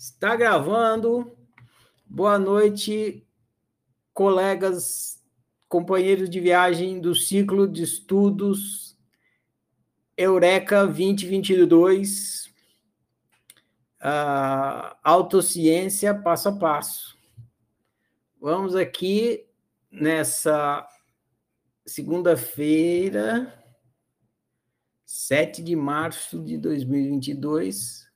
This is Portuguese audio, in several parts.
Está gravando. Boa noite, colegas, companheiros de viagem do ciclo de estudos Eureka 2022, uh, autociência passo a passo. Vamos aqui nessa segunda-feira, 7 de março de 2022,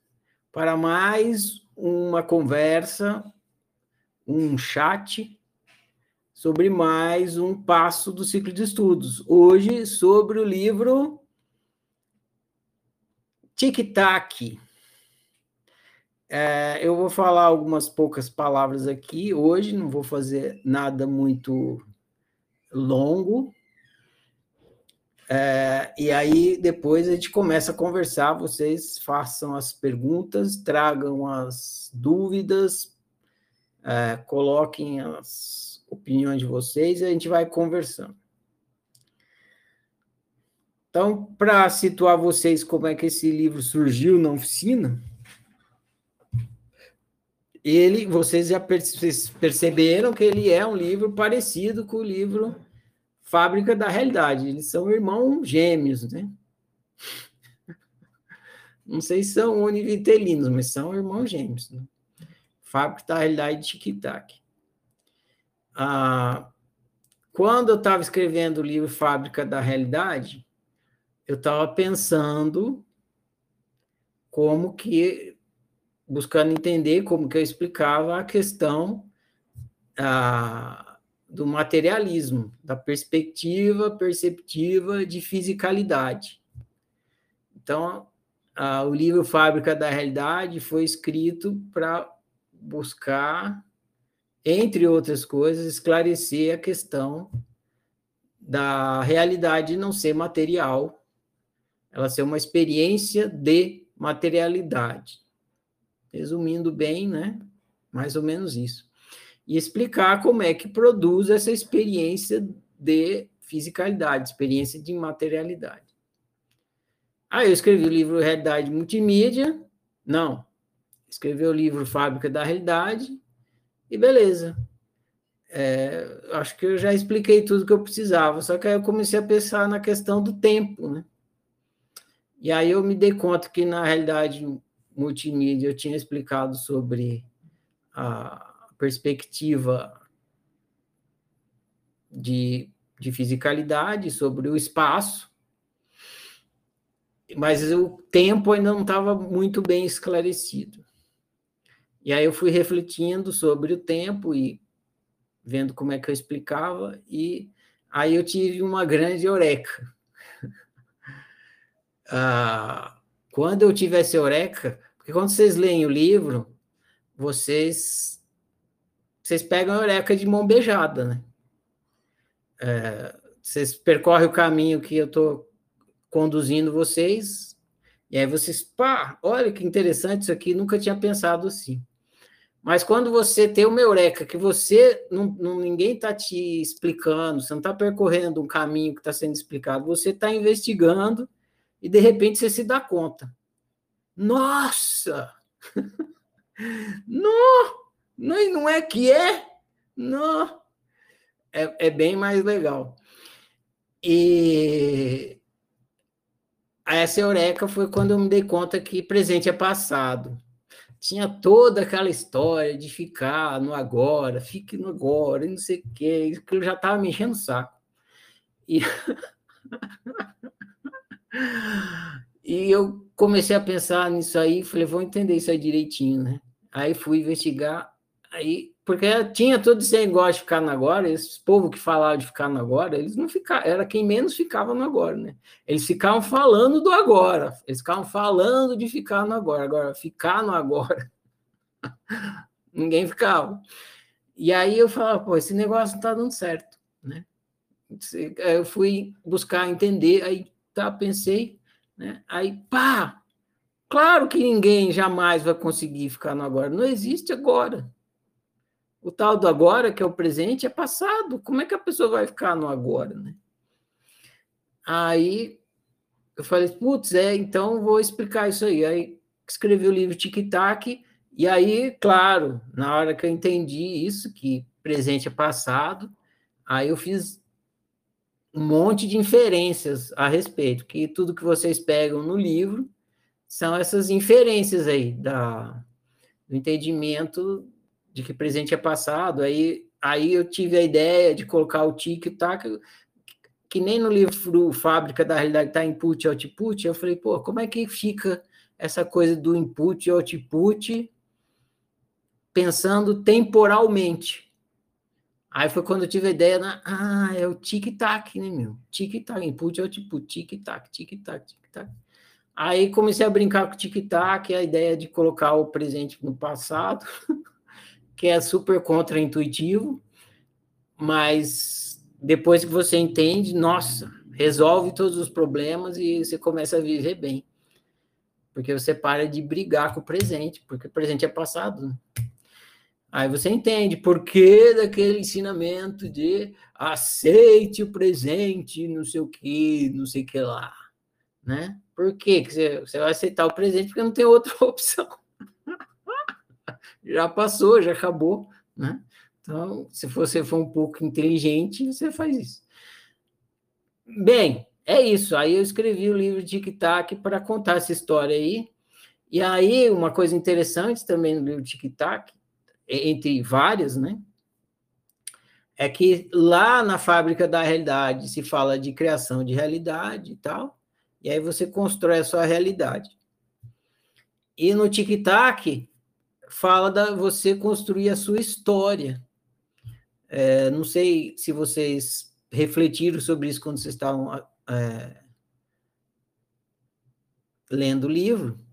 para mais uma conversa, um chat sobre mais um passo do ciclo de estudos. Hoje, sobre o livro Tic Tac. É, eu vou falar algumas poucas palavras aqui hoje, não vou fazer nada muito longo, é, e aí depois a gente começa a conversar, vocês façam as perguntas, tragam as dúvidas, é, coloquem as opiniões de vocês e a gente vai conversando. Então, para situar vocês como é que esse livro surgiu na oficina, ele, vocês já perceberam que ele é um livro parecido com o livro fábrica da realidade. Eles são irmãos gêmeos, né? Não sei se são univitelinos, mas são irmãos gêmeos. Né? Fábrica da realidade de tic-tac. Ah, quando eu estava escrevendo o livro Fábrica da Realidade, eu estava pensando como que, buscando entender como que eu explicava a questão ah, do materialismo, da perspectiva perceptiva de fisicalidade. Então, a, o livro Fábrica da Realidade foi escrito para buscar, entre outras coisas, esclarecer a questão da realidade não ser material, ela ser uma experiência de materialidade. Resumindo bem, né? Mais ou menos isso e explicar como é que produz essa experiência de fisicalidade, experiência de materialidade. Aí eu escrevi o livro Realidade Multimídia, não, escrevi o livro Fábrica da Realidade, e beleza. É, acho que eu já expliquei tudo que eu precisava, só que aí eu comecei a pensar na questão do tempo, né? E aí eu me dei conta que na realidade multimídia eu tinha explicado sobre a, perspectiva de, de fisicalidade, sobre o espaço, mas o tempo ainda não estava muito bem esclarecido. E aí eu fui refletindo sobre o tempo e vendo como é que eu explicava, e aí eu tive uma grande eureka. ah, quando eu tive essa eureka, porque quando vocês leem o livro, vocês vocês pegam a Eureka de mão beijada, né? É, vocês percorrem o caminho que eu estou conduzindo vocês, e aí vocês, pá, olha que interessante isso aqui, nunca tinha pensado assim. Mas quando você tem uma eureka, que você, não, não ninguém está te explicando, você não está percorrendo um caminho que está sendo explicado, você está investigando e de repente você se dá conta. Nossa! Não! Não, não é que é? Não. É, é bem mais legal. E essa eureka foi quando eu me dei conta que presente é passado. Tinha toda aquela história de ficar no agora, fique no agora, não sei o quê, que eu já estava me enchendo o saco. E... e eu comecei a pensar nisso aí, falei, vou entender isso aí direitinho, né? Aí fui investigar Aí, porque tinha todo esse negócio de ficar no agora, esse povo que falava de ficar no agora, eles não ficavam, era quem menos ficava no agora, né? Eles ficavam falando do agora, eles ficavam falando de ficar no agora. Agora, ficar no agora, ninguém ficava. E aí eu falava, pô, esse negócio não tá dando certo, né? Eu fui buscar entender, aí tá, pensei, né? Aí, pá! Claro que ninguém jamais vai conseguir ficar no agora, não existe agora. O tal do agora, que é o presente, é passado. Como é que a pessoa vai ficar no agora, né? Aí eu falei, putz, é, então vou explicar isso aí. Aí escrevi o livro Tic Tac E aí, claro, na hora que eu entendi isso, que presente é passado, aí eu fiz um monte de inferências a respeito, que tudo que vocês pegam no livro são essas inferências aí da, do entendimento de que presente é passado. Aí, aí eu tive a ideia de colocar o tic e tac, que nem no livro Fábrica da Realidade está input e output. Eu falei, pô, como é que fica essa coisa do input e output pensando temporalmente? Aí foi quando eu tive a ideia, na, ah, é o tic-tac, né, meu? Tic-tac, input, output, tic-tac, tic-tac, tic-tac. Aí comecei a brincar com o tic-tac, a ideia de colocar o presente no passado, que é super contra-intuitivo, mas depois que você entende, nossa, resolve todos os problemas e você começa a viver bem. Porque você para de brigar com o presente, porque o presente é passado. Né? Aí você entende por que daquele ensinamento de aceite o presente, não sei o que, não sei o que lá, né? Por que você, você vai aceitar o presente porque não tem outra opção? Já passou, já acabou, né? Então, se você for um pouco inteligente, você faz isso. Bem, é isso. Aí eu escrevi o livro Tic Tac para contar essa história aí. E aí, uma coisa interessante também no livro Tic Tac entre várias, né? É que lá na fábrica da realidade se fala de criação de realidade e tal, e aí você constrói a sua realidade. E no tic-tac fala da você construir a sua história. É, não sei se vocês refletiram sobre isso quando vocês estavam é, lendo o livro,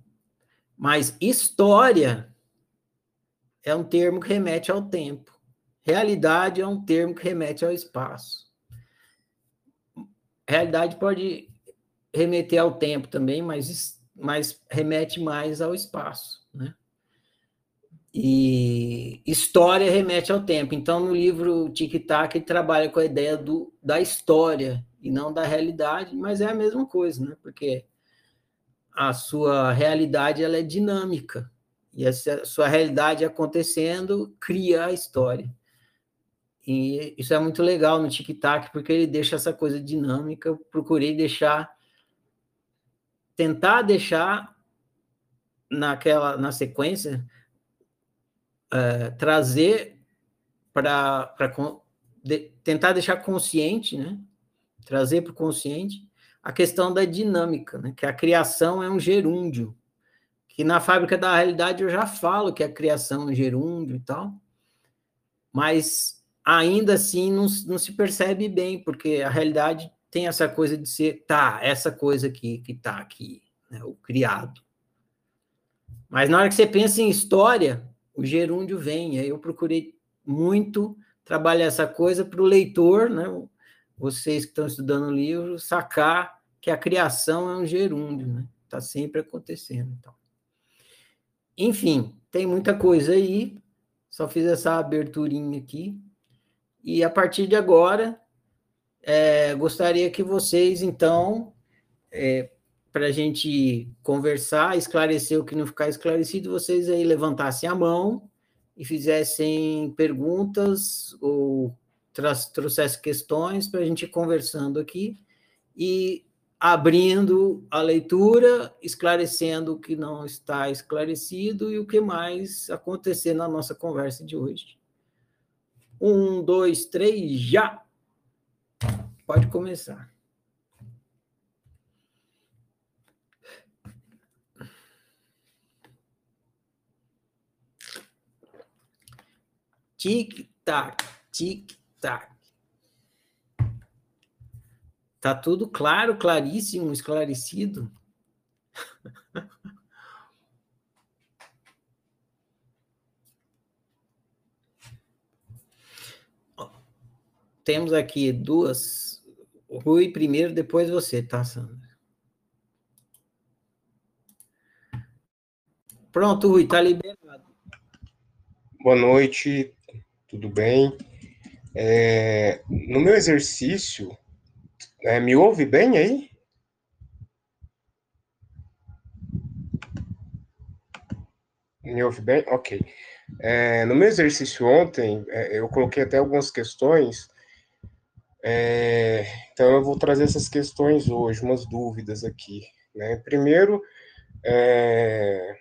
mas história é um termo que remete ao tempo. Realidade é um termo que remete ao espaço. Realidade pode remeter ao tempo também, mas, mas remete mais ao espaço? E história remete ao tempo. Então, no livro Tic Tac, ele trabalha com a ideia do, da história e não da realidade, mas é a mesma coisa, né? Porque a sua realidade ela é dinâmica. E essa sua realidade acontecendo cria a história. E isso é muito legal no Tic Tac, porque ele deixa essa coisa dinâmica. Eu procurei deixar, tentar deixar naquela na sequência, é, trazer para de, tentar deixar consciente, né? Trazer para o consciente a questão da dinâmica, né? Que a criação é um gerúndio que na fábrica da realidade eu já falo que a criação é gerúndio e tal, mas ainda assim não, não se percebe bem, porque a realidade tem essa coisa de ser, tá, essa coisa aqui que tá aqui, né, o criado. Mas na hora que você pensa em história, o gerúndio vem, eu procurei muito trabalhar essa coisa para o leitor, né, vocês que estão estudando o livro, sacar que a criação é um gerúndio, né? Está sempre acontecendo. Então. Enfim, tem muita coisa aí. Só fiz essa aberturinha aqui. E a partir de agora, é, gostaria que vocês, então, é, para a gente conversar, esclarecer o que não ficar esclarecido, vocês aí levantassem a mão e fizessem perguntas ou trouxessem questões para a gente ir conversando aqui. E abrindo a leitura, esclarecendo o que não está esclarecido e o que mais acontecer na nossa conversa de hoje. Um, dois, três, já! Pode começar. Tic-tac, tic-tac. Tá tudo claro, claríssimo, esclarecido. Temos aqui duas. Rui primeiro, depois você, tá, Sandra? Pronto, Rui, tá liberado. Boa noite, tudo bem? É, no meu exercício, é, me ouve bem aí? Me ouve bem? Ok. É, no meu exercício ontem, é, eu coloquei até algumas questões, é, então eu vou trazer essas questões hoje, umas dúvidas aqui. Né? Primeiro, é,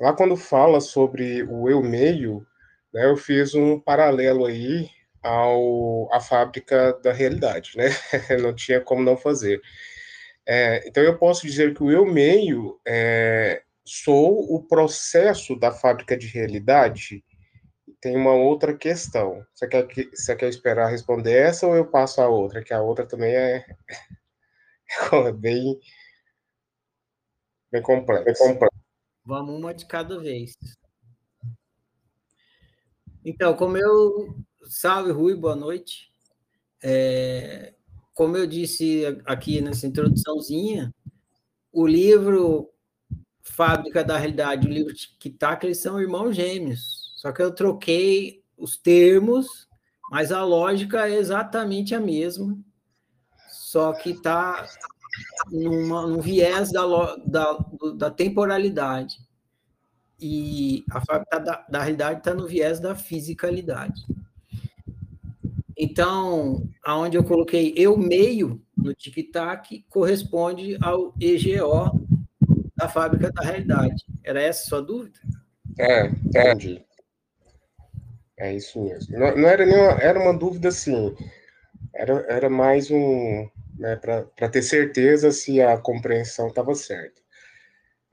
lá quando fala sobre o eu meio, né, eu fiz um paralelo aí ao à fábrica da realidade, né? não tinha como não fazer. É, então eu posso dizer que o eu meio é, sou o processo da fábrica de realidade. Tem uma outra questão. Você quer que você quer esperar responder essa ou eu passo a outra? Que a outra também é, é bem bem complexa. Bem complexa. Vamos uma de cada vez. Então, como eu. Salve, Rui, boa noite. É, como eu disse aqui nessa introduçãozinha, o livro Fábrica da Realidade o livro Kitak, eles são irmãos gêmeos. Só que eu troquei os termos, mas a lógica é exatamente a mesma, só que está num viés da, da, da temporalidade. E a fábrica da, da realidade está no viés da fisicalidade. Então, aonde eu coloquei eu meio no tic-tac corresponde ao EGO da fábrica da realidade. Era essa a sua dúvida? É, entendi. É isso mesmo. Não, não era nenhuma, era uma dúvida assim. Era, era mais um, né, para ter certeza se a compreensão estava certa.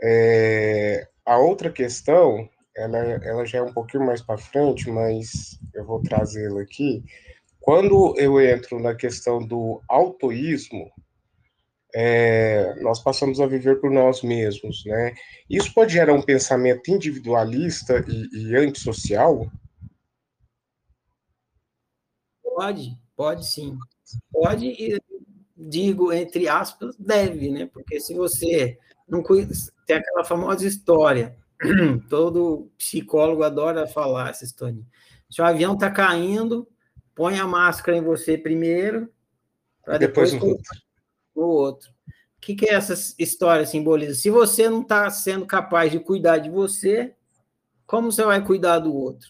É, a outra questão, ela, ela já é um pouquinho mais para frente, mas eu vou trazê-la aqui. Quando eu entro na questão do autoísmo, é, nós passamos a viver por nós mesmos, né? Isso pode gerar um pensamento individualista e, e antissocial? Pode, pode sim. Pode e digo entre aspas deve, né? Porque se você não cuida, tem aquela famosa história, todo psicólogo adora falar essa história. Se o avião está caindo, põe a máscara em você primeiro, para depois, depois no outro. o outro. O que, que é essa história simboliza? Se você não está sendo capaz de cuidar de você, como você vai cuidar do outro?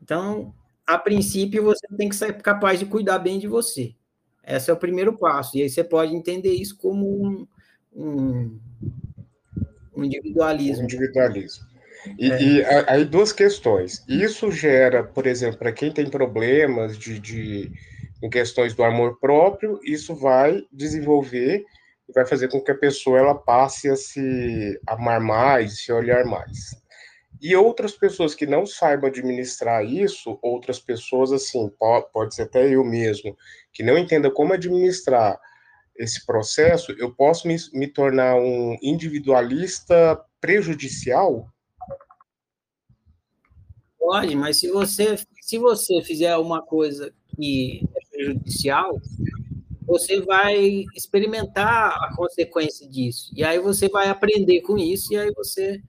Então, a princípio, você tem que ser capaz de cuidar bem de você. Esse é o primeiro passo. E aí você pode entender isso como um, um, um individualismo. Individualismo. E, é. e, aí duas questões. Isso gera, por exemplo, para quem tem problemas de, de em questões do amor próprio, isso vai desenvolver e vai fazer com que a pessoa ela passe a se amar mais, se olhar mais. E outras pessoas que não saibam administrar isso, outras pessoas assim, pode ser até eu mesmo, que não entenda como administrar esse processo, eu posso me, me tornar um individualista prejudicial Pode, mas se você, se você fizer uma coisa que é prejudicial, você vai experimentar a consequência disso. E aí você vai aprender com isso, e aí você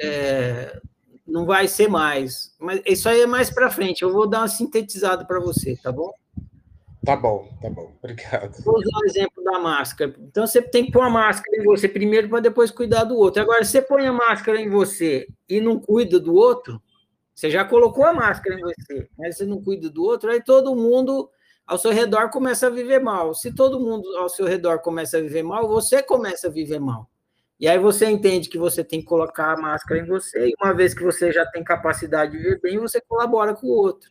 é, não vai ser mais. Mas isso aí é mais para frente. Eu vou dar uma sintetizada para você, tá bom? Tá bom, tá bom. Obrigado. Vou usar o exemplo da máscara. Então você tem que pôr a máscara em você primeiro para depois cuidar do outro. Agora, se você põe a máscara em você e não cuida do outro, você já colocou a máscara em você, mas você não cuida do outro, aí todo mundo ao seu redor começa a viver mal. Se todo mundo ao seu redor começa a viver mal, você começa a viver mal. E aí você entende que você tem que colocar a máscara em você, e uma vez que você já tem capacidade de viver bem, você colabora com o outro.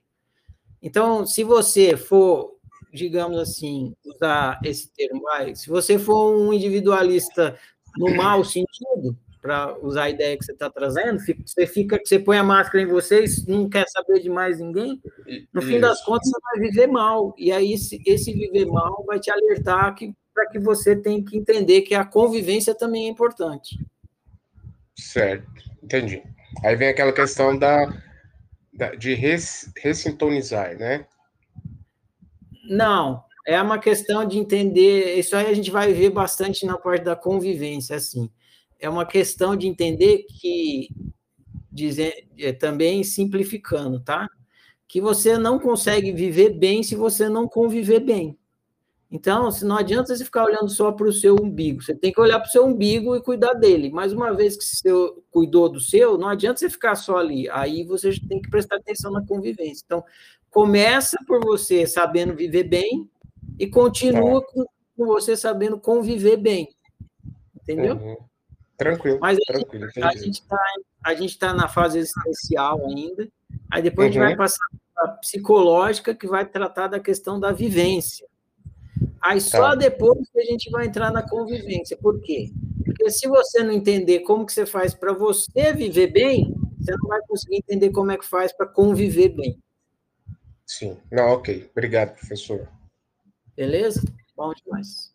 Então, se você for, digamos assim, usar esse termo, se você for um individualista no mau sentido, para usar a ideia que você está trazendo, você fica, você põe a máscara em vocês, não quer saber de mais ninguém, no fim das contas você vai viver mal, e aí esse, esse viver mal vai te alertar que para que você tem que entender que a convivência também é importante. Certo, entendi. Aí vem aquela questão da, da de res, ressintonizar, né? Não, é uma questão de entender, isso aí a gente vai ver bastante na parte da convivência, assim é uma questão de entender que, dizer, é, também simplificando, tá? Que você não consegue viver bem se você não conviver bem. Então, se não adianta você ficar olhando só para o seu umbigo, você tem que olhar para o seu umbigo e cuidar dele. Mais uma vez que você cuidou do seu, não adianta você ficar só ali. Aí você tem que prestar atenção na convivência. Então, começa por você sabendo viver bem e continua é. com, com, você sabendo conviver bem. Entendeu? Uhum. Tranquilo. Mas tranquilo, a gente está a gente está na fase existencial ainda. Aí depois uhum. a gente vai uhum. passar para a psicológica, que vai tratar da questão da vivência. Aí só tá. depois que a gente vai entrar na convivência. Por quê? Porque se você não entender como que você faz para você viver bem, você não vai conseguir entender como é que faz para conviver bem. Sim. Não, ok. Obrigado, professor. Beleza? Bom demais.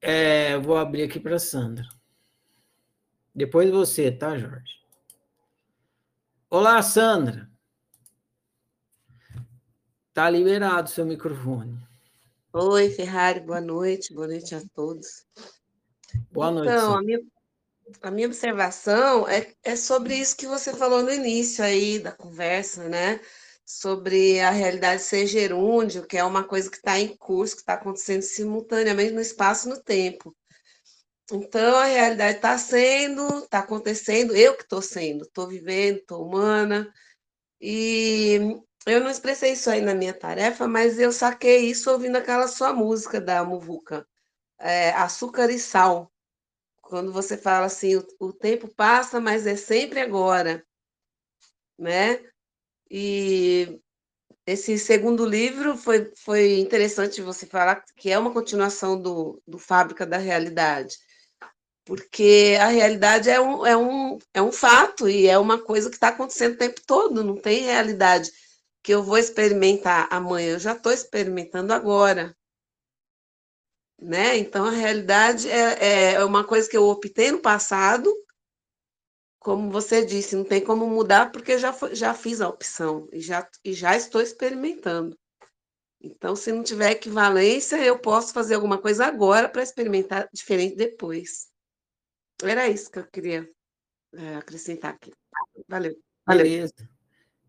É, vou abrir aqui para Sandra. Depois você, tá, Jorge? Olá, Sandra. Tá liberado seu microfone. Oi, Ferrari, boa noite, boa noite a todos. Boa noite. Então, a minha, a minha observação é, é sobre isso que você falou no início aí da conversa, né? Sobre a realidade ser gerúndio, que é uma coisa que está em curso, que está acontecendo simultaneamente no espaço e no tempo. Então, a realidade está sendo, está acontecendo, eu que estou sendo, estou vivendo, estou humana, e eu não expressei isso aí na minha tarefa, mas eu saquei isso ouvindo aquela sua música da Muvuca, é, Açúcar e Sal. Quando você fala assim, o, o tempo passa, mas é sempre agora, né? E esse segundo livro foi, foi interessante você falar que é uma continuação do, do Fábrica da Realidade, porque a realidade é um, é, um, é um fato e é uma coisa que está acontecendo o tempo todo, não tem realidade que eu vou experimentar amanhã, eu já estou experimentando agora. Né? Então, a realidade é, é uma coisa que eu optei no passado, como você disse, não tem como mudar porque já, já fiz a opção e já, e já estou experimentando. Então, se não tiver equivalência, eu posso fazer alguma coisa agora para experimentar diferente depois. Era isso que eu queria é, acrescentar aqui. Valeu. Valeu. Beleza.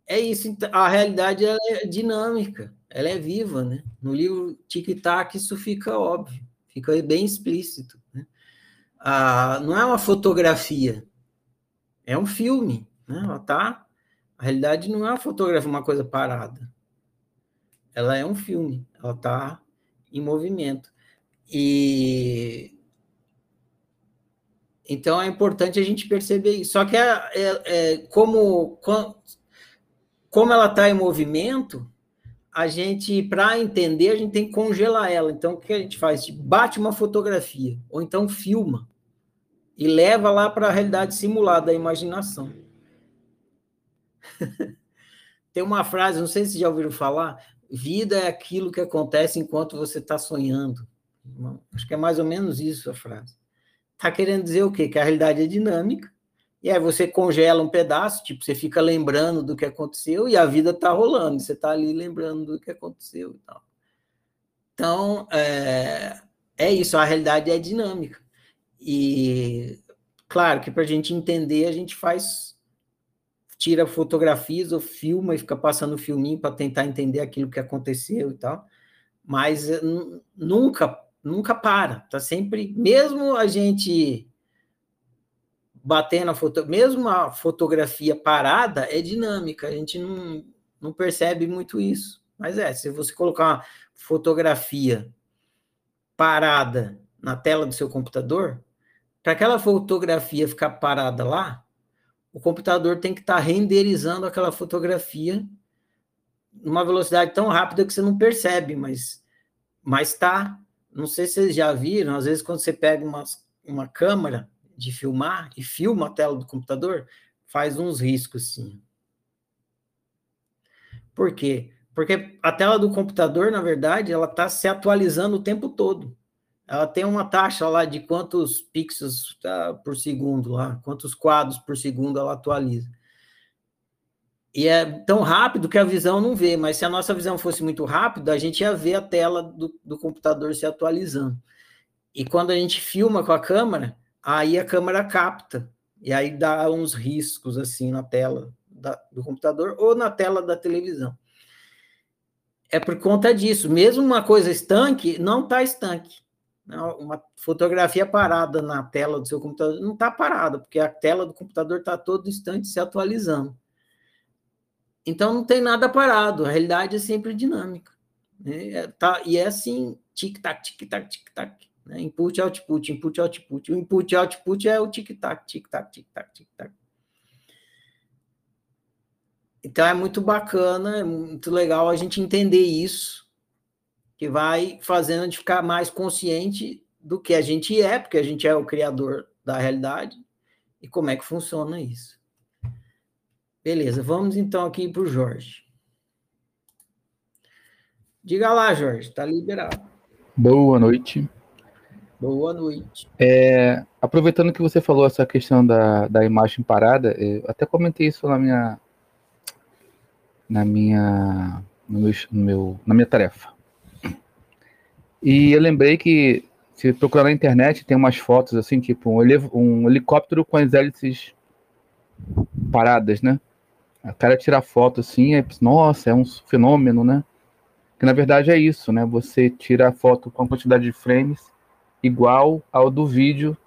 É isso, a realidade é dinâmica, ela é viva, né? No livro Tic Tac isso fica óbvio, fica bem explícito. Né? Ah, não é uma fotografia, é um filme, né? Ela tá, a realidade não é uma fotografia, uma coisa parada. Ela é um filme, ela está em movimento. E então é importante a gente perceber isso. Só que é, é, é como como ela está em movimento, a gente, para entender, a gente tem que congelar ela. Então, o que a gente faz? Bate uma fotografia, ou então filma, e leva lá para a realidade simulada, a imaginação. tem uma frase, não sei se já ouviram falar, vida é aquilo que acontece enquanto você está sonhando. Acho que é mais ou menos isso a frase. Está querendo dizer o quê? Que a realidade é dinâmica, e aí você congela um pedaço, tipo, você fica lembrando do que aconteceu e a vida está rolando, você está ali lembrando do que aconteceu e tal. Então, é, é isso, a realidade é dinâmica. E, claro, que para a gente entender, a gente faz, tira fotografias ou filma e fica passando filminho para tentar entender aquilo que aconteceu e tal, mas eh, nunca, nunca para, tá sempre, mesmo a gente bater na foto, mesmo a fotografia parada é dinâmica, a gente não, não percebe muito isso. Mas é, se você colocar uma fotografia parada na tela do seu computador, para aquela fotografia ficar parada lá, o computador tem que estar tá renderizando aquela fotografia numa velocidade tão rápida que você não percebe, mas mas tá. Não sei se vocês já viram, às vezes quando você pega uma, uma câmera de filmar e filma a tela do computador, faz uns riscos, sim. Por quê? Porque a tela do computador, na verdade, ela está se atualizando o tempo todo. Ela tem uma taxa lá de quantos pixels tá, por segundo lá, quantos quadros por segundo ela atualiza. E é tão rápido que a visão não vê, mas se a nossa visão fosse muito rápida, a gente ia ver a tela do, do computador se atualizando. E quando a gente filma com a câmera, aí a câmera capta, e aí dá uns riscos assim na tela da, do computador ou na tela da televisão. é por conta disso. Mesmo uma coisa estanque, não está estanque. Uma fotografia parada na tela do seu computador não está parada, porque a tela do computador está todo instante se atualizando. Então não tem nada parado, a realidade é sempre dinâmica. Né? É, tá, e é assim, tic-tac, tic-tac, tic-tac. Né? Input, output, input, output. O input, output é o tic-tac, tic-tac, tic-tac, tic-tac. Então é muito bacana, é muito legal a gente entender isso, que vai fazendo a gente ficar mais consciente do que a gente é, porque a gente é o criador da realidade, e como é que funciona isso. Beleza, vamos então aqui para o Jorge. Diga lá, Jorge, está liberado. Boa noite. Boa noite. É, aproveitando que você falou essa questão da, da imagem parada, eu até comentei isso na minha na minha no meu, no meu, na minha tarefa. E eu lembrei que se procurar na internet tem umas fotos assim, tipo um, um helicóptero com as hélices paradas, né? O cara tira foto assim, é, nossa, é um fenômeno, né? Que na verdade é isso, né? Você tira a foto com a quantidade de frames igual ao do vídeo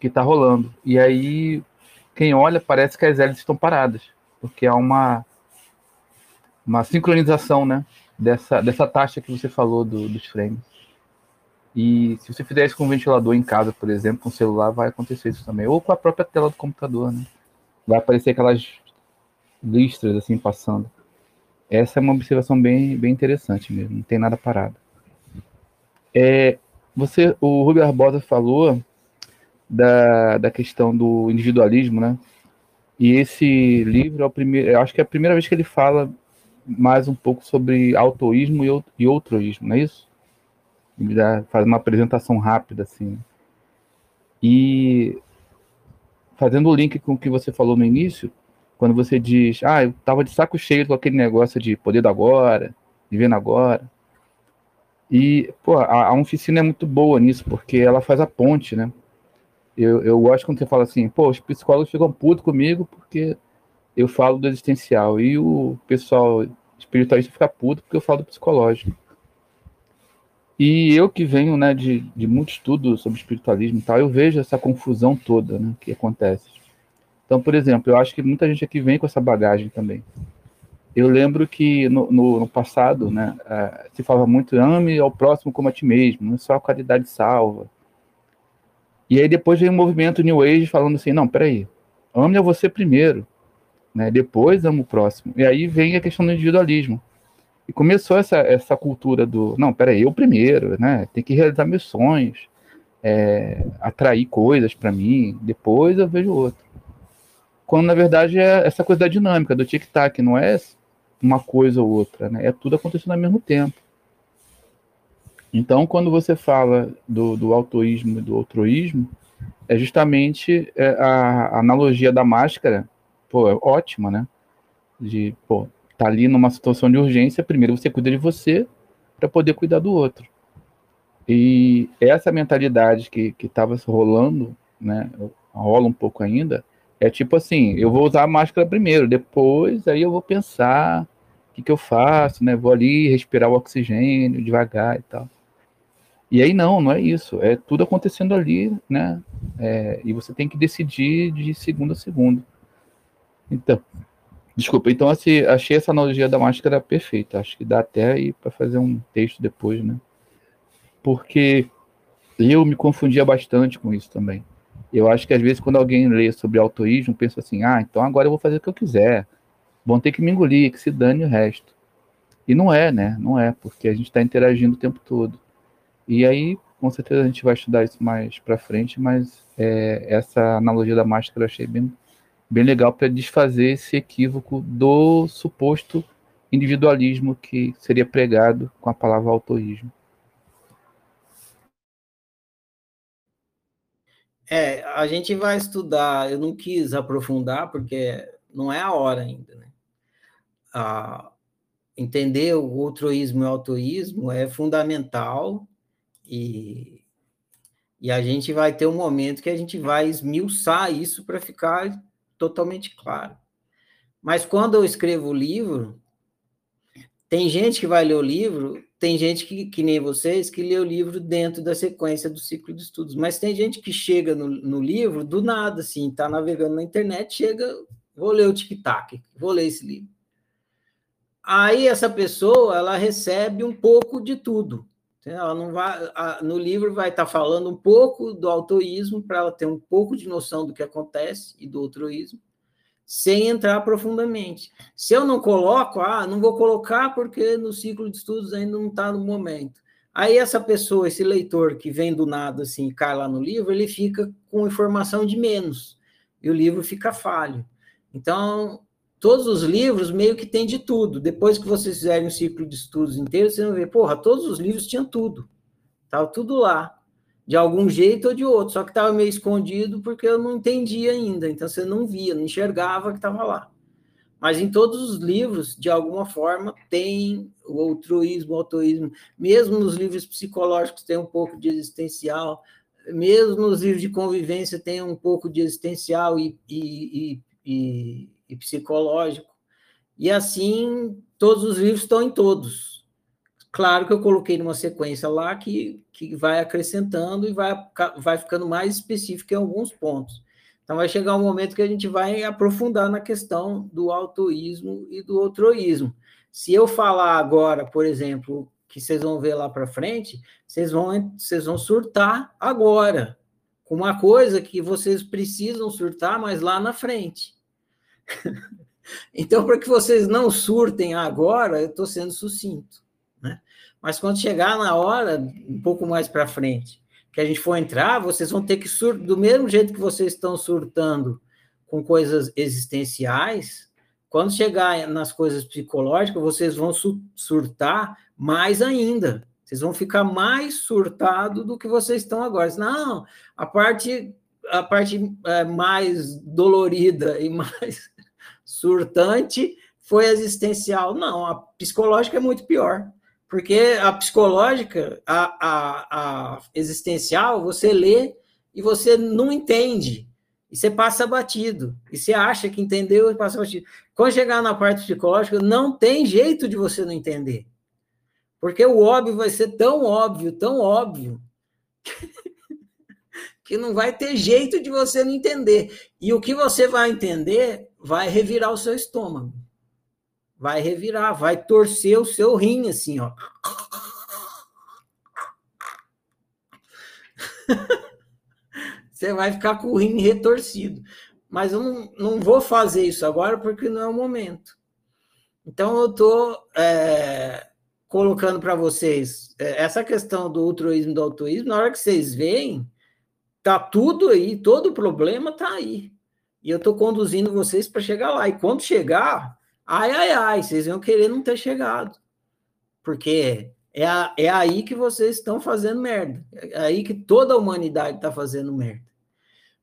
que está rolando. E aí, quem olha, parece que as hélices estão paradas, porque há uma, uma sincronização, né? Dessa, dessa taxa que você falou do, dos frames. E se você fizer isso com um ventilador em casa, por exemplo, com o celular, vai acontecer isso também. Ou com a própria tela do computador, né? Vai aparecer aquelas listras assim passando. Essa é uma observação bem, bem interessante mesmo, não tem nada parado. É, você, o Rubio Barbosa falou da, da questão do individualismo, né? E esse livro é o primeiro, acho que é a primeira vez que ele fala mais um pouco sobre autoísmo e, e outroísmo, não é isso? Ele dá, faz uma apresentação rápida assim. E fazendo o link com o que você falou no início, quando você diz, ah, eu tava de saco cheio com aquele negócio de poder do agora, vivendo agora. E, pô, a, a oficina é muito boa nisso, porque ela faz a ponte, né? Eu, eu gosto quando você fala assim, pô, os psicólogos ficam putos comigo porque eu falo do existencial. E o pessoal espiritualista fica puto porque eu falo do psicológico. E eu que venho né, de, de muito estudo sobre espiritualismo e tal, eu vejo essa confusão toda né, que acontece. Então, por exemplo, eu acho que muita gente aqui vem com essa bagagem também. Eu lembro que no, no, no passado, né, uh, se falava muito ame ao próximo como a ti mesmo, não só a qualidade salva. E aí depois veio o um movimento New Age falando assim, não, peraí, ame a você primeiro, né, depois ame o próximo. E aí vem a questão do individualismo. E começou essa, essa cultura do, não, peraí, eu primeiro, né, tem que realizar meus sonhos, é, atrair coisas para mim, depois eu vejo outro quando na verdade é essa coisa da dinâmica, do tic-tac, não é uma coisa ou outra, né? É tudo acontecendo ao mesmo tempo. Então, quando você fala do, do autoísmo e do outroísmo, é justamente é, a, a, analogia da máscara, pô, é ótima, né? De, pô, tá ali numa situação de urgência, primeiro você cuida de você para poder cuidar do outro. E essa mentalidade que estava rolando, né, rola um pouco ainda, é tipo assim, eu vou usar a máscara primeiro, depois aí eu vou pensar o que, que eu faço, né? Vou ali respirar o oxigênio devagar e tal. E aí não, não é isso. É tudo acontecendo ali, né? É, e você tem que decidir de segundo a segundo. Então, desculpa. Então, assim, achei essa analogia da máscara perfeita. Acho que dá até aí para fazer um texto depois, né? Porque eu me confundia bastante com isso também. Eu acho que às vezes quando alguém lê sobre autoísmo, pensa assim, ah, então agora eu vou fazer o que eu quiser. Vão ter que me engolir, que se dane o resto. E não é, né? Não é, porque a gente está interagindo o tempo todo. E aí, com certeza a gente vai estudar isso mais para frente, mas é, essa analogia da máscara eu achei bem, bem legal para desfazer esse equívoco do suposto individualismo que seria pregado com a palavra autoísmo. É, a gente vai estudar, eu não quis aprofundar, porque não é a hora ainda, né? Ah, entender o outroísmo e o autoísmo é fundamental e, e a gente vai ter um momento que a gente vai esmiuçar isso para ficar totalmente claro. Mas quando eu escrevo o livro, Tem gente que vai ler o livro, tem gente que, que nem vocês, que lê o livro dentro da sequência do ciclo de estudos, mas tem gente que chega no, no livro do nada, assim, está navegando na internet, chega, vou ler o tic-tac, vou ler esse livro. Aí essa pessoa, ela recebe um pouco de tudo. Ela não vai, no livro vai estar tá falando um pouco do autoísmo para ela ter um pouco de noção do que acontece e do altruísmo sem entrar profundamente. Se eu não coloco, ah, não vou colocar porque no ciclo de estudos ainda não está no momento. Aí essa pessoa, esse leitor que vem do nada assim, cai lá no livro, ele fica com informação de menos e o livro fica falho. Então, todos os livros meio que tem de tudo. Depois que vocês fizerem um ciclo de estudos inteiro, vocês vão ver, porra, todos os livros tinham tudo. Estava tudo lá de algum jeito ou de outro, só que estava meio escondido porque eu não entendia ainda, então você não via, não enxergava que estava lá. Mas em todos os livros, de alguma forma, tem o altruísmo, o autoísmo, mesmo nos livros psicológicos tem um pouco de existencial, mesmo nos livros de convivência tem um pouco de existencial e, e, e, e psicológico. E assim, todos os livros estão em todos. Claro que eu coloquei numa sequência lá que, que vai acrescentando e vai, vai ficando mais específico em alguns pontos. Então, vai chegar um momento que a gente vai aprofundar na questão do autoísmo e do outroísmo. Se eu falar agora, por exemplo, que vocês vão ver lá para frente, vocês vão, vocês vão surtar agora, com uma coisa que vocês precisam surtar, mas lá na frente. então, para que vocês não surtem agora, eu estou sendo sucinto. Né? Mas quando chegar na hora, um pouco mais para frente, que a gente for entrar, vocês vão ter que surtar, do mesmo jeito que vocês estão surtando com coisas existenciais, quando chegar nas coisas psicológicas, vocês vão surtar mais ainda. Vocês vão ficar mais surtado do que vocês estão agora. Não, a parte a parte é, mais dolorida e mais surtante foi existencial. Não, a psicológica é muito pior. Porque a psicológica, a, a, a existencial, você lê e você não entende. E você passa batido. E você acha que entendeu e passa batido. Quando chegar na parte psicológica, não tem jeito de você não entender. Porque o óbvio vai ser tão óbvio, tão óbvio, que não vai ter jeito de você não entender. E o que você vai entender vai revirar o seu estômago vai revirar, vai torcer o seu rim assim, ó. Você vai ficar com o rim retorcido. Mas eu não, não vou fazer isso agora porque não é o momento. Então eu estou é, colocando para vocês é, essa questão do altruísmo e do autoísmo, na hora que vocês veem, tá tudo aí, todo o problema tá aí. E eu estou conduzindo vocês para chegar lá. E quando chegar, Ai, ai, ai, vocês iam querer não ter chegado. Porque é, a, é aí que vocês estão fazendo merda. É aí que toda a humanidade está fazendo merda.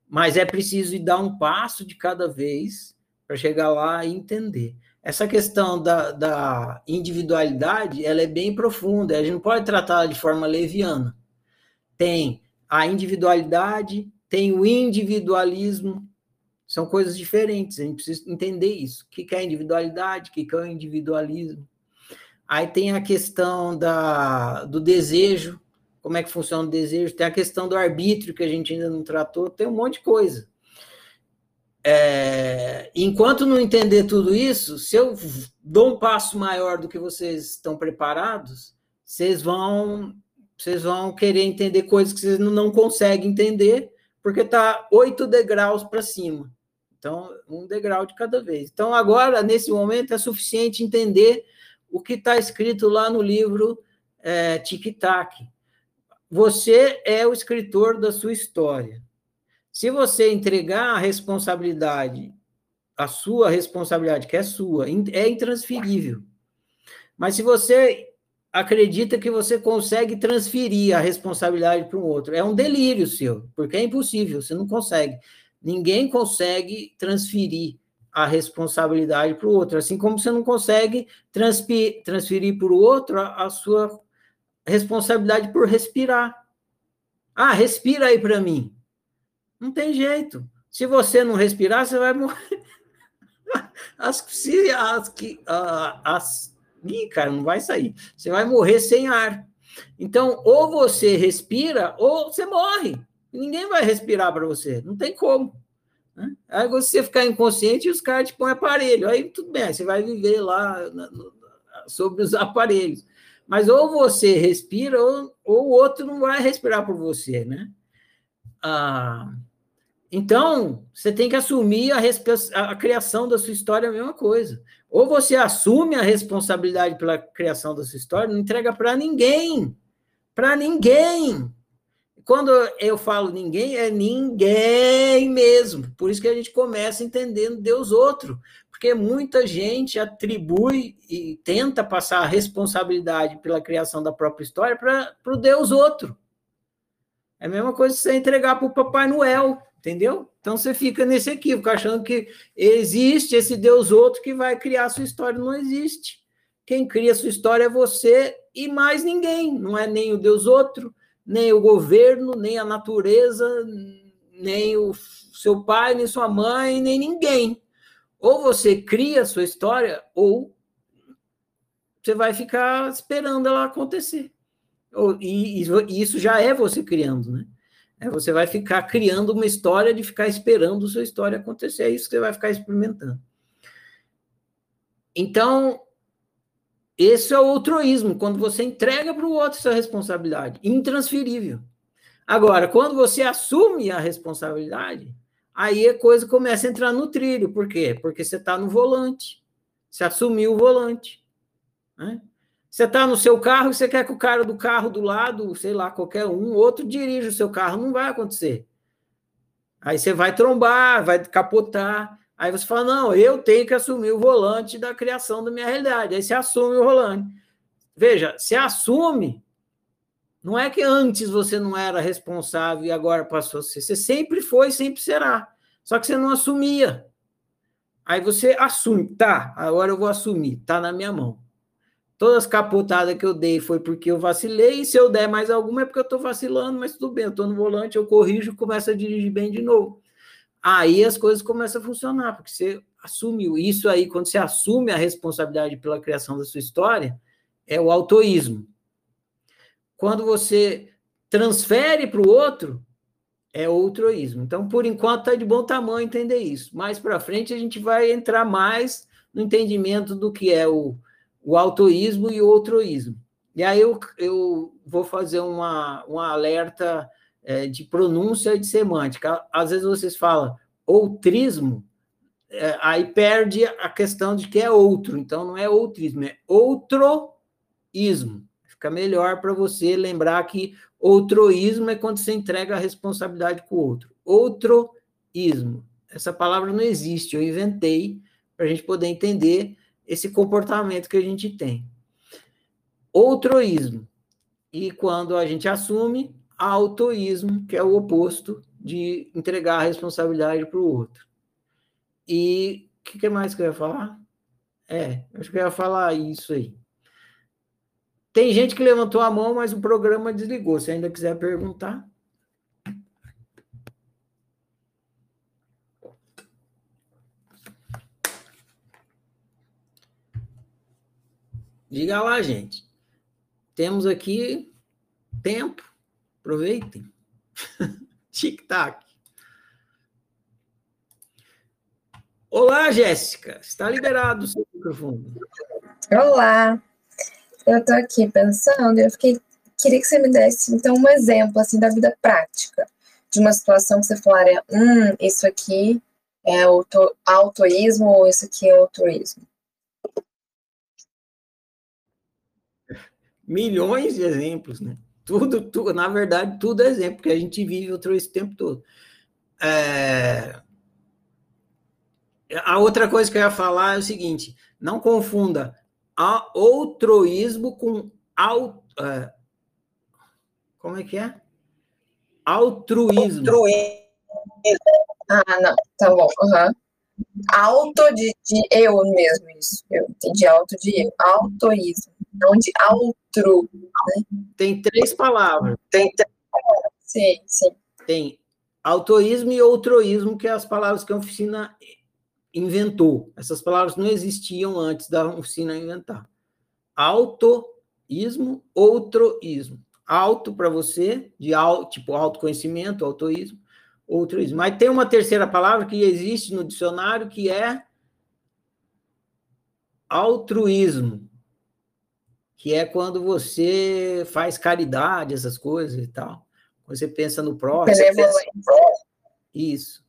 Mas é preciso ir dar um passo de cada vez para chegar lá e entender. Essa questão da, da individualidade, ela é bem profunda. A gente não pode tratá-la de forma leviana. Tem a individualidade, tem o individualismo, são coisas diferentes, a gente precisa entender isso. O que é individualidade, o que é o individualismo. Aí tem a questão da, do desejo, como é que funciona o desejo, tem a questão do arbítrio, que a gente ainda não tratou, tem um monte de coisa. É, enquanto não entender tudo isso, se eu dou um passo maior do que vocês estão preparados, vocês vão, vocês vão querer entender coisas que vocês não conseguem entender, porque está oito degraus para cima. Então, um degrau de cada vez. Então, agora, nesse momento, é suficiente entender o que está escrito lá no livro é, Tic Tac. Você é o escritor da sua história. Se você entregar a responsabilidade, a sua responsabilidade, que é sua, é intransferível. Mas se você acredita que você consegue transferir a responsabilidade para um outro, é um delírio seu, porque é impossível, você não consegue. Ninguém consegue transferir a responsabilidade para o outro, assim como você não consegue transferir para o outro a, a sua responsabilidade por respirar. Ah, respira aí para mim. Não tem jeito. Se você não respirar, você vai morrer. As, as, as, Ih, cara, não vai sair. Você vai morrer sem ar. Então, ou você respira, ou você morre. Ninguém vai respirar para você. Não tem como. Né? Aí você ficar inconsciente e os caras te põem aparelho. Aí tudo bem, você vai viver lá na, no, sobre os aparelhos. Mas ou você respira, ou, o outro não vai respirar por você, né? Ah, então, você tem que assumir a, a, criação da sua história, é a mesma coisa. Ou você assume a responsabilidade pela criação da sua história, não entrega para ninguém. Para ninguém. Quando eu falo ninguém, é ninguém mesmo. Por isso que a gente começa entendendo Deus outro. Porque muita gente atribui e tenta passar a responsabilidade pela criação da própria história para o Deus outro. É a mesma coisa que você entregar para o Papai Noel entendeu? Então você fica nesse equívoco, achando que existe esse Deus outro que vai criar a sua história. Não existe. Quem cria a sua história é você e mais ninguém. Não é nem o Deus outro, nem o governo, nem a natureza, nem o seu pai, nem sua mãe, nem ninguém. Ou você cria a sua história, ou você vai ficar esperando ela acontecer. E isso já é você criando, né? É, você vai ficar criando uma história de ficar esperando sua história acontecer. É isso que você vai ficar experimentando. Então, esse é o altruísmo, quando você entrega para o outro essa responsabilidade, intransferível. Agora, quando você assume a responsabilidade, aí a coisa começa a entrar no trilho. Por quê? Porque você está no volante. Você assumiu o volante. Né? Você está no seu carro e você quer que o cara do carro do lado, sei lá, qualquer um, outro dirija o seu carro, não vai acontecer. Aí você vai trombar, vai capotar. Aí você fala: não, eu tenho que assumir o volante da criação da minha realidade. Aí você assume o volante. Veja, se assume, não é que antes você não era responsável e agora passou a ser. Você sempre foi, sempre será. Só que você não assumia. Aí você assume, tá, agora eu vou assumir, tá na minha mão. Todas as capotadas que eu dei foi porque eu vacilei, e se eu der mais alguma é porque eu estou vacilando, mas tudo bem, eu estou no volante, eu corrijo, começo a dirigir bem de novo. Aí as coisas começam a funcionar, porque você assumiu. Isso aí, quando você assume a responsabilidade pela criação da sua história, é o autoísmo. Quando você transfere para o outro, é outroísmo. Então, por enquanto, está de bom tamanho entender isso. Mais para frente, a gente vai entrar mais no entendimento do que é o o autoísmo e o outroísmo. E aí eu, eu vou fazer uma, um alerta é, de pronúncia e de semântica. Às vezes vocês falam outrismo, é, aí perde a questão de que é outro. Então não é outrismo, é outroísmo. Fica melhor para você lembrar que outroísmo é quando você entrega a responsabilidade com o outro. Outroísmo. Essa palavra não existe, eu inventei para a gente poder entender esse comportamento que a gente tem. Outroísmo. E quando a gente assume, autoísmo, que é o oposto de entregar a responsabilidade para o outro. E o que, que mais que eu ia falar? É, acho que eu ia falar isso aí. Tem gente que levantou a mão, mas o programa desligou. Se ainda quiser perguntar. Diga lá, gente. Temos aqui tempo. Aproveitem. Tic-tac. Olá, Jéssica. Está liberado o seu microfone. Olá. Eu estou aqui pensando, eu fiquei, queria que você me desse então um exemplo assim da vida prática, de uma situação que você falaria, hum, isso aqui é auto, autoísmo ou isso aqui é autoísmo. milhões de exemplos, né? Tudo, tudo, na verdade, tudo é exemplo, porque a gente vive outro esse tempo todo. É... A outra coisa que eu ia falar é o seguinte: não confunda outroísmo com al... É... como é que é? Altruísmo. Altruísmo. Ah, não, tá bom. Uhum. De, de eu mesmo, isso. Eu entendi auto de eu. Autoísmo não de outro. Né? Tem três palavras. Tem três palavras. Sim, sim. Tem autoísmo e outroísmo, que é as palavras que a oficina inventou. Essas palavras não existiam antes da oficina inventar. autoísmo, outroísmo. Auto para você, de tipo autoconhecimento, autoísmo, outroísmo. Mas tem uma terceira palavra que existe no dicionário que é altruísmo, que é quando você faz caridade, essas coisas e tal. Você pensa no próximo. Isso.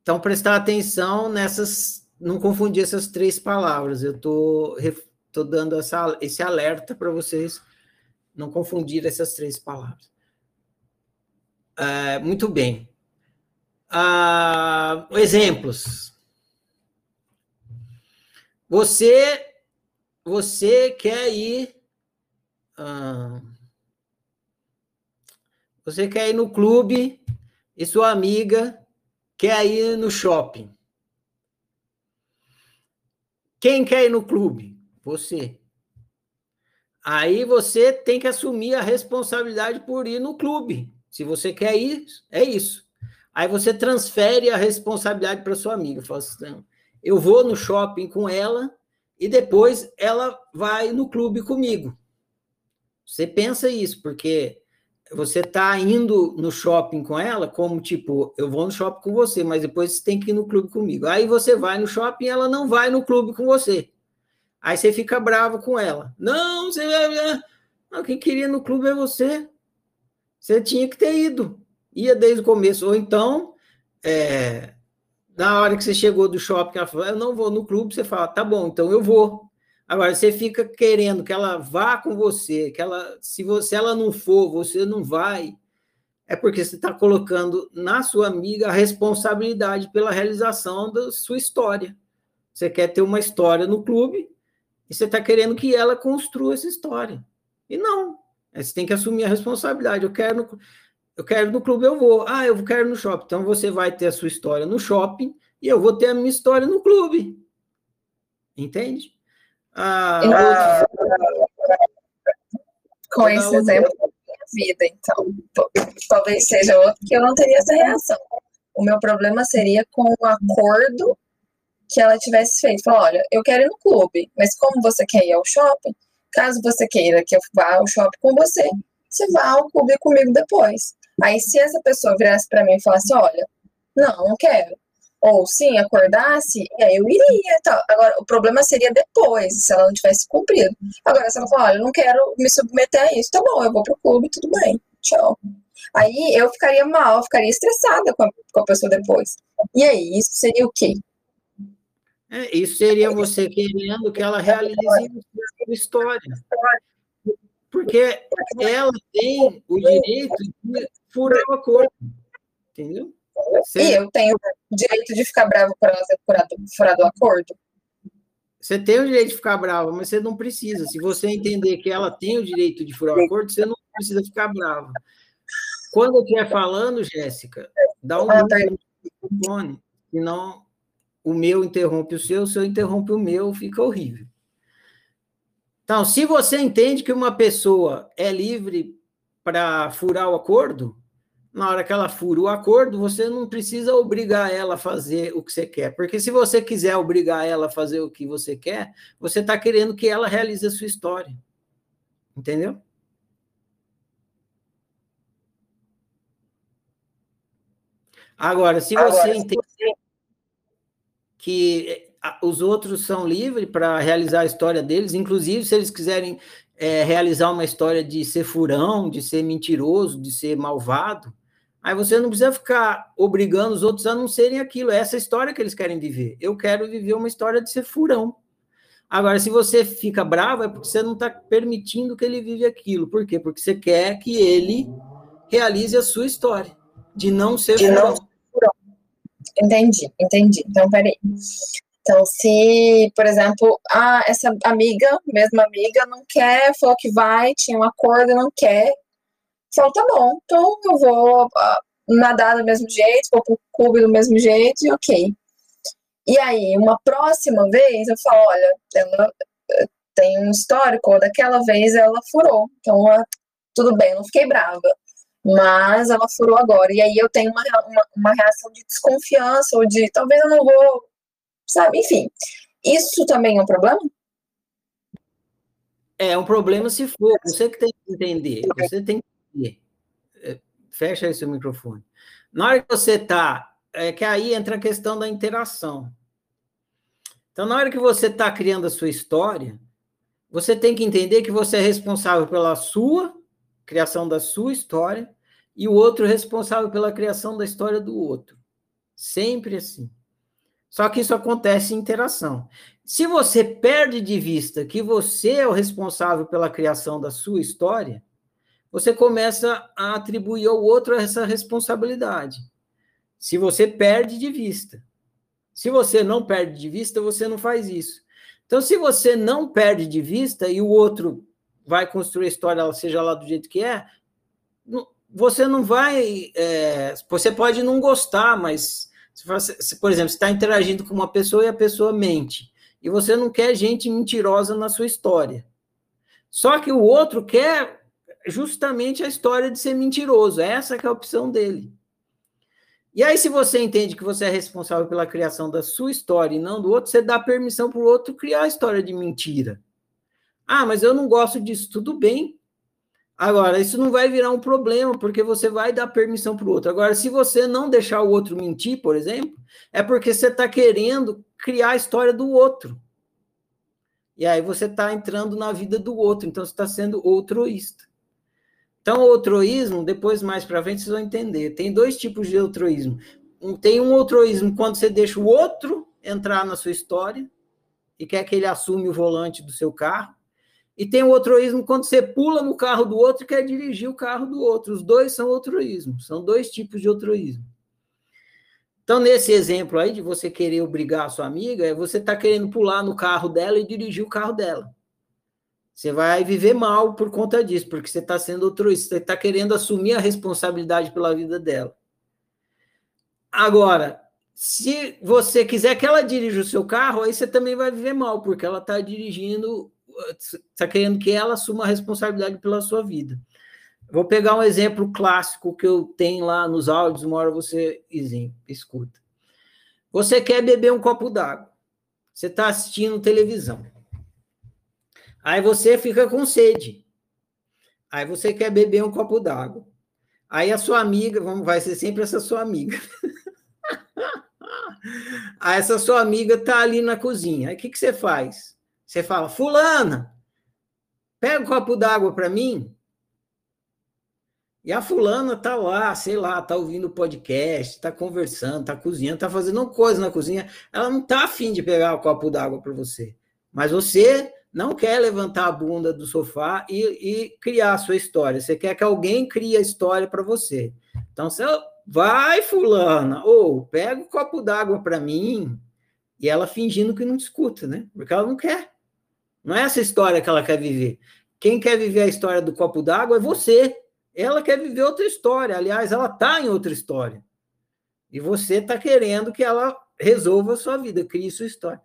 Então, prestar atenção nessas, não confundir essas três palavras. Eu estou tô, tô dando essa, esse alerta para vocês não confundir essas três palavras. É, muito bem. Ah, exemplos. Você, você quer ir. Ah, você quer ir no clube e sua amiga quer ir no shopping. Quem quer ir no clube? Você. Aí você tem que assumir a responsabilidade por ir no clube. Se você quer ir, é isso. Aí você transfere a responsabilidade para sua amiga. Fala assim, eu vou no shopping com ela e depois ela vai no clube comigo. Você pensa isso, porque você está indo no shopping com ela, como tipo, eu vou no shopping com você, mas depois você tem que ir no clube comigo. Aí você vai no shopping e ela não vai no clube com você. Aí você fica bravo com ela. Não, você não, quem queria no clube é você. Você tinha que ter ido. Ia desde o começo. Ou então, é, na hora que você chegou do shopping, ela falou, eu não vou no clube, você fala, tá bom, então eu vou. Agora, você fica querendo que ela vá com você, que ela, se você ela não for, você não vai, é porque você está colocando na sua amiga a responsabilidade pela realização da sua história. Você quer ter uma história no clube, e você está querendo que ela construa essa história. E não. Você tem que assumir a responsabilidade. Eu quero, no, eu quero no clube, eu vou. Ah, eu quero no shopping. Então você vai ter a sua história no shopping e eu vou ter a minha história no clube. Entende? Ah, Com esse outra... exemplo da minha vida, então. Talvez seja outro que eu não teria essa reação. O meu problema seria com o acordo que ela tivesse feito. Falou, olha, eu quero ir no clube, mas como você quer ir ao shopping, caso você queira que eu vá ao shopping com você, você vá ao clube comigo depois. Aí se essa pessoa virasse para mim e falasse, olha, não, não quero. Ou sim, acordasse, e aí eu iria. Tá. Agora, o problema seria depois, se ela não tivesse cumprido. Agora, se ela falar, olha, eu não quero me submeter a isso, tá bom, eu vou pro clube, tudo bem, tchau. Aí eu ficaria mal, eu ficaria estressada com a, com a pessoa depois. E aí, isso seria o quê? É, isso seria você querendo que ela realize a sua história. Porque ela tem o direito de furar o acordo. Entendeu? Você... E eu tenho o direito de ficar bravo por ela ter furado, furado o acordo? Você tem o direito de ficar bravo, mas você não precisa. Se você entender que ela tem o direito de furar o acordo, você não precisa ficar bravo. Quando eu estiver falando, Jéssica, dá um ah, tá. no senão o meu interrompe o seu, o seu interrompe o meu, fica horrível. Então, se você entende que uma pessoa é livre para furar o acordo, na hora que ela fura o acordo, você não precisa obrigar ela a fazer o que você quer. Porque se você quiser obrigar ela a fazer o que você quer, você está querendo que ela realize a sua história. Entendeu? Agora, se você Agora, entende que os outros são livres para realizar a história deles, inclusive se eles quiserem é, realizar uma história de ser furão, de ser mentiroso, de ser malvado, aí você não precisa ficar obrigando os outros a não serem aquilo, é essa história que eles querem viver. Eu quero viver uma história de ser furão. Agora, se você fica bravo, é porque você não está permitindo que ele vive aquilo. Por quê? Porque você quer que ele realize a sua história, de não ser de furão. Não Entendi, entendi. Então, peraí. Então, se, por exemplo, ah, essa amiga, mesma amiga, não quer, falou que vai, tinha um acordo, não quer, falou, tá bom, então eu vou uh, nadar do mesmo jeito, vou pro clube do mesmo jeito, e ok. E aí, uma próxima vez, eu falo, olha, ela eh, tem um histórico, daquela vez ela furou, então tudo bem, não fiquei brava mas ela furou agora. E aí eu tenho uma, uma, uma, reação de desconfiança, ou de talvez eu não vou, sabe? Enfim, isso também é um problema? É um problema se for. Você que tem que entender. Você tem que entender. É, fecha aí seu microfone. Na hora que você está. É que aí entra a questão da interação. Então, na hora que você está criando a sua história, você tem que entender que você é responsável pela sua criação da sua história e o outro responsável pela criação da história do outro. Sempre assim. Só que isso acontece em interação. Se você perde de vista que você é o responsável pela criação da sua história, você começa a atribuir ao outro essa responsabilidade. Se você perde de vista. Se você não perde de vista, você não faz isso. Então, se você não perde de vista e o outro vai construir a história, seja lá do jeito que é, você não vai. É, você pode não gostar, mas, se, por exemplo, você está interagindo com uma pessoa e a pessoa mente, e você não quer gente mentirosa na sua história. Só que o outro quer justamente a história de ser mentiroso, essa é a opção dele. E aí, se você entende que você é responsável pela criação da sua história e não do outro, você dá permissão para o outro criar a história de mentira. Ah, mas eu não gosto disso. Tudo bem. Agora, isso não vai virar um problema, porque você vai dar permissão para o outro. Agora, se você não deixar o outro mentir, por exemplo, é porque você está querendo criar a história do outro. E aí você está entrando na vida do outro, então você está sendo outroísta. Então, o outroísmo, depois mais para frente vocês vão entender. Tem dois tipos de outroísmo. Tem um outroísmo quando você deixa o outro entrar na sua história e quer que ele assume o volante do seu carro. E tem o outroísmo quando você pula no carro do outro e quer dirigir o carro do outro. Os dois são outroísmo, são dois tipos de outroísmo. Então, nesse exemplo aí de você querer obrigar a sua amiga, é você está querendo pular no carro dela e dirigir o carro dela. Você vai viver mal por conta disso, porque você está sendo altruísta, você está querendo assumir a responsabilidade pela vida dela. Agora, se você quiser que ela dirija o seu carro, aí você também vai viver mal, porque ela está dirigindo, está querendo que ela assuma a responsabilidade pela sua vida. Vou pegar um exemplo clássico que eu tenho lá nos áudios, uma hora você escuta. Você quer beber um copo d'água. Você está assistindo televisão. Aí você fica com sede. Aí você quer beber um copo d'água. Aí a sua amiga, vamos, vai ser sempre essa sua amiga. Aí essa sua amiga tá ali na cozinha. Aí o que, que você faz? Você fala, fulana, pega um copo d'água para mim. E a fulana tá lá, sei lá, tá ouvindo podcast, tá conversando, tá cozinhando, tá fazendo coisa na cozinha. Ela não tá afim de pegar o copo d'água para você. Mas você não quer levantar a bunda do sofá e, e criar a sua história. Você quer que alguém crie a história para você. Então, você vai, fulana, ou pega o um copo d'água para mim, e ela fingindo que não escuta, né? Porque ela não quer. Não é essa história que ela quer viver. Quem quer viver a história do copo d'água é você. Ela quer viver outra história. Aliás, ela está em outra história. E você está querendo que ela resolva a sua vida, crie sua história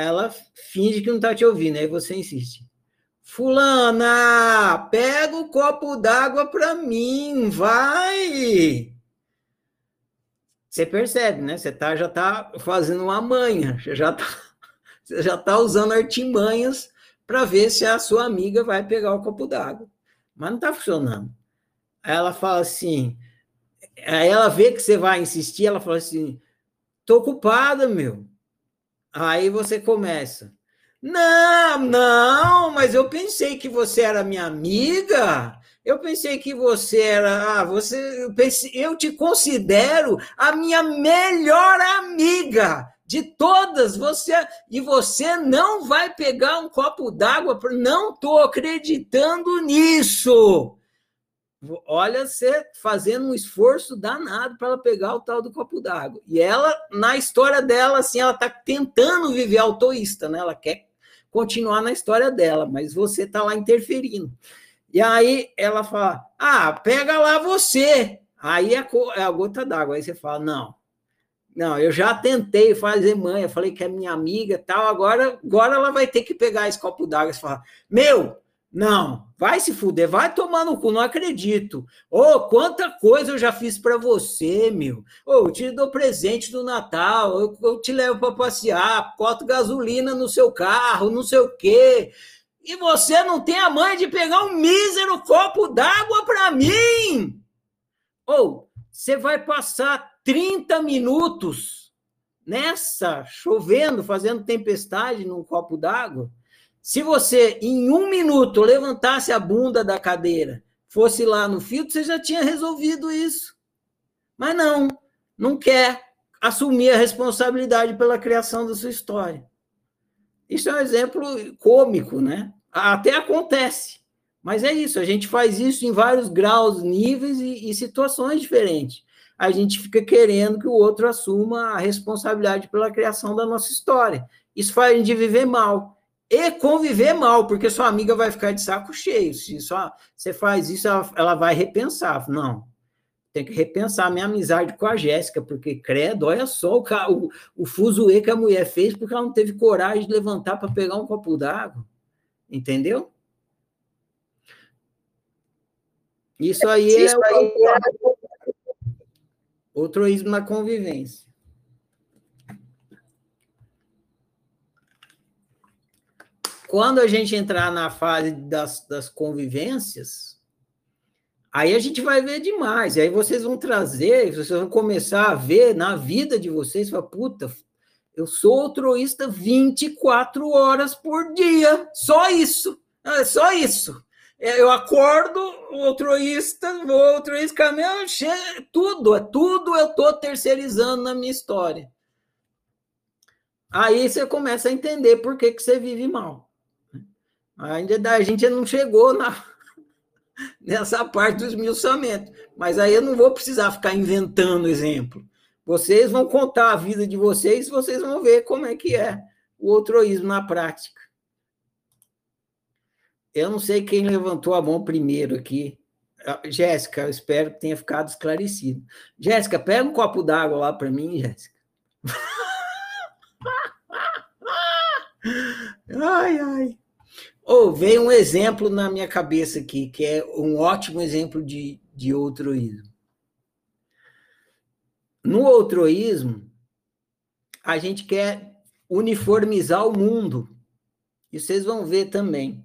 ela finge que não está te ouvindo, aí você insiste. Fulana, pega o copo d'água para mim, vai! Você percebe, né? Você tá, já está fazendo uma manha, já está você já tá usando artimanhas para ver se a sua amiga vai pegar o copo d'água. Mas não está funcionando. Aí ela fala assim, aí ela vê que você vai insistir, ela fala assim, tô ocupada, meu. Aí você começa. Não, não, mas eu pensei que você era minha amiga. Eu pensei que você era, ah, você, eu, pensei, eu te considero a minha melhor amiga de todas. Você e você não vai pegar um copo d'água, não estou acreditando nisso. Olha, você fazendo um esforço danado para ela pegar o tal do copo d'água. E ela, na história dela, assim, ela está tentando viver autoísta, né? Ela quer continuar na história dela, mas você está lá interferindo. E aí ela fala: Ah, pega lá você. Aí é, a gota d'água. Aí você fala: Não, não, eu já tentei fazer eu falei que é minha amiga tal, agora, agora ela vai ter que pegar esse copo d'água e falar: Meu, não, vai se fuder, vai tomar no cu, não acredito. Ô, oh, quanta coisa eu já fiz para você, meu. Ô, oh, eu te dou presente do Natal, eu, eu te levo para passear, boto gasolina no seu carro, não sei o quê. e você não tem a mãe de pegar um mísero copo d'água para mim. Ou você vai passar 30 minutos nessa, chovendo, fazendo tempestade num copo d'água. Se você, em um minuto, levantasse a bunda da cadeira, fosse lá no filtro, você já tinha resolvido isso. Mas não, não quer assumir a responsabilidade pela criação da sua história. Isso é um exemplo cômico, né? Até acontece, mas é isso, a gente faz isso em vários graus, níveis e, e situações diferentes. A gente fica querendo que o outro assuma a responsabilidade pela criação da nossa história. Isso faz a gente viver mal. E conviver mal, porque sua amiga vai ficar de saco cheio. Se só você faz isso, ela, ela vai repensar. Não, tem que repensar a minha amizade com a Jéssica, porque, credo, olha só o, o, o fuzuê que a mulher fez porque ela não teve coragem de levantar para pegar um copo d'água. Entendeu? Isso aí é Isso aí o altruísmo na convivência. Quando a gente entrar na fase das, das convivências, Aí a gente vai ver demais. E aí vocês vão trazer, vocês vão começar a ver na vida de vocês, fala, puta, eu sou altruísta 24 horas por dia. Só isso. É só isso. É, eu acordo, altruísta, vou altruísta, caminho, tudo, é tudo eu estou terceirizando na minha história. Aí você começa a entender por que, que você vive mal. Ainda a gente não chegou na, nessa parte do esmiuçamento. Mas aí eu não vou precisar ficar inventando exemplo. Vocês vão contar a vida de vocês, vocês vão ver como é que é o outroísmo na prática. Eu não sei quem levantou a mão primeiro aqui. Ah, Jéssica, eu espero que tenha ficado esclarecido. Jéssica, pega um copo d'água lá para mim, Jéssica. ai, ai. Oh, veio um exemplo na minha cabeça aqui, que é um ótimo exemplo de, de outroísmo. No outroísmo, a gente quer uniformizar o mundo. E vocês vão ver também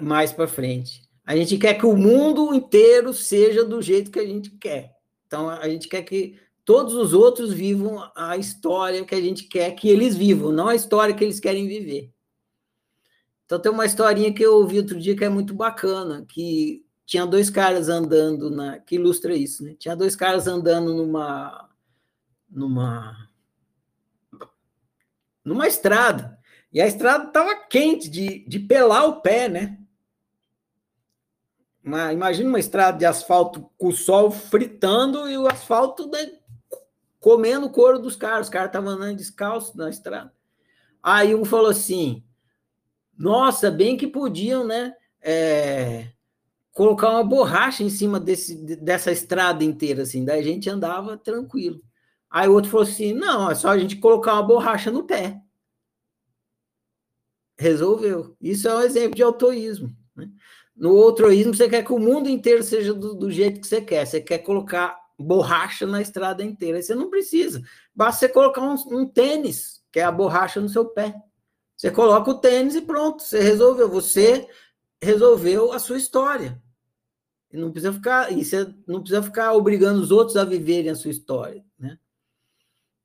mais para frente. A gente quer que o mundo inteiro seja do jeito que a gente quer. Então, a gente quer que todos os outros vivam a história que a gente quer que eles vivam, não a história que eles querem viver. Então tem uma historinha que eu ouvi outro dia que é muito bacana, que tinha dois caras andando na, que ilustra isso, né? Tinha dois caras andando numa numa numa estrada. E a estrada estava quente de, de pelar o pé, né? Uma, imagina uma estrada de asfalto com o sol fritando e o asfalto né, comendo o couro dos caras. Os caras estavam andando descalço na estrada. Aí um falou assim: nossa, bem que podiam, né? É, colocar uma borracha em cima desse, dessa estrada inteira, assim, daí a gente andava tranquilo. Aí o outro falou assim: não, é só a gente colocar uma borracha no pé. Resolveu. Isso é um exemplo de autoísmo. Né? No outroísmo, você quer que o mundo inteiro seja do, do, jeito que você quer. Você quer colocar borracha na estrada inteira. Aí você não precisa. Basta você colocar um, um tênis, que é a borracha no seu pé. Você coloca o tênis e pronto, você resolveu. Você resolveu a sua história. E não precisa ficar, e você não precisa ficar obrigando os outros a viverem a sua história, né?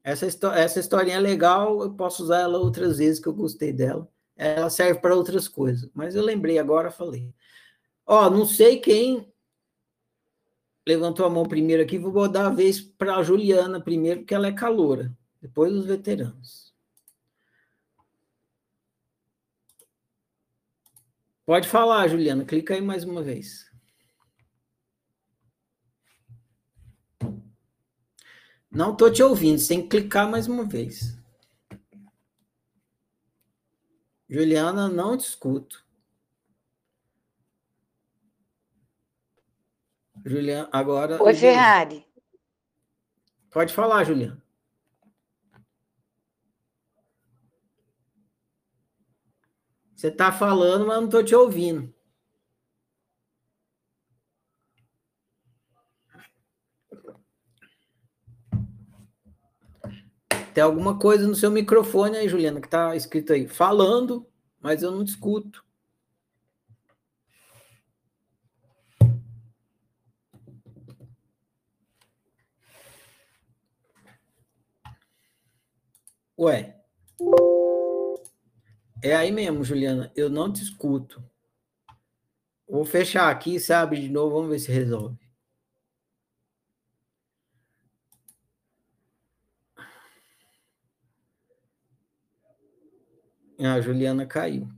Essa, essa historinha é legal, eu posso usar ela outras vezes que eu gostei dela. Ela serve para outras coisas, mas eu lembrei agora, falei. Ó, não sei quem levantou a mão primeiro aqui, vou dar a vez para a Juliana primeiro, porque ela é caloura, depois os veteranos. Pode falar, Juliana. Clica aí mais uma vez. Não estou te ouvindo. Você tem que clicar mais uma vez. Juliana, não te escuto. Juliana, agora. Oi, Ferrari. Pode falar, Juliana. Você está falando, mas não estou te ouvindo. Tem alguma coisa no seu microfone aí, Juliana, que está escrito aí. Falando, mas eu não discuto. Ué. É aí mesmo, Juliana. Eu não te escuto. Vou fechar aqui, sabe, de novo, vamos ver se resolve. Ah, a Juliana caiu.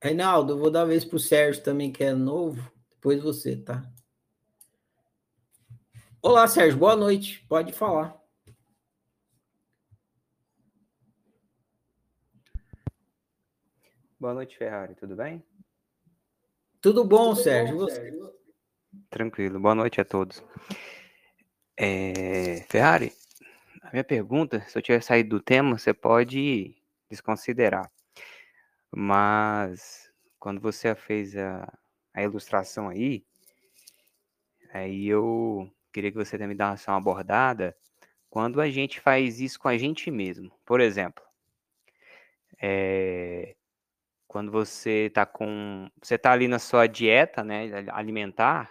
Reinaldo, eu vou dar vez para o Sérgio também, que é novo. Depois você, tá? Olá, Sérgio. Boa noite. Pode falar. Boa noite, Ferrari. Tudo bem? Tudo bom, Tudo Sérgio. Bom, Sérgio. Tranquilo. Boa noite a todos. É... Ferrari, a minha pergunta, se eu tiver saído do tema, você pode desconsiderar. Mas quando você fez a, a ilustração aí, aí eu queria que você me desse uma abordada quando a gente faz isso com a gente mesmo. Por exemplo, é, quando você está com. Você está ali na sua dieta né, alimentar,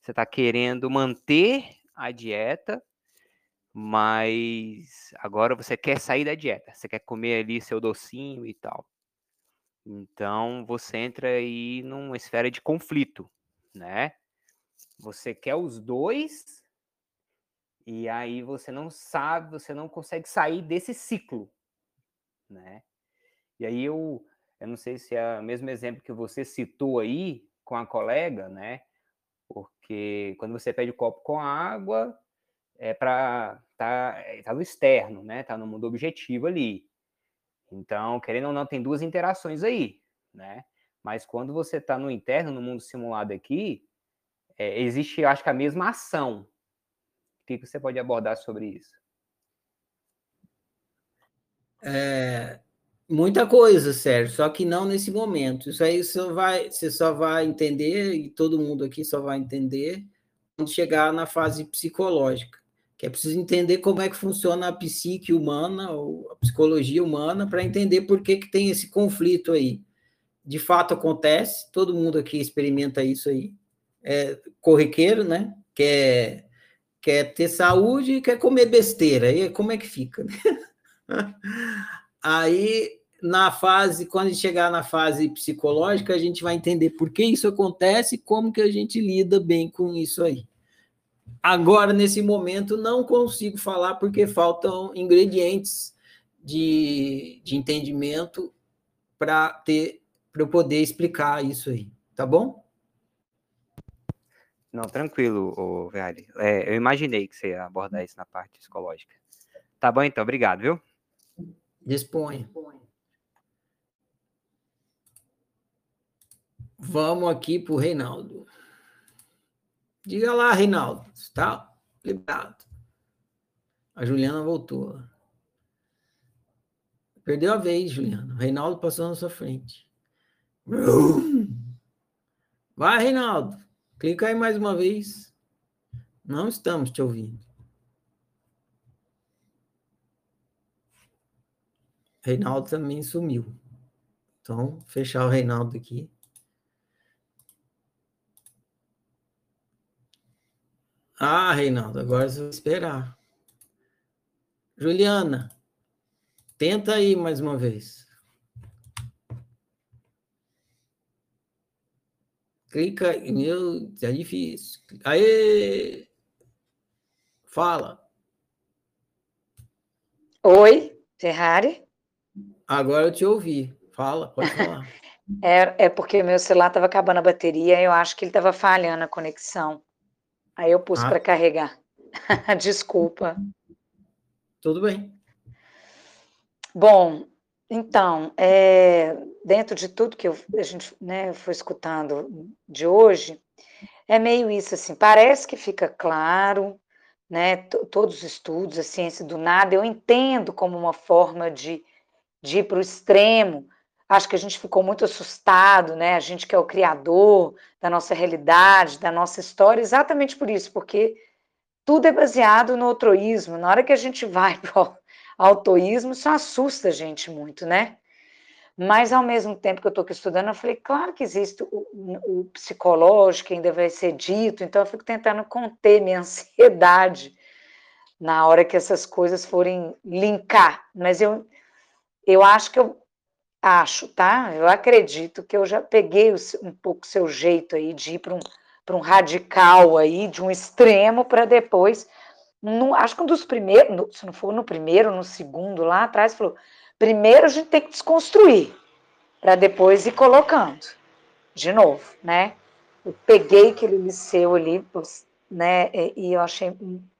você está querendo manter a dieta, mas agora você quer sair da dieta, você quer comer ali seu docinho e tal. Então você entra aí numa esfera de conflito, né? Você quer os dois, e aí você não sabe, você não consegue sair desse ciclo, né? E aí eu eu não sei se é o mesmo exemplo que você citou aí com a colega, né? Porque quando você pede o copo com água, é para tá, é, tá no externo, né? Tá no mundo objetivo ali. Então, querendo ou não, tem duas interações aí, né? Mas quando você está no interno, no mundo simulado aqui, é, existe, acho que, a mesma ação. O que você pode abordar sobre isso? É, Muita coisa, Sérgio, só que não nesse momento. Isso aí você, vai, você só vai entender, e todo mundo aqui só vai entender, quando chegar na fase psicológica. Que é preciso entender como é que funciona a psique humana, ou a psicologia humana, para entender por que, que tem esse conflito aí. De fato acontece, todo mundo aqui experimenta isso aí. É corriqueiro, né? Quer, quer ter saúde e quer comer besteira. Aí como é que fica? Aí na fase, quando chegar na fase psicológica, a gente vai entender por que isso acontece e como que a gente lida bem com isso aí. Agora, nesse momento, não consigo falar porque faltam ingredientes de, de entendimento para ter para eu poder explicar isso aí, tá bom? Não, tranquilo, o É, eu imaginei que você ia abordar isso na parte psicológica. Tá bom, então, obrigado, viu? Disponha. Vamos aqui para o Reinaldo. Diga lá, Reinaldo. Está liberado. A Juliana voltou. Perdeu a vez, Juliana. O Reinaldo passou na sua frente. Vai, Reinaldo. Clica aí mais uma vez. Não estamos te ouvindo. Reinaldo também sumiu. Então, fechar o Reinaldo aqui. Ah, Reinaldo, agora você vai esperar. Juliana, tenta aí mais uma vez. Clica, meu, é difícil. Aê! Fala. Oi, Ferrari. Agora eu te ouvi. Fala, pode falar. é, é porque meu celular estava acabando a bateria e eu acho que ele estava falhando a conexão. Aí eu pus ah. para carregar. Desculpa. Tudo bem. Bom, então, é, dentro de tudo que eu, a gente né, foi escutando de hoje, é meio isso assim, parece que fica claro, né, todos os estudos, a ciência do nada, eu entendo como uma forma de, de ir para o extremo, acho que a gente ficou muito assustado, né? A gente que é o criador da nossa realidade, da nossa história, exatamente por isso, porque tudo é baseado no outroísmo. Na hora que a gente vai para autoísmo, isso assusta a gente muito, né? Mas, ao mesmo tempo que eu estou aqui estudando, eu falei, claro que existe o, o psicológico, ainda vai ser dito, então eu fico tentando conter minha ansiedade na hora que essas coisas forem linkar. Mas eu, eu acho que eu acho, tá? Eu acredito que eu já peguei um pouco seu jeito aí de ir para um, um radical aí, de um extremo, para depois. No, acho que um dos primeiros, no, se não for no primeiro, no segundo, lá atrás, falou: primeiro a gente tem que desconstruir, para depois ir colocando de novo, né? Eu peguei aquele liceu ali, né? E eu achei,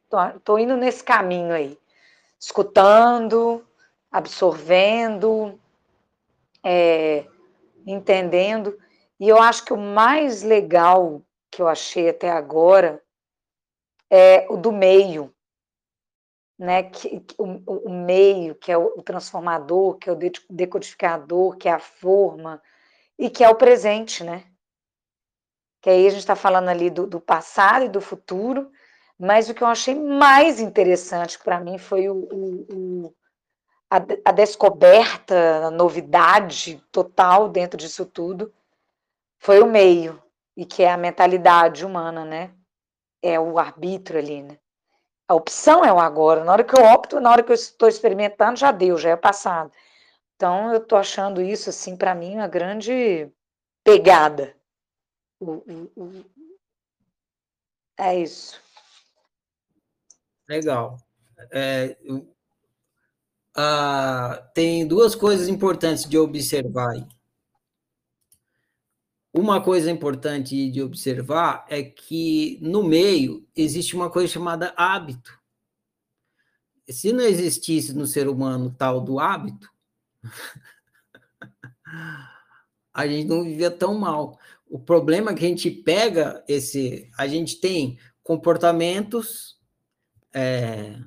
tô, tô indo nesse caminho aí, escutando, absorvendo, é, entendendo. E eu acho que o mais legal que eu achei até agora é o do meio, né? Que, o, o meio, que é o, o transformador, que é o decodificador, que é a forma, e que é o presente, né? Que aí a gente está falando ali do, do, passado e do futuro, mas o que eu achei mais interessante para mim foi o, o, a, a descoberta, a novidade total dentro disso tudo foi o meio, e que é a mentalidade humana, né? É o arbítrio ali, né? A opção é o agora. Na hora que eu opto, na hora que eu estou experimentando, já deu, já é passado. Então, eu estou achando isso, assim, para mim, uma grande pegada. É isso. Legal. É, ah, tem duas coisas importantes de observar. Uma coisa importante de observar é que no meio existe uma coisa chamada hábito. Se não existisse no ser humano tal do hábito, a gente não vivia tão mal. O problema é que a gente pega esse. A gente tem comportamentos. É,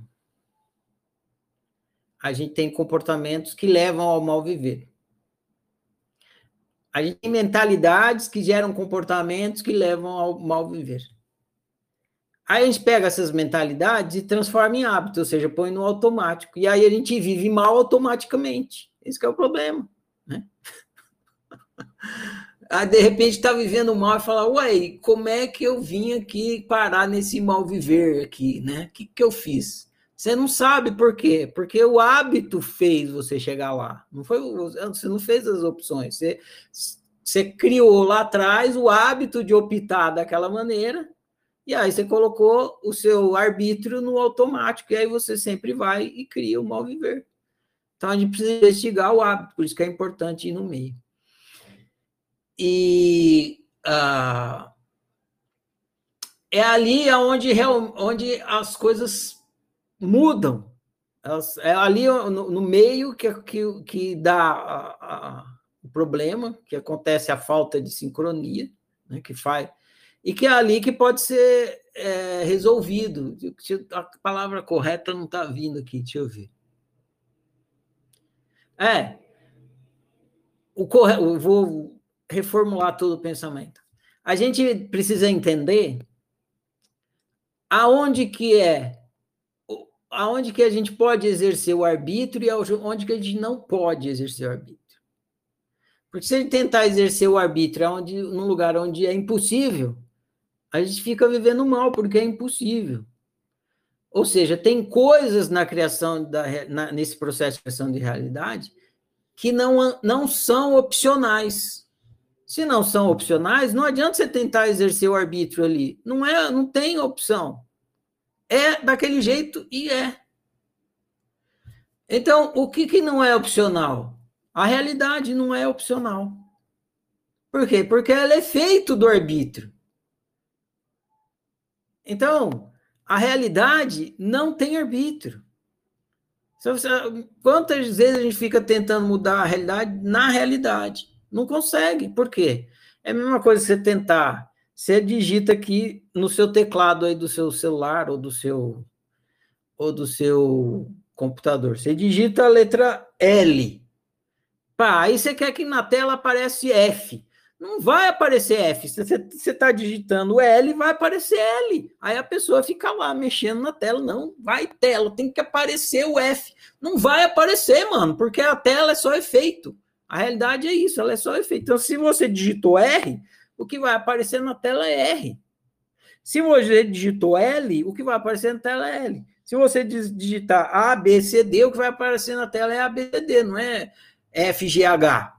a gente tem comportamentos que levam ao mal viver. A gente tem mentalidades que geram comportamentos que levam ao mal viver. Aí a gente pega essas mentalidades e transforma em hábito, ou seja, põe no automático. E aí a gente vive mal automaticamente. Esse é o problema. Né? Aí, de repente, está vivendo mal e fala, ué, como é que eu vim aqui parar nesse mal viver aqui, né? O que, que eu fiz? Você não sabe por quê? Porque o hábito fez você chegar lá. Não foi você não fez as opções. Você, você criou lá atrás o hábito de optar daquela maneira e aí você colocou o seu arbítrio no automático e aí você sempre vai e cria o mal viver. Então a gente precisa investigar o hábito, por isso que é importante ir no meio. E uh, é ali onde, onde as coisas mudam. É ali no, no meio que, que, que dá a, a, o problema, que acontece a falta de sincronia, né, que faz, e que é ali que pode ser é, resolvido. A palavra correta não está vindo aqui, deixa eu ver. É, o corre... eu vou reformular todo o pensamento. A gente precisa entender aonde que é aonde que a gente pode exercer o arbítrio e onde que a gente não pode exercer o arbítrio. Porque se a gente tentar exercer o arbítrio onde, num lugar onde é impossível, a gente fica vivendo mal, porque é impossível. Ou seja, tem coisas na criação, da, na, nesse processo de criação de realidade, que não, não são opcionais. Se não são opcionais, não adianta você tentar exercer o arbítrio ali. Não é, não tem opção. É daquele jeito e é. Então, o que, que não é opcional? A realidade não é opcional. Por quê? Porque ela é feito do arbítrio. Então, a realidade não tem arbítrio. Quantas vezes a gente fica tentando mudar a realidade na realidade? Não consegue. Por quê? É a mesma coisa você tentar você digita aqui no seu teclado aí do seu celular ou do seu ou do seu computador. Você digita a letra L. Pá, aí você quer que na tela aparece F. não vai aparecer F. Você está digitando L, vai aparecer L. Aí a pessoa fica lá mexendo na tela. Não, vai tela, tem que aparecer o F. Não vai aparecer, mano, porque a tela é só efeito. A realidade é isso, ela é só efeito. Então, se você digitou R, o que vai aparecer na tela é R. Se você digitou L, o que vai aparecer na tela é L. Se você digitar A, B, C, D, o que vai aparecer na tela é A, B, C, D, não é F, G, H.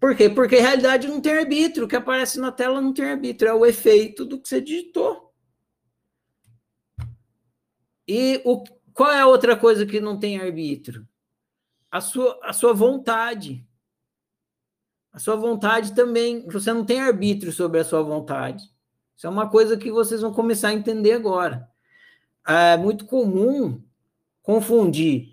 Por quê? Porque realidade não tem arbítrio. O que aparece na tela não tem arbítrio. É o efeito do que você digitou. E o, qual é a outra coisa que não tem arbítrio? A sua, a sua vontade. A sua vontade também. Você não tem arbítrio sobre a sua vontade. Isso é uma coisa que vocês vão começar a entender agora. É muito comum confundir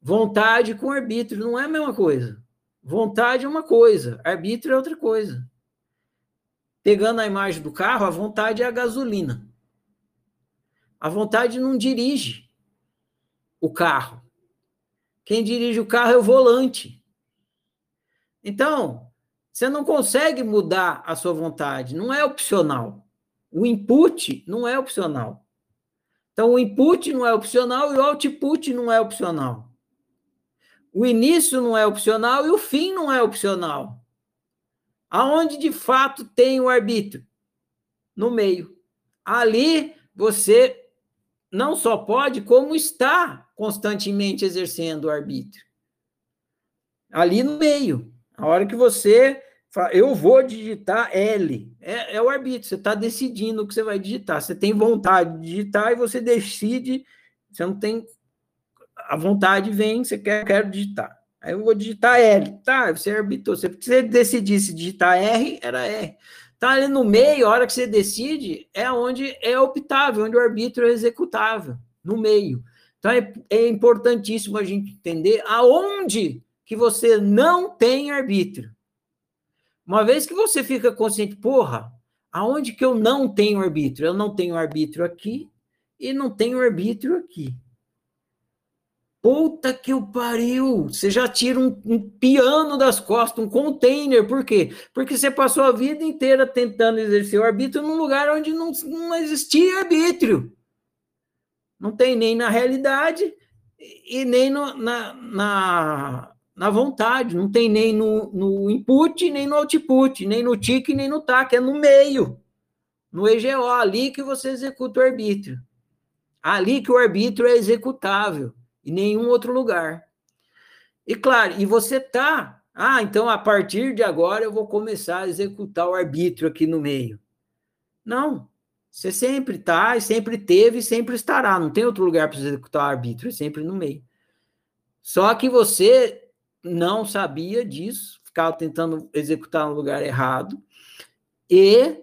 vontade com arbítrio. Não é a mesma coisa. Vontade é uma coisa, arbítrio é outra coisa. Pegando a imagem do carro, a vontade é a gasolina. A vontade não dirige o carro. Quem dirige o carro é o volante. Então, você não consegue mudar a sua vontade, não é opcional. O input não é opcional. Então, o input não é opcional e o output não é opcional. O início não é opcional e o fim não é opcional. Aonde de fato tem o arbítrio? No meio. Ali você não só pode, como está constantemente exercendo o arbítrio. Ali no meio. A hora que você eu vou digitar L, é, é o arbítrio, você está decidindo o que você vai digitar. Você tem vontade de digitar e você decide, você não tem a vontade vem, você quer, quero digitar. Aí eu vou digitar L, tá? Você arbitrou. Se você decidisse digitar R, era R. Tá ali no meio, a hora que você decide, é onde é optável, onde o arbítrio é executável, no meio. Então é, é importantíssimo a gente entender aonde que você não tem arbítrio. Uma vez que você fica consciente, porra, aonde que eu não tenho arbítrio? Eu não tenho arbítrio aqui e não tenho arbítrio aqui. Puta que o pariu! Você já tira um, um, piano das costas, um container. Por quê? Porque você passou a vida inteira tentando exercer o arbítrio num lugar onde não, não existia arbítrio. Não tem nem na realidade e nem no, na, na, na, vontade. Não tem nem no, no input, nem no output, nem no tic, nem no tac. É no meio. No EGO, ali que você executa o arbítrio. Ali que o arbítrio é executável em nenhum outro lugar. E claro, e você tá, ah, então a partir de agora eu vou começar a executar o arbítrio aqui no meio. Não. Você sempre tá, sempre teve, e sempre estará. Não tem outro lugar para executar o arbítrio, é sempre no meio. Só que você não sabia disso, ficava tentando executar no lugar errado, e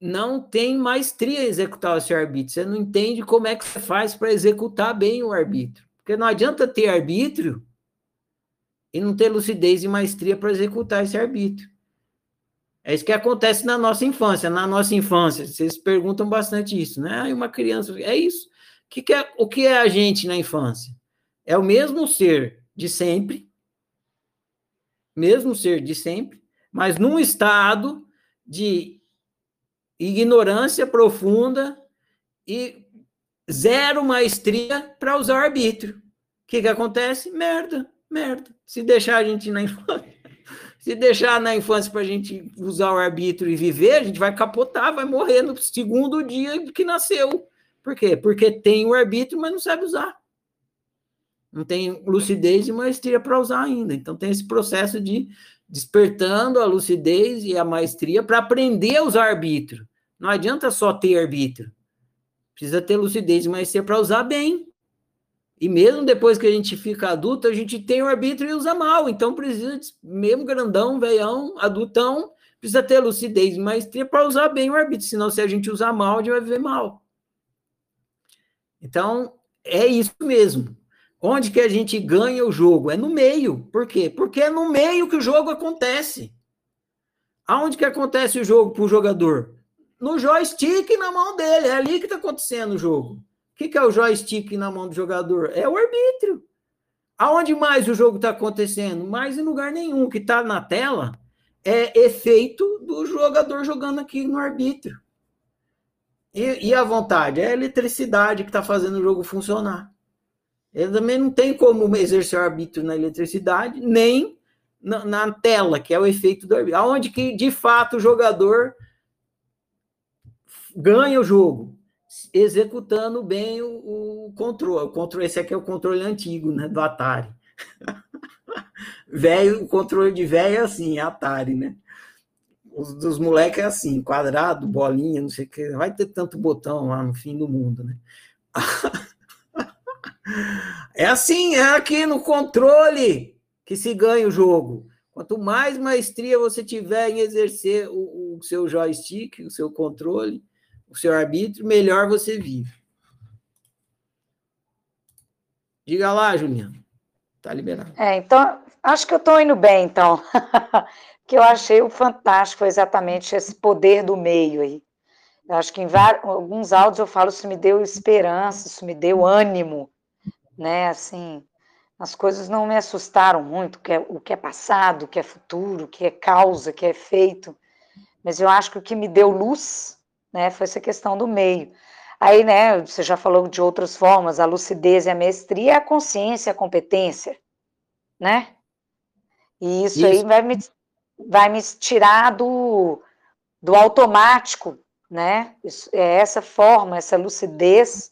não tem maestria em executar o seu arbítrio. Você não entende como é que você faz para executar bem o arbítrio. Porque não adianta ter arbítrio e não ter lucidez e maestria para executar esse arbítrio. É isso que acontece na nossa infância. Na nossa infância, vocês perguntam bastante isso, né? uma criança, é isso. O que, que é, o que é a gente na infância? É o mesmo ser de sempre, mesmo ser de sempre, mas num estado de ignorância profunda e zero maestria para usar o arbítrio. O que, que acontece? Merda, merda. Se deixar a gente na infância, se deixar na infância para a gente usar o arbítrio e viver, a gente vai capotar, vai morrer no segundo dia que nasceu. Por quê? Porque tem o arbítrio, mas não sabe usar. Não tem lucidez e maestria para usar ainda. Então tem esse processo de despertando a lucidez e a maestria para aprender a usar arbítrio. Não adianta só ter arbítrio. Precisa ter lucidez, mas ser para usar bem. E mesmo depois que a gente fica adulto, a gente tem o arbítrio e usa mal. Então precisa, mesmo grandão, veião, adultão, precisa ter lucidez e maestria para usar bem o arbítrio. Senão, se a gente usar mal, a gente vai viver mal. Então, é isso mesmo. Onde que a gente ganha o jogo? É no meio. Por quê? Porque é no meio que o jogo acontece. Aonde que acontece o jogo para o jogador? no joystick na mão dele. É ali que está acontecendo o jogo. O que, que é o joystick na mão do jogador? É o arbítrio. Aonde mais o jogo está acontecendo? Mais em lugar nenhum. Que está na tela é efeito do jogador jogando aqui no arbítrio. E, e a vontade? É a eletricidade que está fazendo o jogo funcionar. Ele também não tem como exercer o arbítrio na eletricidade, nem na, na, tela, que é o efeito do arbítrio. Aonde que, de fato, o jogador ganha o jogo? Executando bem o, o controle. O controle. Esse aqui é o controle antigo, né, do Atari. velho, o controle de velho é assim, é Atari, né? Os dos moleques é assim, quadrado, bolinha, não sei o que. Vai ter tanto botão lá no fim do mundo, né? É assim, é aqui no controle que se ganha o jogo. Quanto mais maestria você tiver em exercer o, o seu joystick, o seu controle, o seu arbítrio, melhor você vive. Diga lá, Juliana. Tá liberado. É, então, acho que eu estou indo bem, então. que eu achei o fantástico exatamente esse poder do meio aí. Eu acho que em vários, alguns áudios eu falo, isso me deu esperança, isso me deu ânimo, né? Assim, as coisas não me assustaram muito, o que é, o que é passado, o que é futuro, o que é causa, o que é feito. Mas eu acho que o que me deu luz, né, foi essa questão do meio. Aí, né, você já falou de outras formas, a lucidez e a mestria, a consciência, a competência, né? E isso, isso. aí vai me, vai me tirar do, do automático, né? Isso, é essa forma, essa lucidez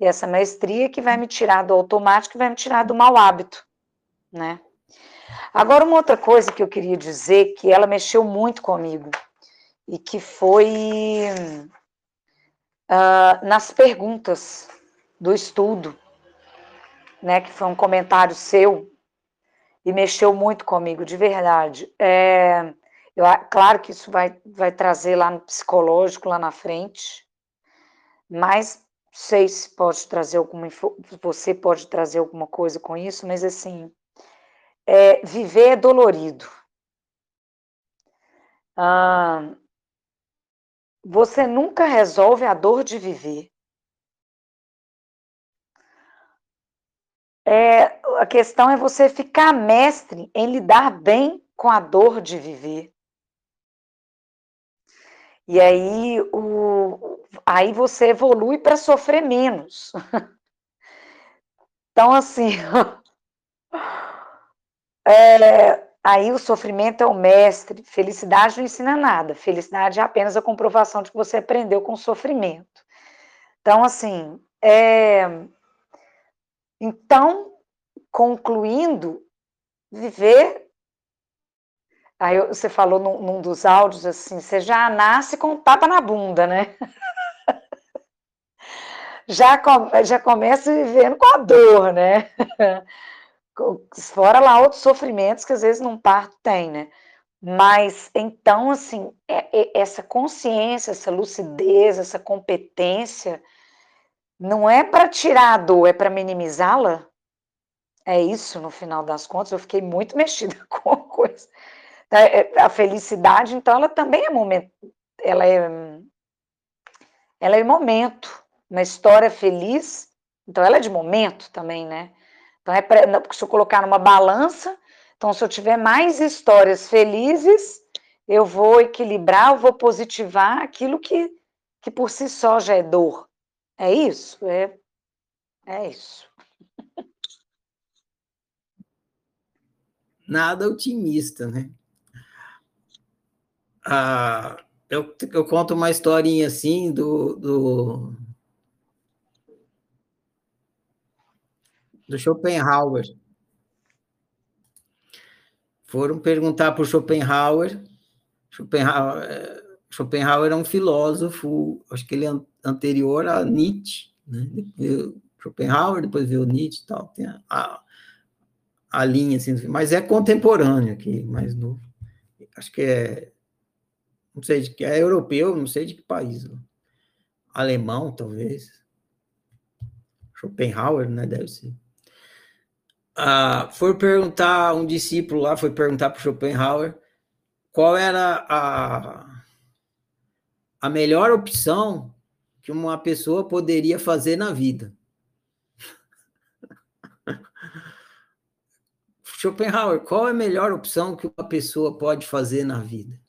e essa maestria que vai me tirar do automático vai me tirar do mau hábito, né? Agora, uma outra coisa que eu queria dizer, que ela mexeu muito comigo, e que foi uh, nas perguntas do estudo, né, que foi um comentário seu, e mexeu muito comigo, de verdade. É, eu, claro que isso vai, vai trazer lá no psicológico, lá na frente, mas sei se pode trazer alguma você pode trazer alguma coisa com isso, mas assim, é, viver é dolorido. Ah, você nunca resolve a dor de viver. É, a questão é você ficar mestre em lidar bem com a dor de viver. E aí, o, aí você evolui para sofrer menos. Então, assim, é, aí o sofrimento é o mestre. Felicidade não ensina nada. Felicidade é apenas a comprovação de que você aprendeu com o sofrimento. Então, assim, é, então, concluindo, viver Aí você falou num, num, dos áudios assim, você já nasce com um tapa na bunda, né? já, já começa vivendo com a dor, né? Fora lá outros sofrimentos que às vezes num parto tem, né? Mas então, assim, é, é, essa consciência, essa lucidez, essa competência, não é para tirar a dor, é para minimizá-la? É isso, no final das contas, eu fiquei muito mexida com a coisa. É, é, a felicidade, então, ela também é momento, ela é, ela é momento, uma história feliz, então ela é de momento também, né? Então, é pra, se eu colocar numa balança, então, se eu tiver mais histórias felizes, eu vou equilibrar, eu vou positivar aquilo que, que por si só já é dor. É isso? É, é isso. Nada otimista, né? Ah, eu, eu conto uma historinha assim do, do, do Schopenhauer. Foram perguntar para o Schopenhauer. Schopenhauer. Schopenhauer é um filósofo, acho que ele é anterior a Nietzsche, né? Schopenhauer, depois veio Nietzsche e tal, tem a, a, linha, assim, mas é contemporâneo aqui, mais novo. Acho que é não sei de que é europeu, não sei de que país. Alemão, talvez. Schopenhauer, né? Deve ser. Ah, foi perguntar, um discípulo lá foi perguntar para Schopenhauer qual era a, a melhor opção que uma pessoa poderia fazer na vida. Schopenhauer, qual é a melhor opção que uma pessoa pode fazer na vida?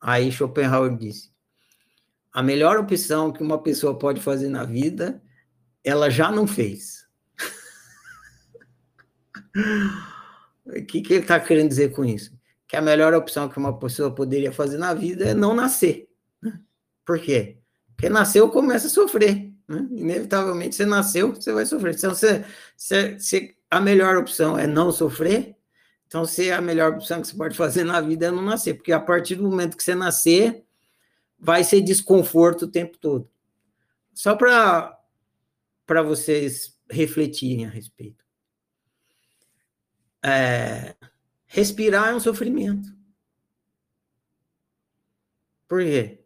Aí Schopenhauer disse: a melhor opção que uma pessoa pode fazer na vida, ela já não fez. O que, que ele está querendo dizer com isso? Que a melhor opção que uma pessoa poderia fazer na vida é não nascer. Né? Por quê? Porque nasceu, começa a sofrer. Né? Inevitavelmente, você nasceu, você vai sofrer. Então, se, se, se a melhor opção é não sofrer, então se a melhor opção que você pode fazer na vida é não nascer, porque a partir do momento que você nascer, vai ser desconforto o tempo todo. Só para vocês refletirem a respeito. É, respirar é um sofrimento. Por quê?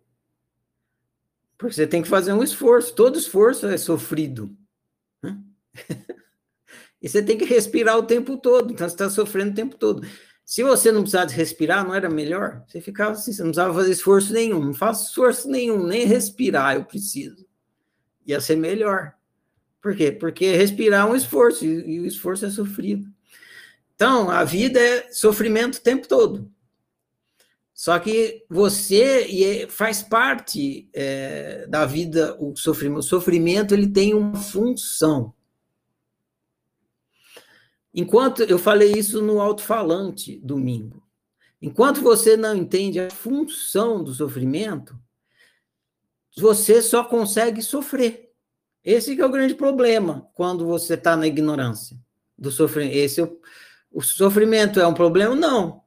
Porque você tem que fazer um esforço. Todo esforço é sofrido. Né? e você tem que respirar o tempo todo. Então você está sofrendo o tempo todo. Se você não precisasse respirar, não era melhor? Você ficava assim, você não precisava fazer esforço nenhum. Não faço esforço nenhum, nem respirar eu preciso. Ia ser melhor. Por quê? Porque respirar é um esforço, e o esforço é sofrido. Então, a vida é sofrimento o tempo todo. Só que você é, faz parte é, da vida o sofrimento. O sofrimento ele tem uma função. Enquanto eu falei isso no alto-falante domingo, enquanto você não entende a função do sofrimento, você só consegue sofrer. Esse é o grande problema quando você está na ignorância do sofrimento. Esse é o, o sofrimento é um problema? Não.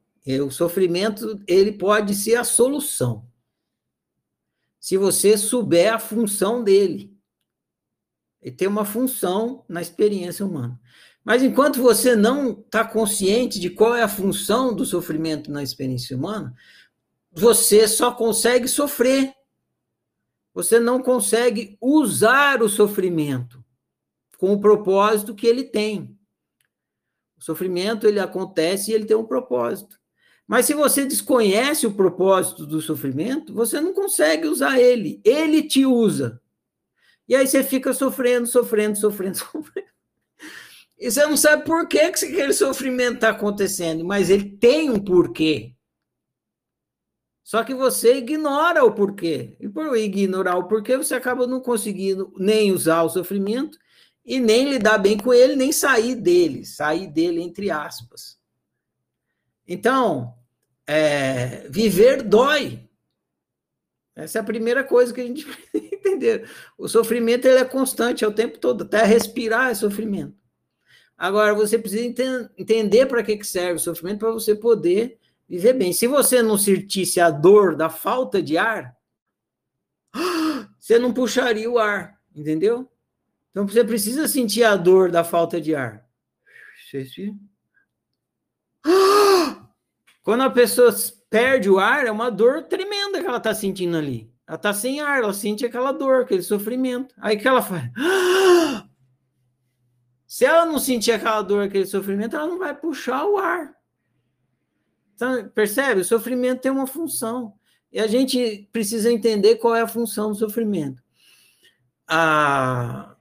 O sofrimento ele pode ser a solução. Se você souber a função dele. Ele tem uma função na experiência humana. Mas enquanto você não está consciente de qual é a função do sofrimento na experiência humana, você só consegue sofrer. Você não consegue usar o sofrimento com o propósito que ele tem. Sofrimento ele acontece e ele tem um propósito. Mas se você desconhece o propósito do sofrimento, você não consegue usar ele. Ele te usa. E aí você fica sofrendo, sofrendo, sofrendo, sofrendo. E você não sabe por que, que aquele sofrimento está acontecendo, mas ele tem um porquê. Só que você ignora o porquê. E por ignorar o porquê, você acaba não conseguindo nem usar o sofrimento e nem lidar bem com ele, nem sair dele, sair dele entre aspas. Então, é, viver dói. Essa é a primeira coisa que a gente entender. O sofrimento ele é constante, é o tempo todo. Até respirar é sofrimento. Agora, você precisa ent entender para que, que serve o sofrimento para você poder viver bem. Se você não sentisse a dor da falta de ar, você não puxaria o ar, entendeu? Então, você precisa sentir a dor da falta de ar. Quando a pessoa perde o ar, é uma dor tremenda que ela está sentindo ali. Ela está sem ar, ela sente aquela dor, aquele sofrimento. Aí que ela faz? Se ela não sentir aquela dor, aquele sofrimento, ela não vai puxar o ar. Então, percebe? O sofrimento tem uma função. E a gente precisa entender qual é a função do sofrimento. A,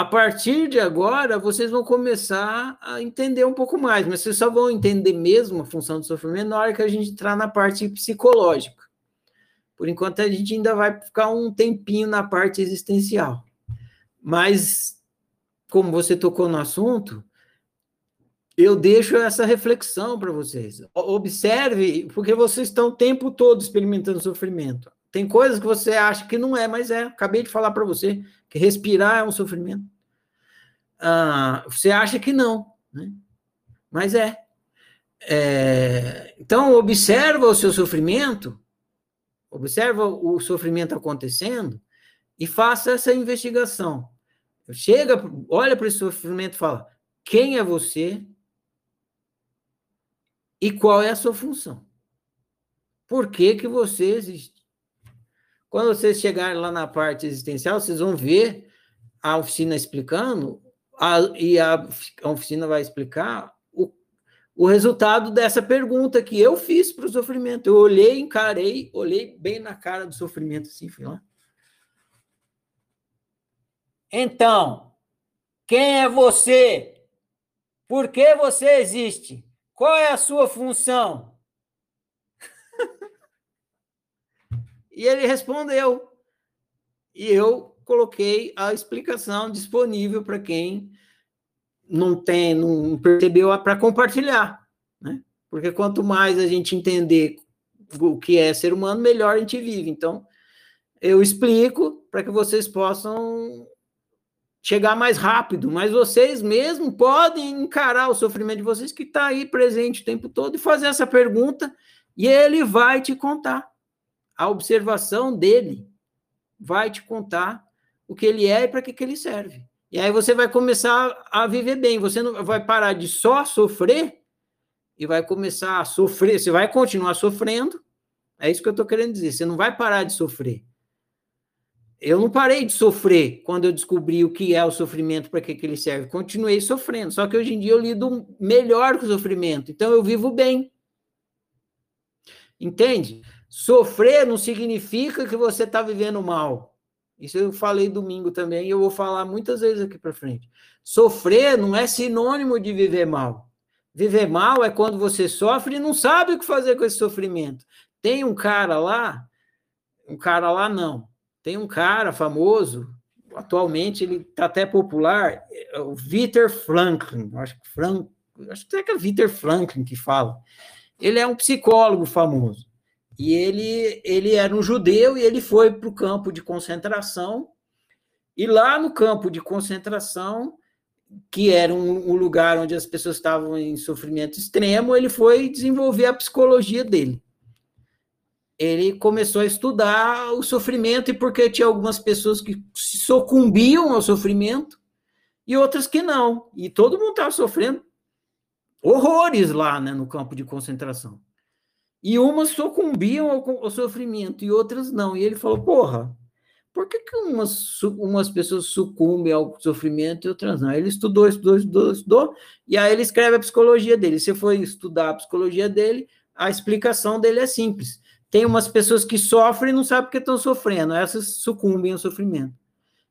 a partir de agora, vocês vão começar a entender um pouco mais, mas vocês só vão entender mesmo a função do sofrimento na hora que a gente entrar na parte psicológica. Por enquanto, a gente ainda vai ficar um tempinho na parte existencial. Mas como você tocou no assunto, eu deixo essa reflexão para vocês. Observe, porque vocês estão o tempo todo experimentando sofrimento. Tem coisas que você acha que não é, mas é. Acabei de falar para você que respirar é um sofrimento. Ah, você acha que não, né? mas é. é. Então, observa o seu sofrimento, observa o sofrimento acontecendo e faça essa investigação. Chega, olha para esse sofrimento e fala: quem é você e qual é a sua função? Por que, que você existe? Quando vocês chegarem lá na parte existencial, vocês vão ver a oficina explicando, a, e a, a oficina vai explicar o, o resultado dessa pergunta que eu fiz para o sofrimento. Eu olhei, encarei, olhei bem na cara do sofrimento, assim, fui lá. Então, quem é você? Por que você existe? Qual é a sua função? E ele respondeu. E eu coloquei a explicação disponível para quem não tem, não percebeu para compartilhar, né? Porque quanto mais a gente entender o que é ser humano, melhor a gente vive. Então, eu explico para que vocês possam chegar mais rápido, mas vocês mesmo podem encarar o sofrimento de vocês que está aí presente o tempo todo e fazer essa pergunta e ele vai te contar. A observação dele vai te contar o que ele é e para que, que ele serve. E aí você vai começar a viver bem. Você não vai parar de só sofrer e vai começar a sofrer. Você vai continuar sofrendo. É isso que eu estou querendo dizer. Você não vai parar de sofrer. Eu não parei de sofrer quando eu descobri o que é o sofrimento, para que, que ele serve. Continuei sofrendo, só que hoje em dia eu lido melhor com o sofrimento, então eu vivo bem. Entende? Sofrer não significa que você está vivendo mal. Isso eu falei domingo também e eu vou falar muitas vezes aqui para frente. Sofrer não é sinônimo de viver mal. Viver mal é quando você sofre e não sabe o que fazer com esse sofrimento. Tem um cara lá, um cara lá não, tem um cara famoso, atualmente ele está até popular, é o Victor Franklin, acho que, Frank, acho que é Victor Franklin que fala. Ele é um psicólogo famoso. E ele, ele era um judeu e ele foi para o campo de concentração. E lá no campo de concentração, que era um, um, lugar onde as pessoas estavam em sofrimento extremo, ele foi desenvolver a psicologia dele ele começou a estudar o sofrimento e porque tinha algumas pessoas que sucumbiam ao sofrimento e outras que não. E todo mundo estava sofrendo horrores lá né, no campo de concentração. E umas sucumbiam ao, ao, sofrimento e outras não. E ele falou: porra, por que, que umas, umas pessoas sucumbem ao sofrimento e outras não? Ele estudou, estudou, estudou, estudou, e aí ele escreve a psicologia dele. Se foi estudar a psicologia dele, a explicação dele é simples tem umas pessoas que sofrem e não sabem porque estão sofrendo, essas sucumbem ao sofrimento.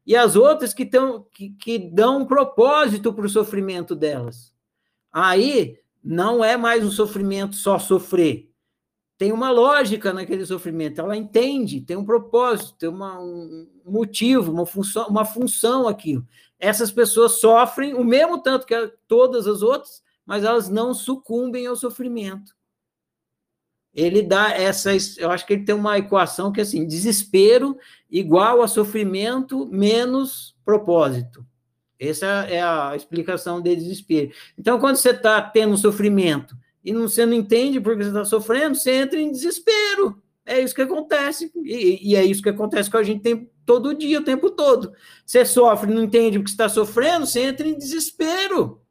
E as outras que, tão, que, que dão um propósito para o sofrimento delas. Aí não é mais um sofrimento só sofrer. Tem uma lógica naquele sofrimento, ela entende, tem um propósito, tem uma, um motivo, uma função, uma função aquilo. Essas pessoas sofrem o mesmo tanto que todas as outras, mas elas não sucumbem ao sofrimento ele dá essa, eu acho que ele tem uma equação que é assim, desespero igual a sofrimento menos propósito. Essa é a explicação de desespero. Então, quando você está tendo sofrimento e não, você não entende porque você está sofrendo, você entra em desespero. É isso que acontece. E, e, é isso que acontece com a gente tem, todo dia, o tempo todo. Você sofre, não entende porque está sofrendo, você entra em desespero.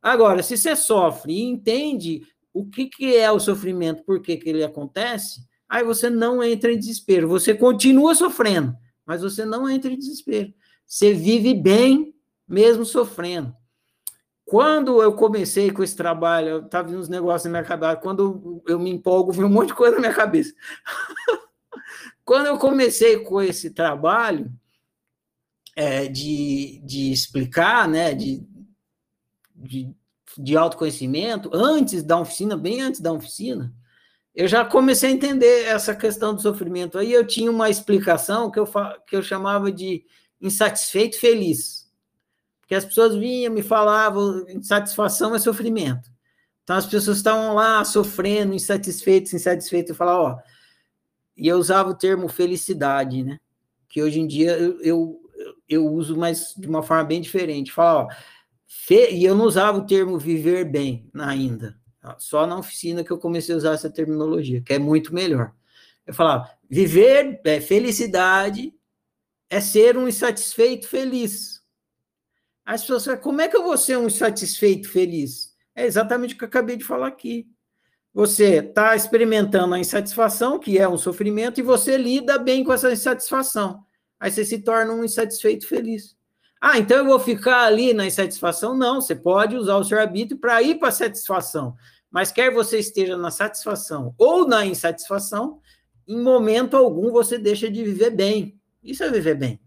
Agora, se você sofre e entende o que, que é o sofrimento, por que, que ele acontece, aí você não entra em desespero. Você continua sofrendo, mas você não entra em desespero. Você vive bem, mesmo sofrendo. Quando eu comecei com esse trabalho, eu estava vendo uns negócios na minha cabeça, quando eu me empolgo, vem um monte de coisa na minha cabeça. quando eu comecei com esse trabalho é, de, de explicar, né, de, de de autoconhecimento, antes da oficina, bem antes da oficina, eu já comecei a entender essa questão do sofrimento. Aí eu tinha uma explicação que eu, que eu chamava de insatisfeito feliz. Porque as pessoas vinham, me falavam, insatisfação é sofrimento. Então as pessoas estavam lá sofrendo, insatisfeitas, insatisfeitas. Eu falava, ó, e eu usava o termo felicidade, né? Que hoje em dia eu, eu, eu uso, mas de uma forma bem diferente. Fala, ó, Fe... E eu não usava o termo viver bem ainda. Só na oficina que eu comecei a usar essa terminologia, que é muito melhor. Eu falava, viver é felicidade é ser um insatisfeito feliz. As pessoas falam, como é que eu vou ser um insatisfeito feliz? É exatamente o que eu acabei de falar aqui. Você está experimentando a insatisfação, que é um sofrimento, e você lida bem com essa insatisfação. Aí você se torna um insatisfeito feliz. Ah, então eu vou ficar ali na insatisfação? Não, você pode usar o seu arbítrio para ir para a satisfação. Mas quer você esteja na satisfação ou na insatisfação, em momento algum você deixa de viver bem. Isso é viver bem.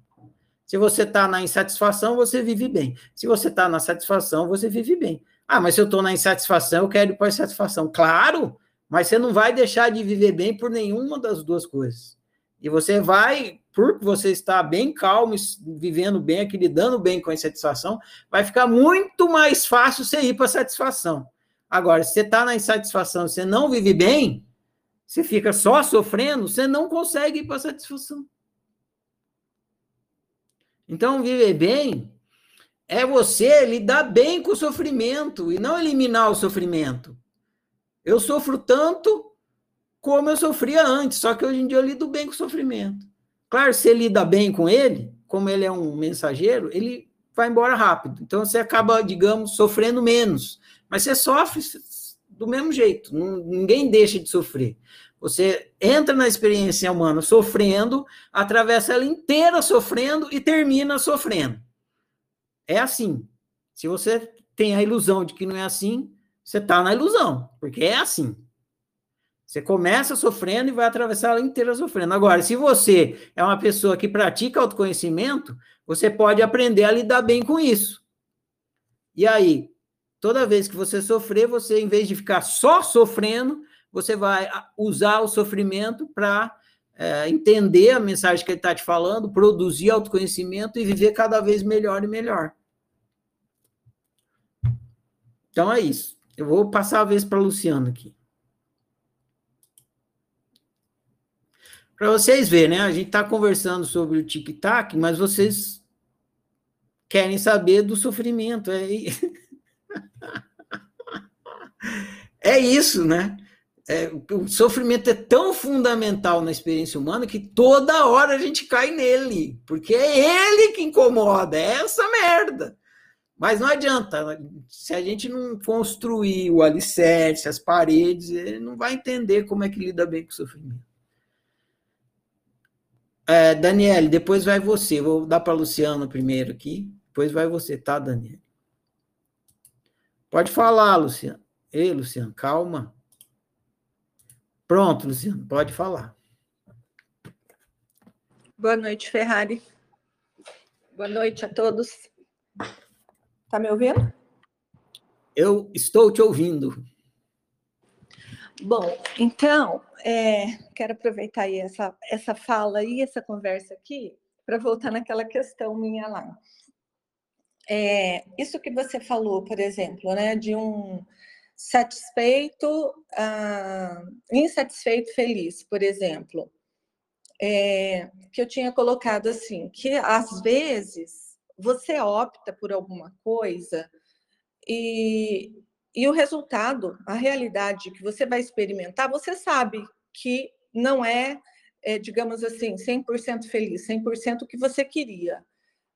Se você está na insatisfação, você vive bem. Se você está na satisfação, você vive bem. Ah, mas se eu estou na insatisfação, eu quero ir para a insatisfação. Claro, mas você não vai deixar de viver bem por nenhuma das duas coisas. E você vai, por você estar bem calmo, vivendo bem aqui, lidando bem com a insatisfação, vai ficar muito mais fácil você ir para a satisfação. Agora, se você está na insatisfação, você não vive bem, você fica só sofrendo, você não consegue ir para a satisfação. Então, viver bem é você lidar bem com o sofrimento e não eliminar o sofrimento. Eu sofro tanto como eu sofria antes, só que hoje em dia eu lido bem com o sofrimento. Claro, se você lida bem com ele, como ele é um mensageiro, ele vai embora rápido. Então você acaba, digamos, sofrendo menos. Mas você sofre do mesmo jeito, ninguém deixa de sofrer. Você entra na experiência humana sofrendo, atravessa ela inteira sofrendo e termina sofrendo. É assim. Se você tem a ilusão de que não é assim, você está na ilusão, porque é assim. Você começa sofrendo e vai atravessar ela inteira sofrendo. Agora, se você é uma pessoa que pratica autoconhecimento, você pode aprender a lidar bem com isso. E aí, toda vez que você sofrer, você, em vez de ficar só sofrendo, você vai usar o sofrimento para é, entender a mensagem que ele está te falando, produzir autoconhecimento e viver cada vez melhor e melhor. Então é isso. Eu vou passar a vez para a Luciana aqui. Para vocês verem, né? A gente está conversando sobre o tic-tac, mas vocês querem saber do sofrimento. É, é isso, né? É, o sofrimento é tão fundamental na experiência humana que toda hora a gente cai nele, porque é ele que incomoda, é essa merda. Mas não adianta, se a gente não construir o alicerce, as paredes, ele não vai entender como é que lida bem com o sofrimento. É, Daniele, depois vai você. Vou dar para a Luciana primeiro aqui, depois vai você, tá, Daniele? Pode falar, Luciana. Ei, Luciano, calma. Pronto, Luciano, pode falar. Boa noite, Ferrari. Boa noite a todos. Tá me ouvindo? Eu estou te ouvindo. Bom, então, é, quero aproveitar aí essa, essa fala e essa conversa aqui para voltar naquela questão minha lá. É, isso que você falou, por exemplo, né, de um satisfeito, uh, insatisfeito, feliz, por exemplo, é, que eu tinha colocado assim, que às vezes você opta por alguma coisa e, e o resultado, a realidade que você vai experimentar, você sabe que não é, é digamos assim, 100% feliz, 100% o que você queria.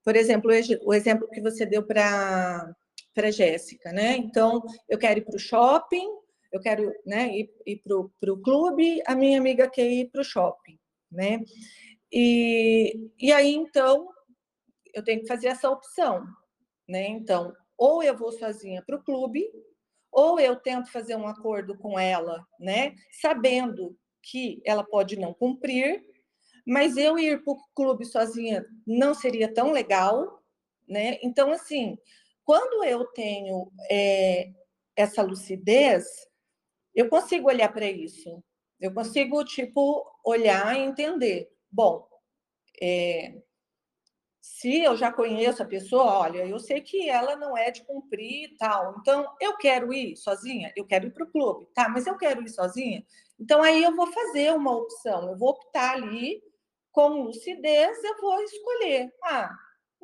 Por exemplo, o exemplo que você deu para para Jéssica, né? Então, eu quero ir para o shopping, eu quero né, ir, ir para o clube, a minha amiga quer ir para o shopping, né? E, e aí, então, eu tenho que fazer essa opção, né? Então, ou eu vou sozinha para o clube, ou eu tento fazer um acordo com ela, né? Sabendo que ela pode não cumprir, mas eu ir para o clube sozinha não seria tão legal, né? Então, assim, quando eu tenho é, essa lucidez, eu consigo olhar para isso. Eu consigo, tipo, olhar e entender. Bom, é, se eu já conheço a pessoa, olha, eu sei que ela não é de cumprir e tal, então eu quero ir sozinha, eu quero ir para o clube, tá? Mas eu quero ir sozinha, então aí eu vou fazer uma opção, eu vou optar ali com lucidez, eu vou escolher. Ah,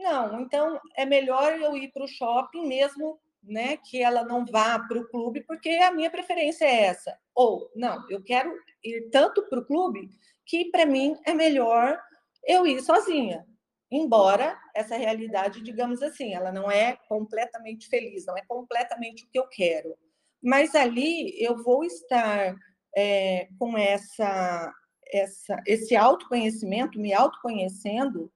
não, então é melhor eu ir para o shopping mesmo, né? Que ela não vá para o clube, porque a minha preferência é essa. Ou não, eu quero ir tanto para o clube que para mim é melhor eu ir sozinha embora essa realidade, digamos assim, ela não é completamente feliz, não é completamente o que eu quero. Mas ali eu vou estar é, com essa, essa, esse autoconhecimento, me autoconhecendo,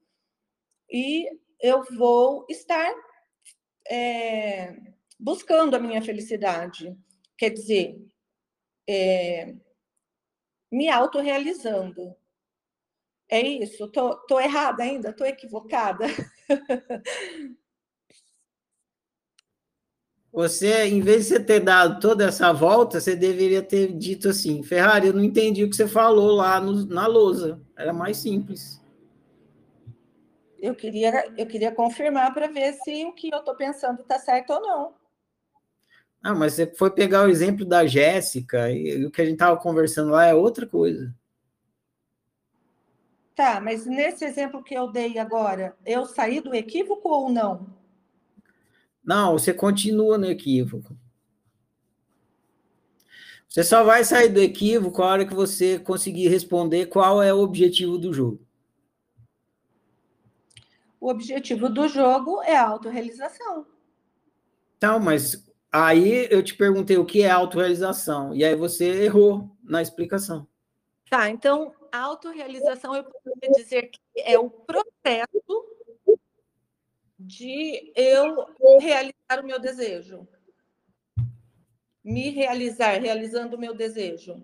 e eu vou estar é, buscando a minha felicidade. Quer dizer, é, me autorrealizando. É isso? Tô, tô errada ainda? Tô equivocada? Você, em vez de você ter dado toda essa volta, você deveria ter dito assim: Ferrari, eu não entendi o que você falou lá no, na lousa. Era mais simples. Eu queria, eu queria confirmar para ver se o que eu estou pensando está certo ou não. Ah, mas você foi pegar o exemplo da Jéssica e, e o que a gente estava conversando lá é outra coisa. Tá, mas nesse exemplo que eu dei agora, eu saí do equívoco ou não? Não, você continua no equívoco. Você só vai sair do equívoco a hora que você conseguir responder qual é o objetivo do jogo. O objetivo do jogo é a autorrealização. Então, mas aí eu te perguntei o que é autorrealização, e aí você errou na explicação. Tá, então, autorrealização eu poderia dizer que é o processo de eu realizar o meu desejo. Me realizar, realizando o meu desejo.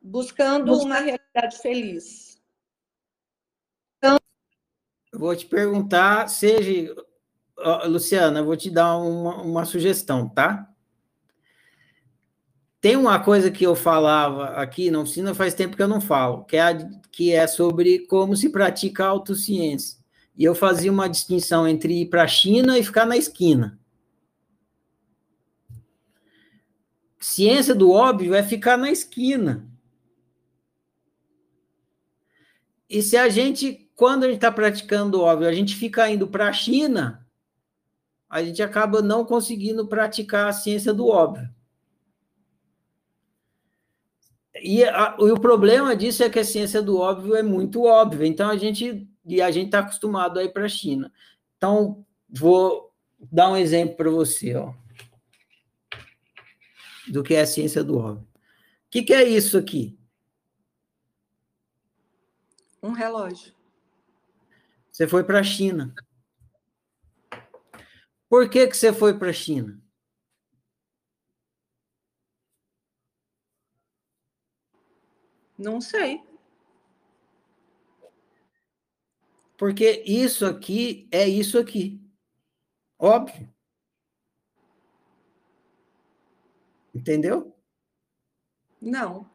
Buscando uma realidade feliz. Vou te perguntar, seja. Luciana, eu vou te dar uma, uma sugestão, tá? Tem uma coisa que eu falava aqui na oficina faz tempo que eu não falo, que é, que é sobre como se pratica a autociência. E eu fazia uma distinção entre ir para a China e ficar na esquina. Ciência do óbvio é ficar na esquina. E se a gente, quando a gente está praticando óbvio, a gente fica indo para a China, a gente acaba não conseguindo praticar a ciência do óbvio. E, a, e o problema disso é que a ciência do óbvio é muito óbvia. Então a gente e a gente está acostumado a ir para a China. Então, vou dar um exemplo para você, ó, do que é a ciência do óbvio. O que, que é isso aqui? Um relógio. Você foi para a China. Por que, que você foi para a China? Não sei. Porque isso aqui é isso aqui. Óbvio. Entendeu? Não.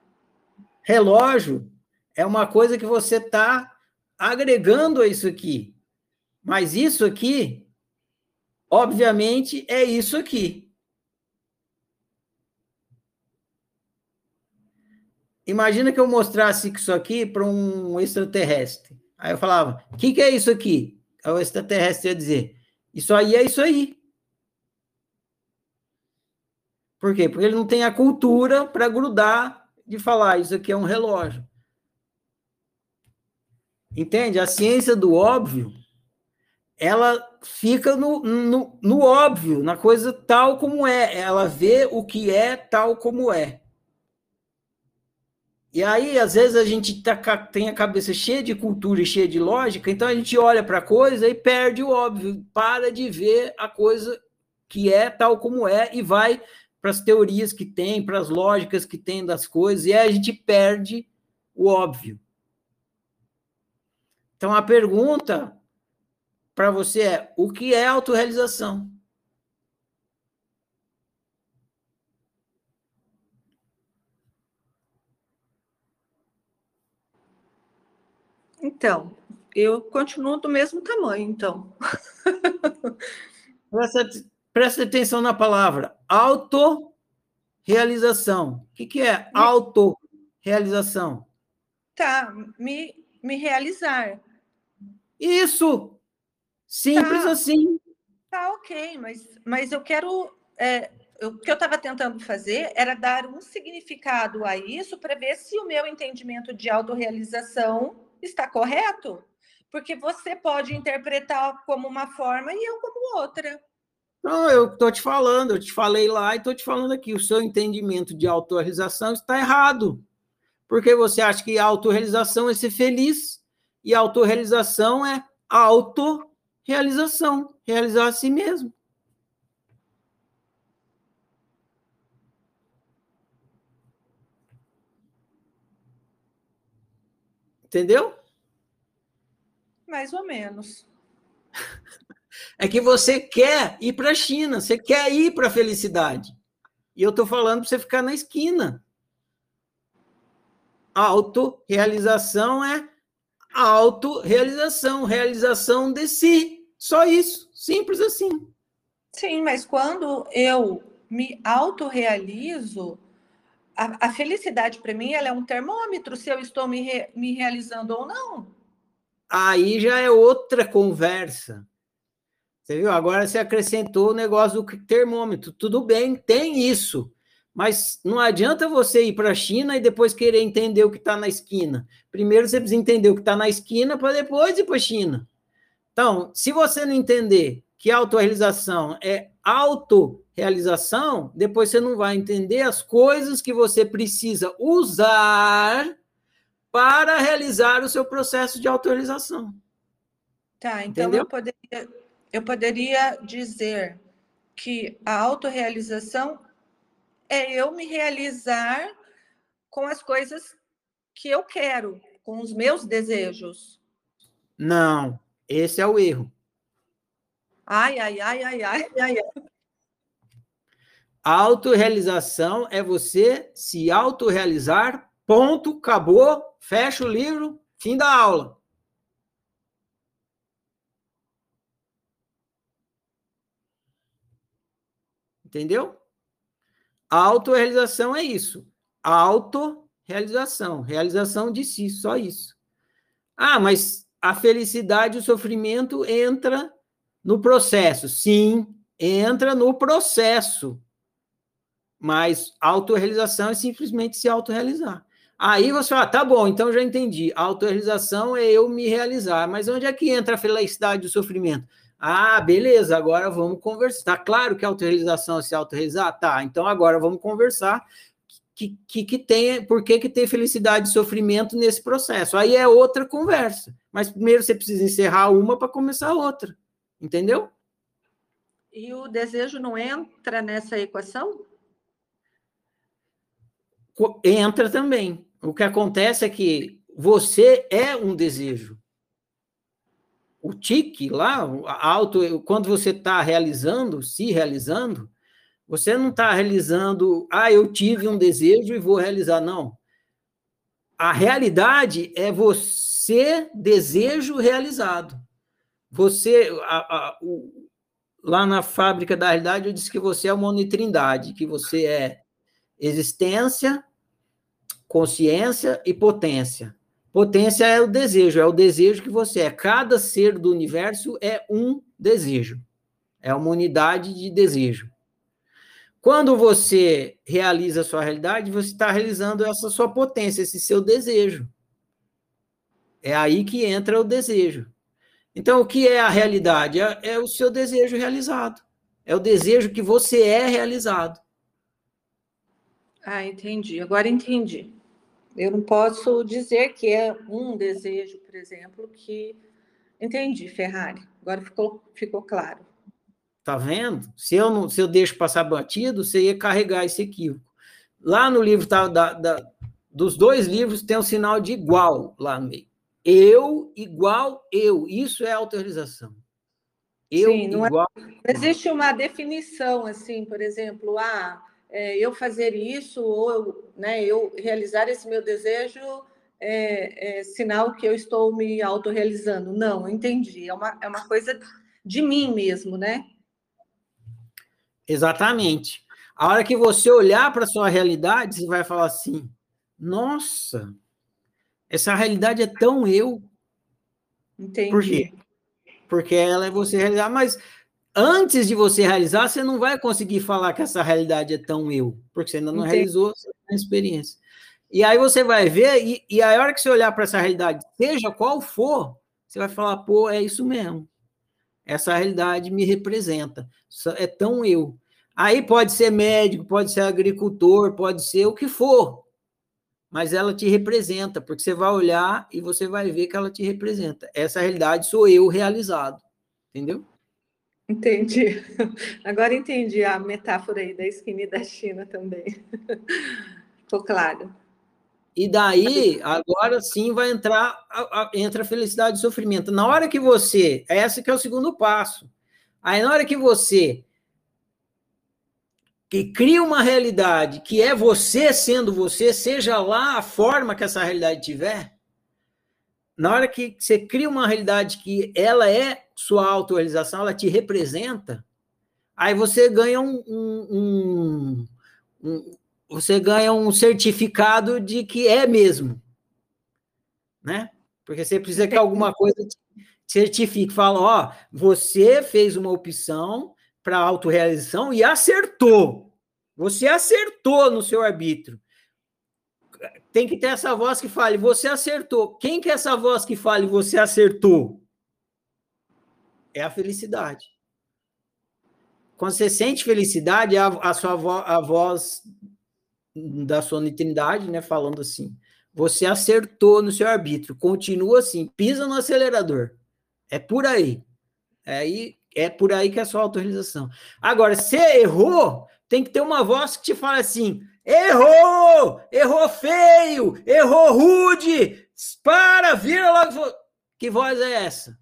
Relógio é uma coisa que você está agregando a isso aqui. Mas isso aqui, obviamente, é isso aqui. Imagina que eu mostrasse isso aqui para um extraterrestre. Aí eu falava: o que, que é isso aqui? Aí o extraterrestre ia dizer: isso aí é isso aí. Por quê? Porque ele não tem a cultura para grudar de falar: isso aqui é um relógio. Entende? A ciência do óbvio, ela fica no, no, no óbvio, na coisa tal como é. Ela vê o que é tal como é. E aí, às vezes, a gente tá, tem a cabeça cheia de cultura e cheia de lógica, então a gente olha para a coisa e perde o óbvio, para de ver a coisa que é tal como é e vai para as teorias que tem, para as lógicas que tem das coisas, e aí a gente perde o óbvio. Então, a pergunta para você é: o que é autorrealização? Então, eu continuo do mesmo tamanho, então. presta, presta atenção na palavra autorrealização. O que, que é autorrealização? Tá, me, me realizar. Isso! Simples tá. assim. Tá, ok, mas, mas eu quero. É, eu, o que eu estava tentando fazer era dar um significado a isso para ver se o meu entendimento de autorrealização está correto? Porque você pode interpretar como uma forma e eu como outra. Não, eu estou te falando, eu te falei lá e estou te falando aqui. O seu entendimento de autorrealização está errado. Porque você acha que autorrealização é ser feliz e autorrealização é autorrealização, realizar a si mesmo. Entendeu? Mais ou menos. É que você quer ir para a China, você quer ir para a felicidade. E eu estou falando para você ficar na esquina. Autorrealização é autorrealização, realização de si. Só isso, simples assim. Sim, mas quando eu me autorrealizo, a, a felicidade para mim ela é um termômetro se eu estou me, re, me realizando ou não. Aí já é outra conversa. Você viu? Agora você acrescentou o negócio do termômetro. Tudo bem, tem isso. Mas não adianta você ir para a China e depois querer entender o que está na esquina. Primeiro você precisa entender o que está na esquina para depois ir para a China. Então, se você não entender que autorrealização é autorrealização, depois você não vai entender as coisas que você precisa usar para realizar o seu processo de autorrealização. Tá, então eu poderia, eu poderia dizer que a autorrealização é eu me realizar com as coisas que eu quero, com os meus desejos. Não, esse é o erro. Ai, ai, ai, ai, ai, ai. Autorrealização é você se autorrealizar, ponto, acabou, fecha o livro, fim da aula. Entendeu? Autorrealização é isso. Autorrealização, realização de si, só isso. Ah, mas a felicidade e o sofrimento entra no processo. Sim, entra no processo. Mas autorrealização é simplesmente se autorrealizar. Aí você fala, tá bom, então já entendi. Autorrealização é eu me realizar. Mas onde é que entra a felicidade e o sofrimento? Ah, beleza, agora vamos conversar. Tá claro que a autorrealização é se autorrealizar? Tá, então agora vamos conversar que, que, que tem, por que, que tem felicidade e sofrimento nesse processo. Aí é outra conversa. Mas primeiro você precisa encerrar uma para começar outra. Entendeu? E o desejo não entra nessa equação? Entra também. O que acontece é que você é um desejo. O tique lá, auto, quando você está realizando, se realizando, você não está realizando, ah, eu tive um desejo e vou realizar, não. A realidade é você desejo realizado. Você, a, a, o, lá na fábrica da realidade, eu disse que você é uma unitrindade, que você é existência, consciência e potência. Potência é o desejo, é o desejo que você é. Cada ser do universo é um desejo. É uma unidade de desejo. Quando você realiza a sua realidade, você está realizando essa sua potência, esse seu desejo. É aí que entra o desejo. Então, o que é a realidade? É, é, o seu desejo realizado. É o desejo que você é realizado. Ah, entendi. Agora entendi. Eu não posso dizer que é um desejo, por exemplo, que. Entendi, Ferrari. Agora ficou, ficou claro. Tá vendo? Se eu, não, se eu deixo passar batido, você ia carregar esse equívoco. Lá no livro tá, da, da, dos dois livros tem um sinal de igual lá no meio. Eu igual eu. Isso é autorização. Eu Sim, não é igual. É, existe uma definição, assim, por exemplo, ah, é, eu fazer isso ou eu, né, eu realizar esse meu desejo é, é sinal que eu estou me autorrealizando. Não, entendi. É uma, é uma coisa de mim mesmo, né? Exatamente. A hora que você olhar para a sua realidade, você vai falar assim: nossa, essa realidade é tão eu. Entendi. Por quê? Porque ela é você realizar, mas antes de você realizar, você não vai conseguir falar que essa realidade é tão eu, porque você ainda não Entendi. realizou a experiência. E aí você vai ver, e, e a hora que você olhar para essa realidade, seja qual for, você vai falar, pô, é isso mesmo. Essa realidade me representa. É tão eu. Aí pode ser médico, pode ser agricultor, pode ser o que for mas ela te representa, porque você vai olhar e você vai ver que ela te representa. Essa realidade sou eu realizado, entendeu? Entendi. Agora entendi a metáfora aí da esquina e da China também. Ficou claro. E daí, agora sim vai entrar a, a, entra a felicidade e sofrimento. Na hora que você, esse que é o segundo passo. Aí na hora que você que cria uma realidade que é você sendo você, seja lá a forma que essa realidade tiver, na hora que você cria uma realidade que ela é sua autorrealização, ela te representa, aí você ganha um, um, um, um, você ganha um certificado de que é mesmo, né? Porque você precisa que alguma coisa te certifique, fala, ó, você fez uma opção para autorrealização e acertou. Você acertou no seu arbítrio tem que ter essa voz que fale, você acertou. Quem que é essa voz que fale, você acertou? É a felicidade. Quando você sente felicidade, é a, a sua vo, a voz da sua eternidade, né, falando assim, você acertou no seu arbítrio, continua assim, pisa no acelerador. É por aí. É aí, é por aí que é a sua autorização. Agora, se errou, tem que ter uma voz que te fala assim: Errou! Errou feio! Errou rude! Para, vira logo. Que voz é essa?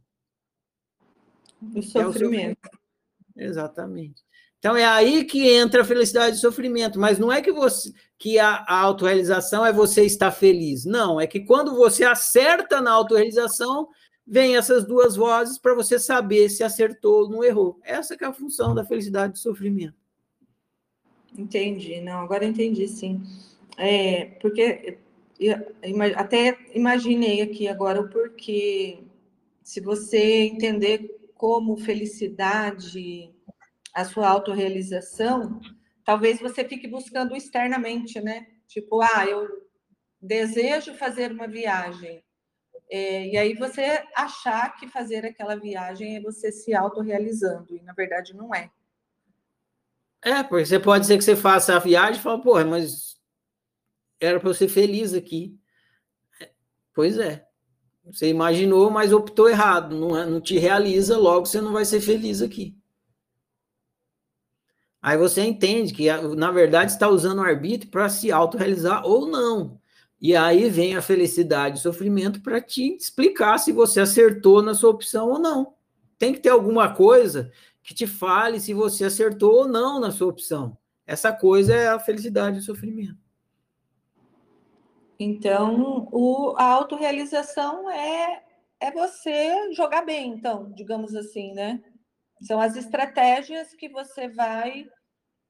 O sofrimento. É o Exatamente. Então é aí que entra a felicidade e o sofrimento, mas não é que você que a, a autorrealização é você estar feliz. Não, é que quando você acerta na autorrealização, vem essas duas vozes para você saber se acertou ou não errou. Essa é a função da felicidade e do sofrimento. Entendi, não, agora entendi sim. É, porque até imaginei aqui agora o porquê. Se você entender como felicidade, a sua autorrealização, talvez você fique buscando externamente, né? Tipo, ah, eu desejo fazer uma viagem. É, e aí você achar que fazer aquela viagem é você se autorrealizando, e na verdade não é. É, porque você pode ser que você faça a viagem e fala, porra, mas era para eu ser feliz aqui. Pois é. Você imaginou, mas optou errado. Não, é, não te realiza, logo você não vai ser feliz aqui. Aí você entende que, na verdade, está usando o arbítrio para se autorrealizar ou não. E aí vem a felicidade e sofrimento para te explicar se você acertou na sua opção ou não. Tem que ter alguma coisa que te fale se você acertou ou não na sua opção. Essa coisa é a felicidade e o sofrimento. Então, o, a autorrealização é, é você jogar bem, então, digamos assim, né? São as estratégias que você vai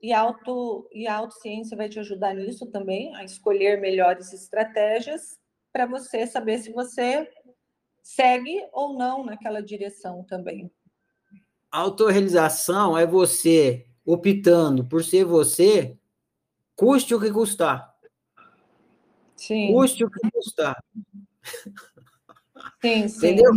e auto e a autociência vai te ajudar nisso também, a escolher melhores estratégias para você saber se você segue ou não naquela direção também autorrealização é você optando por ser você, custe o que custar. Sim. Custe o que custar. Sim, sim. Entendeu?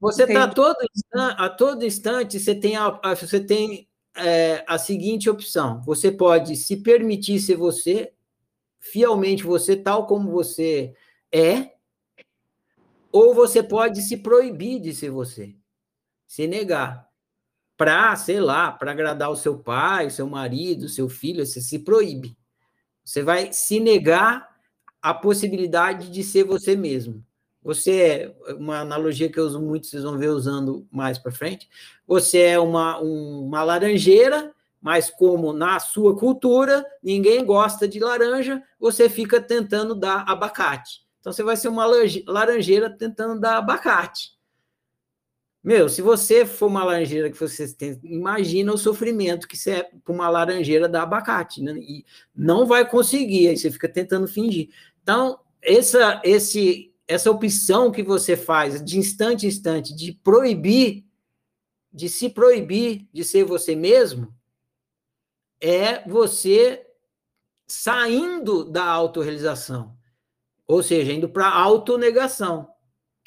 Você está todo a todo instante você tem a, você tem é, a seguinte opção: você pode se permitir ser você, fielmente você tal como você é, ou você pode se proibir de ser você, se negar para, sei lá, para agradar o seu pai, o seu marido, o seu filho, você se proíbe. Você vai se negar a possibilidade de ser você mesmo. Você é uma analogia que eu uso muito, vocês vão ver usando mais para frente. Você é uma, um, uma laranjeira, mas como na sua cultura ninguém gosta de laranja, você fica tentando dar abacate. Então você vai ser uma laranjeira tentando dar abacate. Meu, se você for uma laranjeira que você tem, imagina o sofrimento que você é para uma laranjeira da abacate, né? E não vai conseguir, aí você fica tentando fingir. Então, essa, esse, essa opção que você faz de instante em instante de proibir, de se proibir de ser você mesmo, é você saindo da autorrealização, ou seja, indo para a autonegação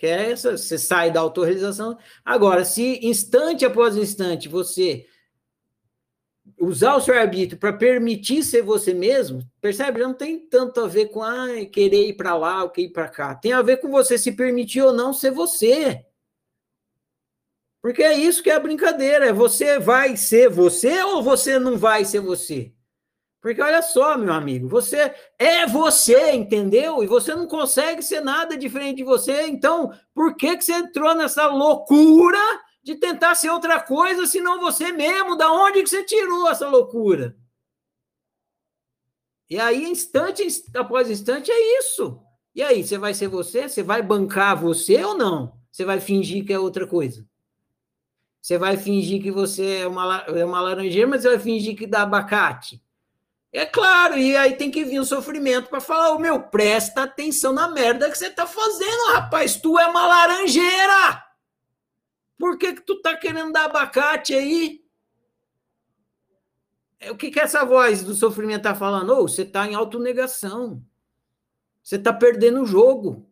que é essa, você sai da autorrealização. Agora, se instante após instante você usar o seu arbítrio para permitir ser você mesmo, percebe? Não tem tanto a ver com ah, querer ir para lá ou querer ir para cá. Tem a ver com você se permitir ou não ser você. Porque é isso que é a brincadeira. É você vai ser você ou você não vai ser você? Porque olha só, meu amigo, você é você, entendeu? E você não consegue ser nada diferente de você. Então, por que, que você entrou nessa loucura de tentar ser outra coisa, senão você mesmo. Da onde que você tirou essa loucura? E aí, instante após instante, é isso. E aí, você vai ser você? Você vai bancar você ou não? Você vai fingir que é outra coisa? Você vai fingir que você é uma, é uma laranjeira, mas você vai fingir que dá abacate? É claro, e aí tem que vir o sofrimento para falar: o oh, meu, presta atenção na merda que você tá fazendo, rapaz. Tu é uma laranjeira! Por que, que tu tá querendo dar abacate aí? É, o que, que essa voz do sofrimento tá falando? Ô, oh, você tá em autonegação. Você tá perdendo o jogo.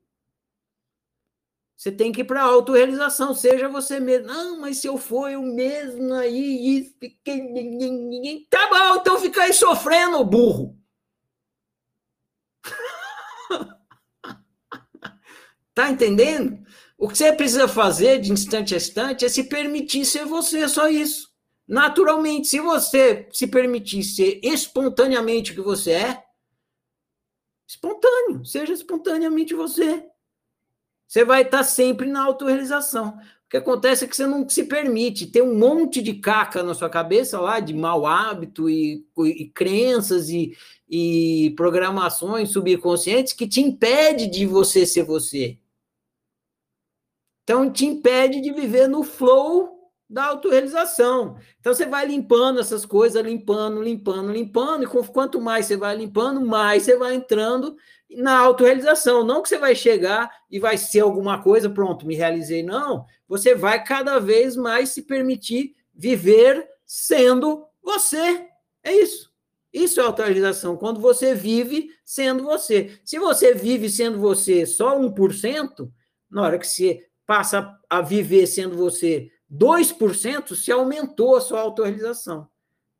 Você tem que ir para a autorrealização, seja você mesmo. Não, mas se eu for eu mesmo aí, isso, ninguém. Tá bom, então fica aí sofrendo, burro. tá entendendo? O que você precisa fazer de instante a instante é se permitir ser você, só isso. Naturalmente, se você se permitir ser espontaneamente o que você é, espontâneo, seja espontaneamente você. Você vai estar sempre na autorrealização. O que acontece é que você não se permite ter um monte de caca na sua cabeça lá, de mau hábito e, e crenças e, e programações subconscientes que te impede de você ser você. Então, te impede de viver no flow da autorrealização. Então, você vai limpando essas coisas, limpando, limpando, limpando, e quanto mais você vai limpando, mais você vai entrando na autorrealização. Não que você vai chegar e vai ser alguma coisa, pronto, me realizei. Não. Você vai cada vez mais se permitir viver sendo você. É isso. Isso é autorrealização. Quando você vive sendo você. Se você vive sendo você só 1%, na hora que você passa a viver sendo você 2%, se aumentou a sua autorrealização.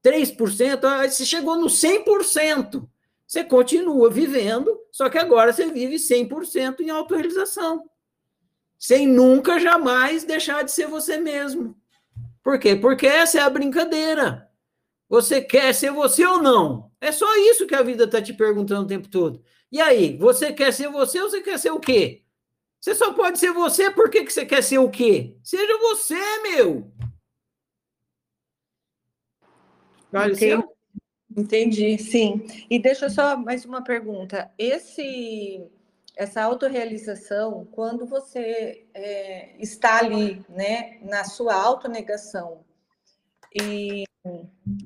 3%, você chegou no 100%. Você continua vivendo, só que agora você vive 100% em autorrealização. Sem nunca, jamais deixar de ser você mesmo. Por quê? Porque essa é a brincadeira. Você quer ser você ou não? É só isso que a vida está te perguntando o tempo todo. E aí, você quer ser você ou você quer ser o quê? Você só pode ser você, por que, que você quer ser o quê? Seja você, meu! Vale Entendi. Entendi, sim. E deixa só mais uma pergunta. Esse, essa autorrealização, quando você é, está ali, né, na sua autonegação, e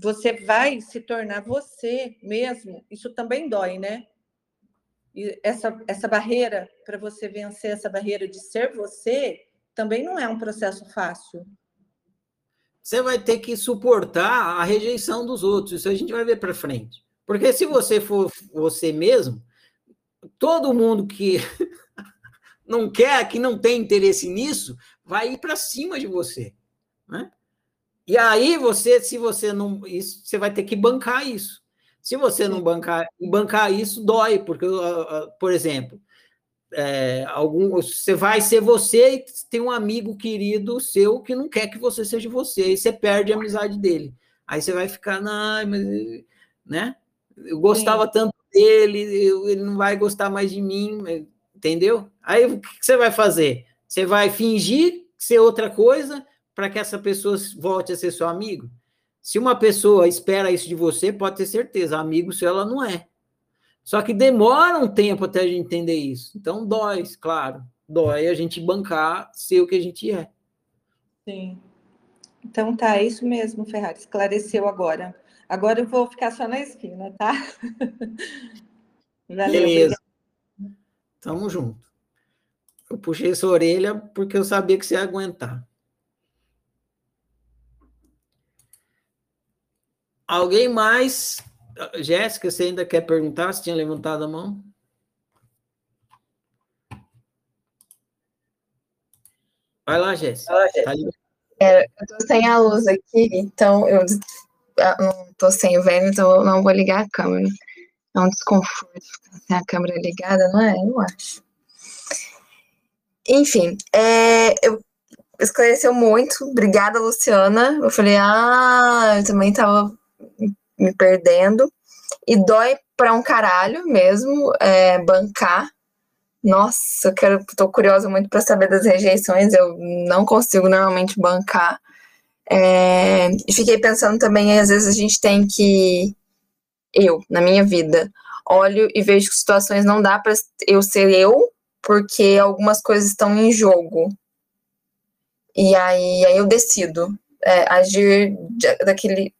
você vai se tornar você mesmo, isso também dói, né? E essa, essa barreira, para você vencer essa barreira de ser você, também não é um processo fácil você vai ter que suportar a rejeição dos outros. Isso a gente vai ver para frente. Porque se você for você mesmo, todo mundo que não quer, que não tem interesse nisso, vai ir para cima de você, né? E aí você, se você não, isso, você vai ter que bancar isso. Se você não bancar, bancar isso dói, porque, por exemplo, é, algum, você vai ser você e tem um amigo querido seu que não quer que você seja você, e você perde a amizade dele. Aí você vai ficar, não, mas, né? Eu gostava Sim. tanto dele, ele não vai gostar mais de mim, entendeu? Aí o que você vai fazer? Você vai fingir ser outra coisa para que essa pessoa volte a ser seu amigo? Se uma pessoa espera isso de você, pode ter certeza, amigo seu ela não é. Só que demora um tempo até a gente entender isso. Então dói, claro. Dói a gente bancar ser o que a gente é. Sim. Então tá, é isso mesmo, Ferrari. Esclareceu agora. Agora eu vou ficar só na esquina, tá? Valeu, Beleza. Obrigada. Tamo junto. Eu puxei essa orelha porque eu sabia que você ia aguentar. Alguém mais Jéssica, você ainda quer perguntar? Você tinha levantado a mão? Vai lá, Jéssica. Tá é, eu estou sem a luz aqui, então eu ah, não estou sem o velho, então eu não vou ligar a câmera. É um desconforto ficar sem a câmera ligada, não é? Eu acho. Enfim, é, eu esclareceu muito. Obrigada, Luciana. Eu falei, ah, eu também estava me perdendo. E dói para um caralho mesmo é, bancar, Nossa, eu quero, tô curiosa muito para saber das rejeições, eu não consigo normalmente bancar. É, fiquei pensando também, às vezes a gente tem que. Eu, na minha vida, olho e vejo que situações não dá para eu ser eu, porque algumas coisas estão em jogo. E aí, aí eu decido é, agir daquele.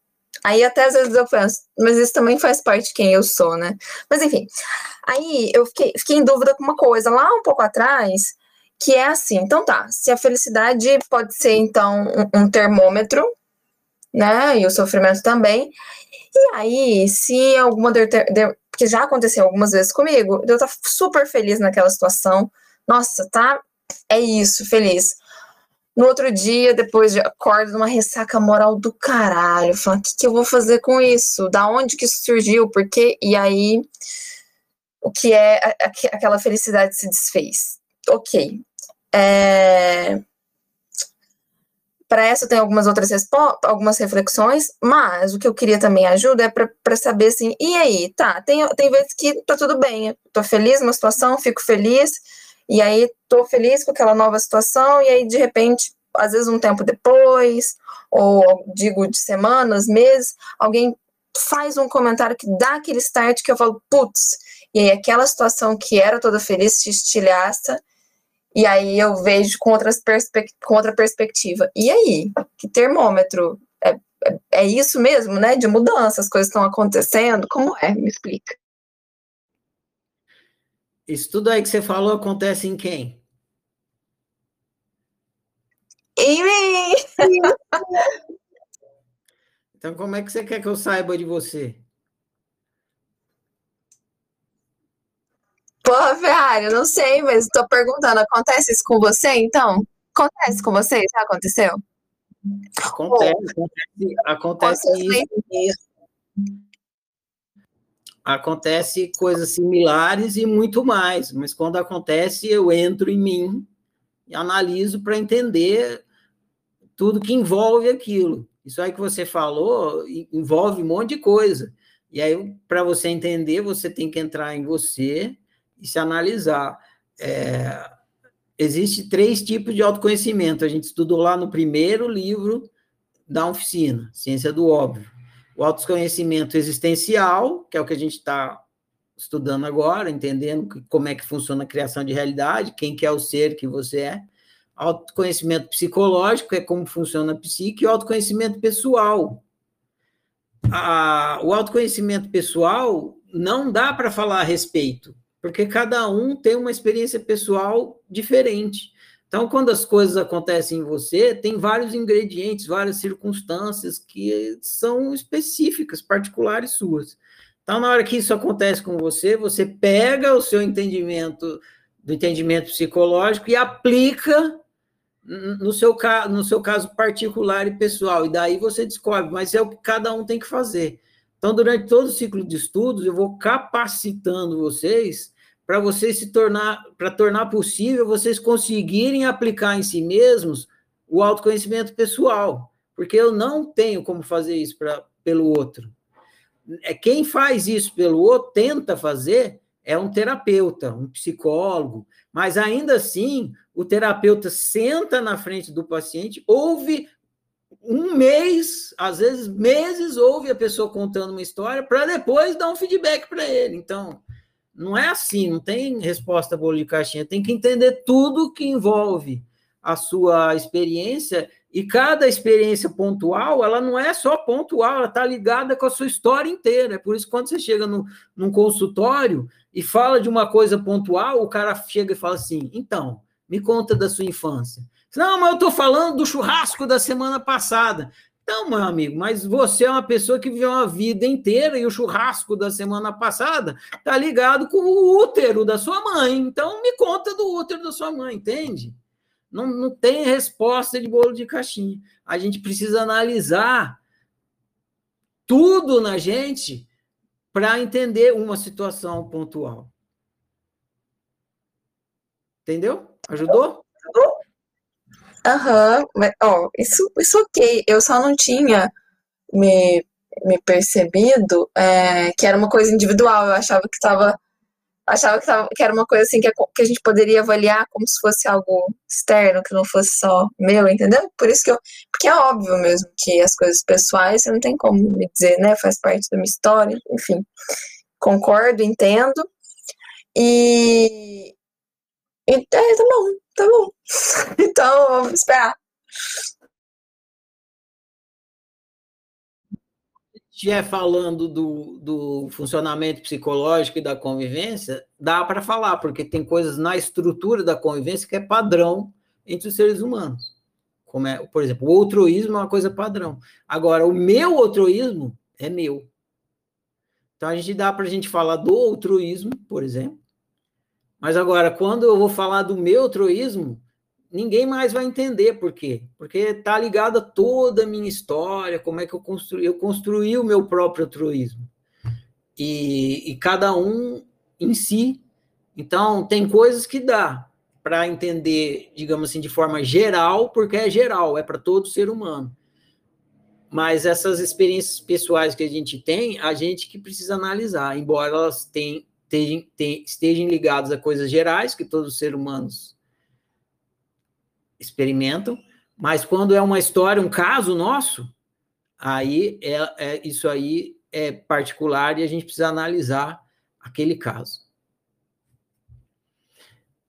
Aí até às vezes eu penso, mas isso também faz parte de quem eu sou, né? Mas enfim, aí eu fiquei, fiquei em dúvida com uma coisa lá um pouco atrás, que é assim, então tá, se a felicidade pode ser então um, um termômetro, né, e o sofrimento também, e aí se alguma, de, porque já aconteceu algumas vezes comigo, eu tá super feliz naquela situação, nossa, tá, é isso, feliz. No outro dia, depois de acordo numa ressaca moral do caralho, falando, o que, que eu vou fazer com isso? Da onde que isso surgiu? Por quê? E aí, o que é aquela felicidade se desfez. Ok. É... Para essa tem algumas outras algumas reflexões, mas o que eu queria também ajuda é para saber assim, e aí, tá, tem, tem vezes que tá tudo bem, eu tô feliz numa situação, fico feliz, e aí tô feliz com aquela nova situação, e aí de repente, às vezes um tempo depois, ou digo de semanas, meses, alguém faz um comentário que dá aquele start que eu falo, putz, e aí aquela situação que era toda feliz se estilhaça, e aí eu vejo com, outras com outra perspectiva. E aí? Que termômetro? É, é, é isso mesmo, né? De mudança, as coisas estão acontecendo? Como é? Me explica. Isso tudo aí que você falou acontece em quem? Em mim! então, como é que você quer que eu saiba de você? Pô, Ferrari, eu não sei, mas estou perguntando, acontece isso com você, então? Acontece com você? Já aconteceu? Acontece, acontece, acontece isso acontece coisas similares e muito mais, mas quando acontece, eu entro em mim e analiso para entender tudo que envolve aquilo. Isso aí que você falou envolve um monte de coisa. E aí, para você entender, você tem que entrar em você e se analisar. É, Existem três tipos de autoconhecimento. A gente estudou lá no primeiro livro da oficina, Ciência do Óbvio o autoconhecimento existencial, que é o que a gente está estudando agora, entendendo como é que funciona a criação de realidade, quem que é o ser que você é. Autoconhecimento psicológico, é como funciona a psique, e autoconhecimento pessoal. A, o autoconhecimento pessoal não dá para falar a respeito, porque cada um tem uma experiência pessoal diferente. Então, quando as coisas acontecem em você, tem vários ingredientes, várias circunstâncias que são específicas, particulares suas. Então, na hora que isso acontece com você, você pega o seu entendimento do entendimento psicológico e aplica no seu, no seu caso particular e pessoal, e daí você descobre, mas é o que cada um tem que fazer. Então, durante todo o ciclo de estudos, eu vou capacitando vocês para vocês se tornar, para tornar possível vocês conseguirem aplicar em si mesmos o autoconhecimento pessoal, porque eu não tenho como fazer isso pra, pelo outro. É quem faz isso pelo outro tenta fazer é um terapeuta, um psicólogo, mas ainda assim o terapeuta senta na frente do paciente, ouve um mês, às vezes meses, ouve a pessoa contando uma história para depois dar um feedback para ele. Então, não é assim, não tem resposta bolo de caixinha, tem que entender tudo que envolve a sua experiência e cada experiência pontual, ela não é só pontual, ela está ligada com a sua história inteira. É por isso que quando você chega no, num consultório e fala de uma coisa pontual, o cara chega e fala assim: então, me conta da sua infância. Não, mas eu estou falando do churrasco da semana passada. Então, meu amigo, mas você é uma pessoa que viveu uma vida inteira e o churrasco da semana passada tá ligado com o útero da sua mãe. Então, me conta do útero da sua mãe, entende? Não, não tem resposta de bolo de caixinha. A gente precisa analisar tudo na gente para entender uma situação pontual. Entendeu? Ajudou? Ajudou? Aham, ó, isso, isso ok. Eu só não tinha me, me percebido é, que era uma coisa individual. Eu achava que estava achava que, tava, que, era uma coisa assim que, que, a gente poderia avaliar como se fosse algo externo, que não fosse só meu, entendeu? Por isso que eu. Porque é óbvio mesmo que as coisas pessoais, você não tem como me dizer, né? Faz parte da minha história, enfim. Concordo, entendo. E. e é, tá bom, tá bom. então, vamos esperar. estiver falando do, do funcionamento psicológico e da convivência, dá para falar, porque tem coisas na estrutura da convivência que é padrão entre os seres humanos. Como é, por exemplo, o altruísmo é uma coisa padrão. Agora, o meu altruísmo é meu. Então, a gente dá para a gente falar do altruísmo, por exemplo. Mas agora, quando eu vou falar do meu altruísmo, ninguém mais vai entender por quê. Porque está ligado a toda a minha história, como é que eu construí, eu construí o meu próprio altruísmo. E, e cada um em si. Então, tem coisas que dá para entender, digamos assim, de forma geral, porque é geral, é para todo ser humano. Mas essas experiências pessoais que a gente tem, a gente que precisa analisar, embora elas tenham, estejam, estejam ligadas a coisas gerais que todos os seres humanos experimentam, mas quando é uma história, um caso nosso, aí é, é, isso aí é particular e a gente precisa analisar aquele caso.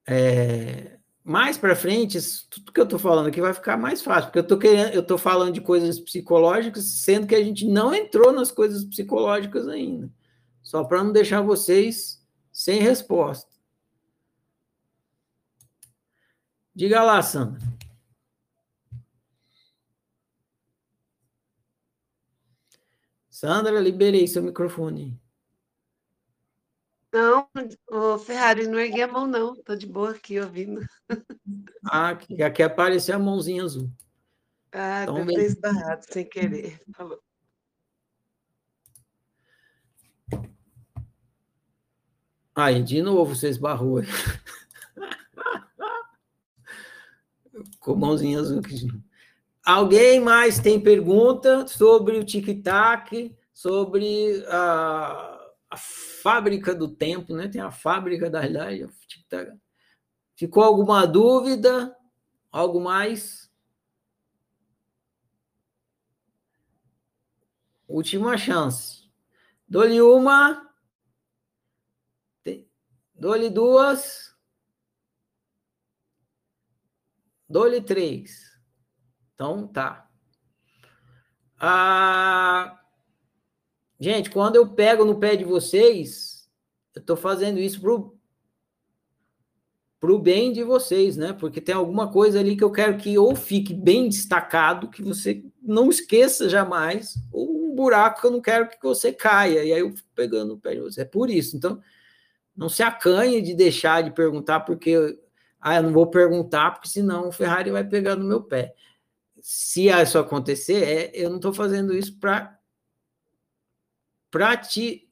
É, mais para frente, tudo que eu estou falando aqui vai ficar mais fácil, porque eu estou querendo, eu falando de coisas psicológicas, sendo que a gente não entrou nas coisas psicológicas ainda, só para não deixar vocês sem resposta. Diga lá, Sandra. Sandra, liberei seu microfone. Não, o Ferrari, não ergui a mão, não. Estou de boa aqui ouvindo. Ah, aqui, aqui apareceu a mãozinha azul. Ah, então, deve ter esbarrado sem querer. Falou. Aí, de novo, você esbarrou. Com mãozinha azul. Alguém mais tem pergunta sobre o tic-tac, sobre a, a, fábrica do tempo, né? Tem a fábrica da realidade. Ficou alguma dúvida? Algo mais? Última chance. Dou-lhe uma. Dou-lhe duas. Dou-lhe três. Então, tá. Ah, gente, quando eu pego no pé de vocês, eu estou fazendo isso pro pro bem de vocês, né? Porque tem alguma coisa ali que eu quero que ou fique bem destacado, que você não esqueça jamais, ou um buraco que eu não quero que você caia. E aí eu fico pegando o pé de vocês. É por isso. Então, não se acanhe de deixar de perguntar, porque ah, eu não vou perguntar, porque senão o Ferrari vai pegar no meu pé. Se isso acontecer, é, eu não estou fazendo isso para para te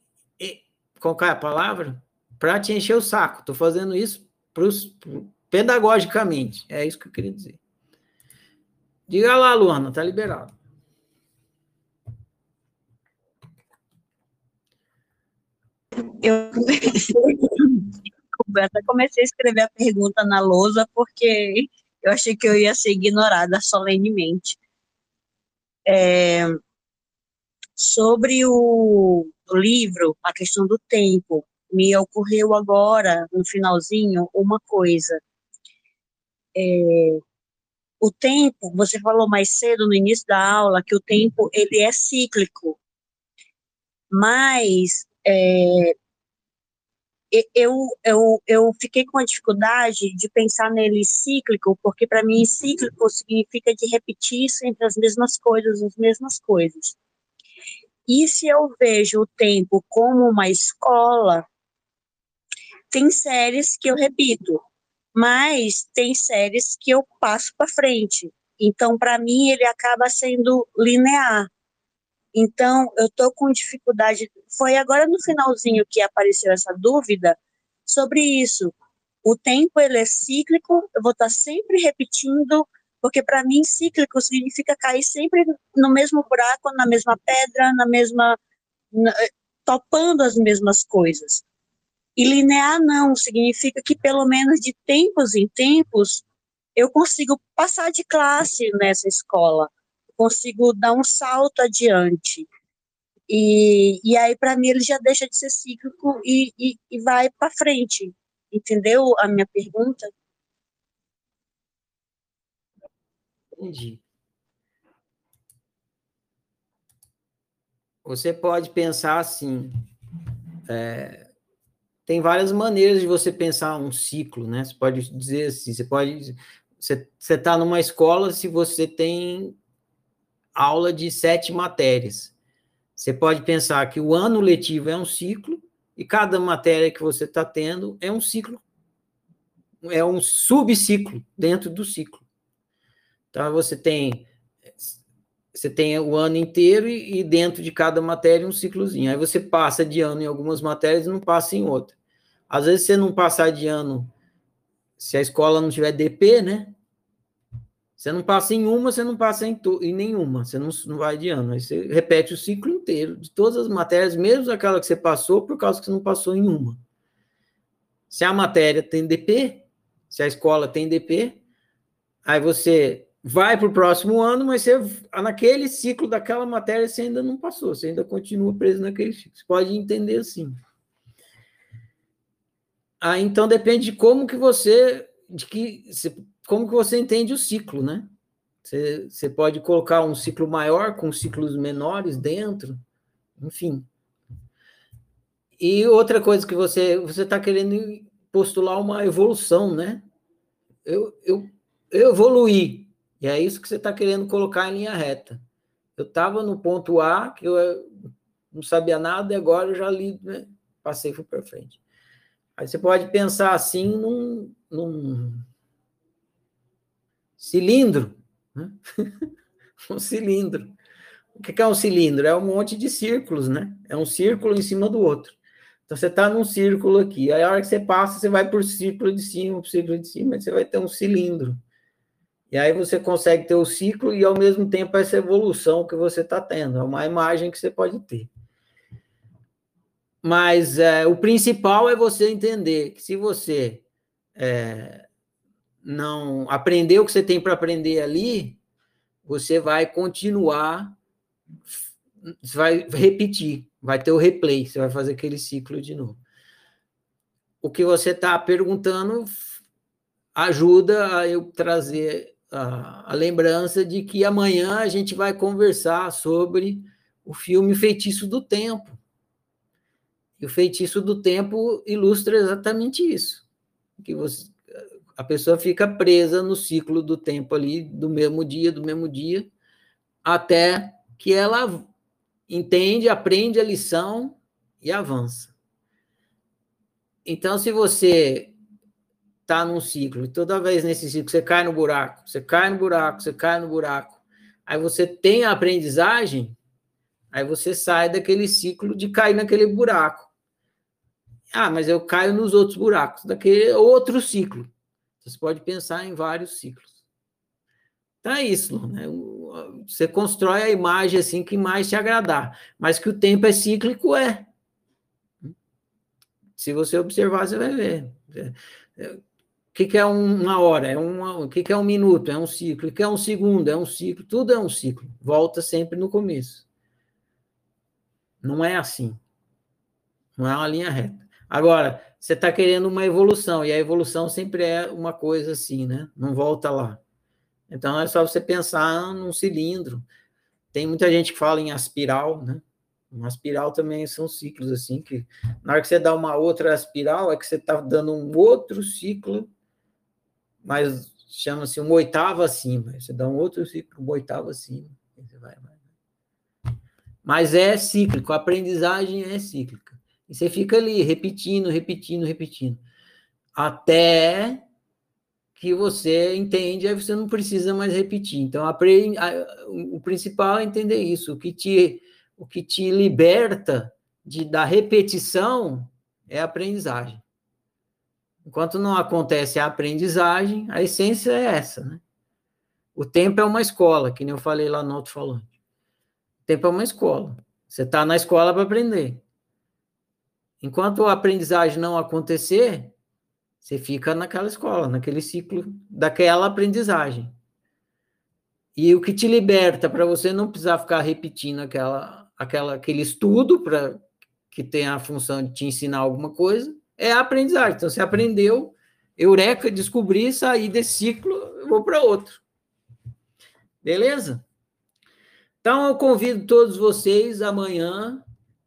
qual é a palavra? Para te encher o saco. Estou fazendo isso pros, pedagogicamente. É isso que eu queria dizer. Diga lá, Luana, tá liberado. Eu comecei a escrever a pergunta na lousa porque eu achei que eu ia ser ignorada solenemente. É, sobre o, o livro, a questão do tempo, me ocorreu agora, no finalzinho, uma coisa. É, o tempo, você falou mais cedo no início da aula que o tempo ele é cíclico, mas é, eu, eu, eu fiquei com a dificuldade de pensar nele cíclico, porque para mim cíclico significa de repetir sempre as mesmas coisas, as mesmas coisas. E se eu vejo o tempo como uma escola, tem séries que eu repito, mas tem séries que eu passo para frente. Então, para mim, ele acaba sendo linear. Então, eu estou com dificuldade. Foi agora no finalzinho que apareceu essa dúvida sobre isso. O tempo ele é cíclico, eu vou estar tá sempre repetindo, porque para mim cíclico significa cair sempre no mesmo buraco, na mesma pedra, na mesma. Na, topando as mesmas coisas. E linear não, significa que pelo menos de tempos em tempos eu consigo passar de classe nessa escola, consigo dar um salto adiante. E, e aí, para mim, ele já deixa de ser cíclico e, e, e vai para frente. Entendeu a minha pergunta? Entendi. Você pode pensar assim. É, tem várias maneiras de você pensar um ciclo, né? Você pode dizer assim, você pode. Você está numa escola se você tem aula de sete matérias. Você pode pensar que o ano letivo é um ciclo e cada matéria que você está tendo é um ciclo, é um subciclo dentro do ciclo. Então você tem você tem o ano inteiro e, e, dentro de cada matéria um ciclozinho. Aí você passa de ano em algumas matérias e não passa em outra. Às vezes você não passar de ano, se a escola não tiver DP, né? Você não passa em uma, você não passa em, em nenhuma, você não, não vai de ano. Aí você repete o ciclo inteiro, de todas as matérias, mesmo aquela que você passou, por causa que você não passou em uma. Se a matéria tem DP, se a escola tem DP, aí você vai para o próximo ano, mas você, naquele ciclo daquela matéria você ainda não passou, você ainda continua preso naquele ciclo. Você pode entender assim. Ah, então depende de como que você, de que, como que você entende o ciclo, né? Você, pode colocar um ciclo maior com ciclos menores dentro, enfim. E outra coisa que você você está querendo postular uma evolução, né? Eu, eu, eu evoluí, e é isso que você está querendo colocar em linha reta. Eu estava no ponto A, que eu não sabia nada, e agora eu já li, né? passei para frente. Aí você pode pensar assim num, num cilindro. Né? um cilindro. O que é um cilindro? É um monte de círculos, né? É um círculo em cima do outro. Então você está num círculo aqui. Aí a hora que você passa, você vai por círculo de cima, por círculo de cima, você vai ter um cilindro. E aí você consegue ter o ciclo e, ao mesmo tempo, essa evolução que você está tendo. É uma imagem que você pode ter. Mas é, o principal é você entender que se você é, não aprender o que você tem para aprender ali, você vai continuar, você vai repetir, vai ter o replay, você vai fazer aquele ciclo de novo. O que você está perguntando ajuda a eu trazer a, a lembrança de que amanhã a gente vai conversar sobre o filme Feitiço do Tempo. E o Feitiço do Tempo ilustra exatamente isso. Que você, a pessoa fica presa no ciclo do tempo ali, do mesmo dia, do mesmo dia, até que ela entende, aprende a lição e avança. Então, se você está num ciclo, e toda vez nesse ciclo você cai no buraco, você cai no buraco, você cai no buraco, aí você tem a aprendizagem, aí você sai daquele ciclo de cair naquele buraco. Ah, mas eu caio nos outros buracos, daquele outro ciclo. Você pode pensar em vários ciclos. Então é isso, né? Você constrói a imagem assim que mais te agradar, mas que o tempo é cíclico é. Se você observar, você vai ver que, que é uma hora? É uma, o que, que é um minuto? É um ciclo. O que é um segundo? É um ciclo. Tudo é um ciclo. Volta sempre no começo. Não é assim. Não é uma linha reta. Agora, você está querendo uma evolução, e a evolução sempre é uma coisa assim, né? Não volta lá. Então, é só você pensar num cilindro. Tem muita gente que fala em aspiral, né? Uma espiral também são ciclos assim, que na hora que você dá uma outra espiral, é que você está dando um outro ciclo mas chama-se uma oitava acima. Você dá um outro ciclo, uma oitava acima. Você vai, vai. Mas é cíclico, a aprendizagem é cíclica. E você fica ali repetindo, repetindo, repetindo. Até que você entende, aí você não precisa mais repetir. Então, o principal é entender isso. O que te, o que te liberta de, da repetição é a aprendizagem. Enquanto não acontece a aprendizagem, a essência é essa, né? O tempo é uma escola, que nem eu falei lá no outro falante. O tempo é uma escola. Você está na escola para aprender. Enquanto a aprendizagem não acontecer, você fica naquela escola, naquele ciclo daquela aprendizagem. E o que te liberta para você não precisar ficar repetindo aquela, aquela, aquele estudo para que tem a função de te ensinar alguma coisa é a aprendizagem. Então você aprendeu, eureka, descobri, saí desse ciclo, vou para outro. Beleza? Então eu convido todos vocês amanhã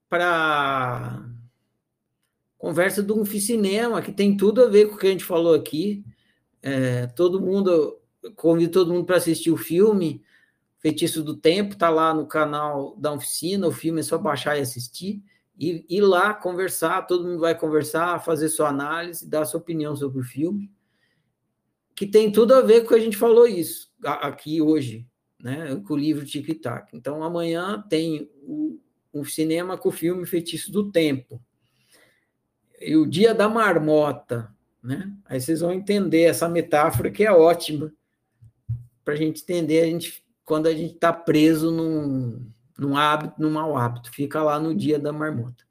para conversa do Cinema, que tem tudo a ver com o que a gente falou aqui. É, todo mundo, convido todo mundo para assistir o filme Feitiço do Tempo, está lá no canal da oficina, o filme é só baixar e assistir, e ir lá conversar, todo mundo vai conversar, fazer sua análise, dar sua opinião sobre o filme, que tem tudo a ver com o que a gente falou isso aqui hoje, né, com o livro Tic Tac. Então, amanhã tem o, o cinema com o filme Feitiço do Tempo, e o dia da marmota, né? Aí vocês vão entender essa metáfora que é ótima para a gente entender a gente quando a gente está preso num, num hábito, num mau hábito, fica lá no dia da marmota.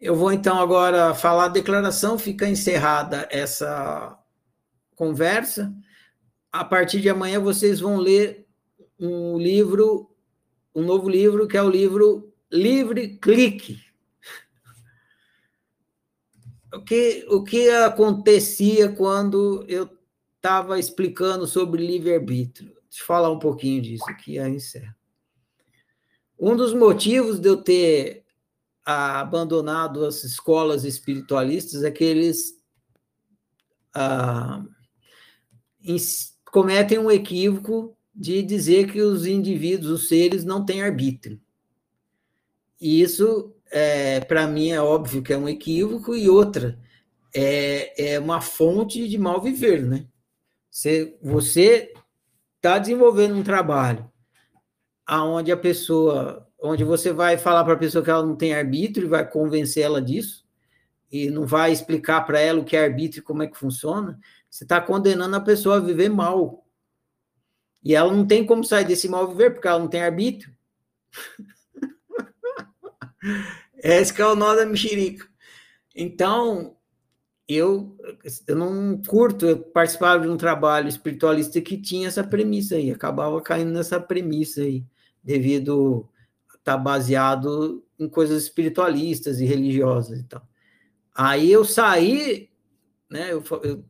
Eu vou então agora falar a declaração, fica encerrada essa conversa. A partir de amanhã vocês vão ler um livro, um novo livro que é o livro Livre Clique o que, o que acontecia quando eu estava explicando sobre livre-arbítrio? Deixa eu falar um pouquinho disso aqui, aí encerro. Um dos motivos de eu ter abandonado as escolas espiritualistas é que eles ah, cometem um equívoco de dizer que os indivíduos, os seres, não têm arbítrio. E isso é, para mim é óbvio que é um equívoco, e outra, é, é uma fonte de mal viver, né? Você está desenvolvendo um trabalho aonde a pessoa, onde você vai falar para a pessoa que ela não tem arbítrio e vai convencer ela disso, e não vai explicar para ela o que é arbítrio e como é que funciona, você está condenando a pessoa a viver mal. E ela não tem como sair desse mal viver, porque ela não tem arbítrio. Esse que é o nó da mexerica. Então, eu, eu não curto, eu participava de um trabalho espiritualista que tinha essa premissa aí, acabava caindo nessa premissa aí, devido estar tá baseado em coisas espiritualistas e religiosas e tal. Aí eu saí, né, eu, eu,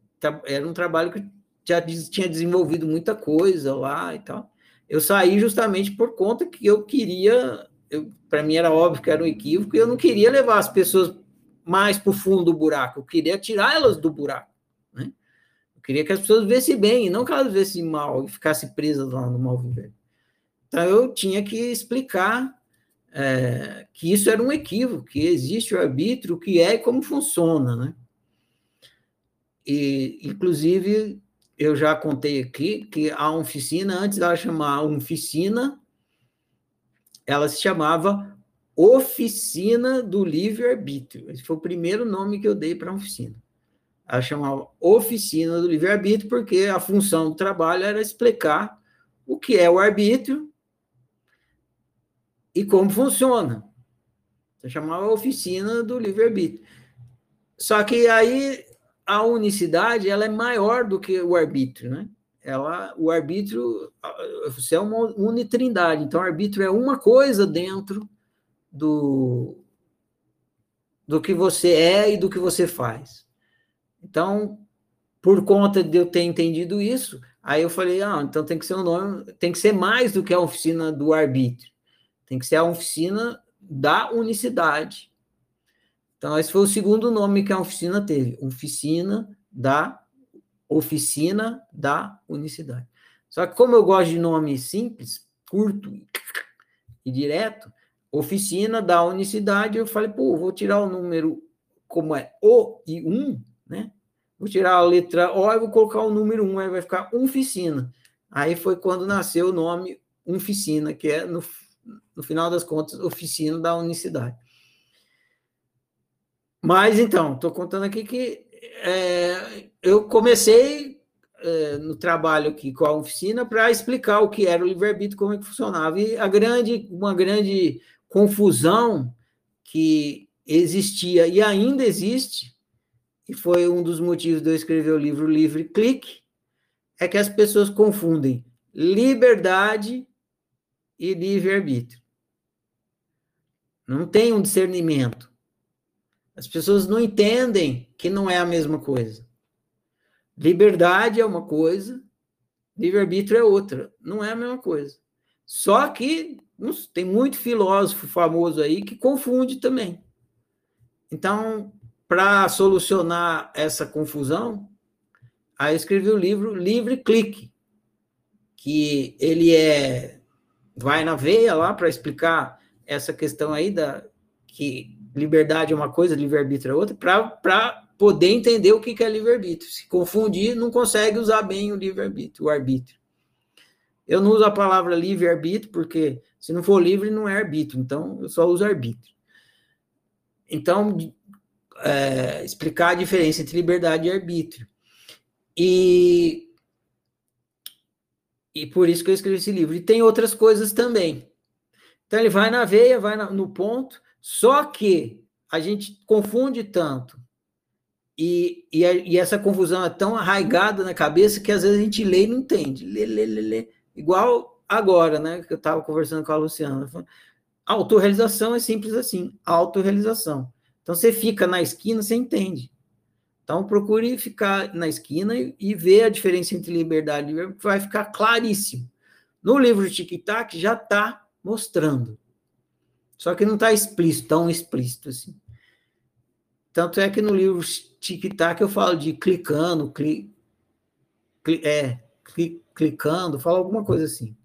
era um trabalho que já tinha desenvolvido muita coisa lá e tal. Eu saí justamente por conta que eu queria para mim era óbvio que era um equívoco, e eu não queria levar as pessoas mais para o fundo do buraco, eu queria tirar elas do buraco. Né? Eu queria que as pessoas vissem bem, e não que elas vissem mal e ficassem presas lá no mal viver. Então eu tinha que explicar é, que isso era um equívoco, que existe o arbítrio, o que é e como funciona. Né? E, inclusive, eu já contei aqui que a oficina, antes dela chamar oficina, ela se chamava Oficina do Livre-Arbítrio. Esse foi o primeiro nome que eu dei para a oficina. Ela chamava Oficina do Livre-Arbítrio porque a função do trabalho era explicar o que é o arbítrio e como funciona. Você chamava Oficina do Livre-Arbítrio. Só que aí a unicidade ela é maior do que o arbítrio, né? Ela, o arbítrio, você é uma unitrindade, então o arbítrio é uma coisa dentro do, do que você é e do que você faz. Então, por conta de eu ter entendido isso, aí eu falei, ah, então tem que ser um nome, tem que ser mais do que a oficina do arbítrio, tem que ser a oficina da unicidade. Então, esse foi o segundo nome que a oficina teve, oficina da oficina da unicidade. Só que como eu gosto de nome simples, curto e direto, oficina da unicidade, eu falei, pô, vou tirar o número como é O e 1, né? Vou tirar a letra O e vou colocar o número 1, aí vai ficar oficina. Aí foi quando nasceu o nome oficina, que é, no, no final das contas, oficina da unicidade. Mas então, estou contando aqui que é, eu comecei é, no trabalho aqui com a oficina para explicar o que era o livre-arbítrio, como é que funcionava. E a grande, uma grande confusão que existia e ainda existe, e foi um dos motivos de eu escrever o livro Livre Clique, é que as pessoas confundem liberdade e livre-arbítrio. Não tem um discernimento. As pessoas não entendem que não é a mesma coisa. Liberdade é uma coisa, livre-arbítrio é outra. Não é a mesma coisa. Só que tem muito filósofo famoso aí que confunde também. Então, para solucionar essa confusão, aí eu escrevi o livro Livre Clique, que ele é vai na veia lá para explicar essa questão aí da que liberdade é uma coisa, livre-arbítrio é outra, para poder entender o que é livre-arbítrio. Se confundir, não consegue usar bem o livre-arbítrio, o arbítrio. Eu não uso a palavra livre-arbítrio, porque se não for livre, não é arbítrio, então eu só uso arbítrio. Então, é, explicar a diferença entre liberdade e arbítrio. E, e por isso que eu escrevi esse livro. E tem outras coisas também. Então, ele vai na veia, vai no ponto, só que a gente confunde tanto e, e, e, essa confusão é tão arraigada na cabeça que às vezes a gente lê e não entende. Lê, lê, lê, lê. Igual agora, né? Que eu estava conversando com a Luciana. Autorrealização é simples assim, autorrealização. Então você fica na esquina, você entende. Então procure ficar na esquina e, e ver a diferença entre liberdade e que vai ficar claríssimo. No livro Tic Tac já está mostrando. Só que não está explícito, tão explícito assim. Tanto é que no livro Tic Tac eu falo de clicando, cli, cli, é, cli, clicando, falo alguma coisa assim.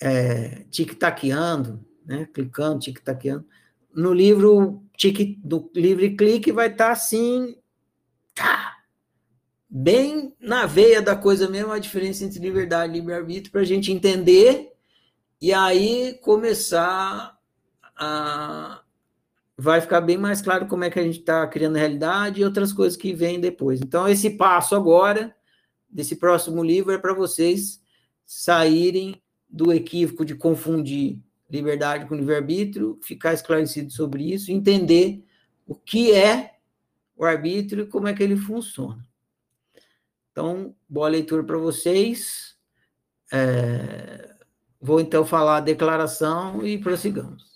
É, tic-taqueando, né? Clicando, tic-taqueando. No livro tic, do livre clique vai estar tá assim, tá, bem na veia da coisa mesmo, a diferença entre liberdade e livre-arbítrio, para a gente entender e aí começar a. Vai ficar bem mais claro como é que a gente está criando realidade e outras coisas que vêm depois. Então, esse passo agora, desse próximo livro, é para vocês saírem do equívoco de confundir liberdade com livre-arbítrio, ficar esclarecido sobre isso, entender o que é o arbítrio e como é que ele funciona. Então, boa leitura para vocês. É... Vou então falar a declaração e prossigamos.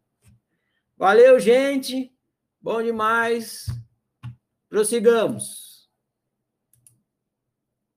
Valeu, gente. Bom demais. Prossigamos.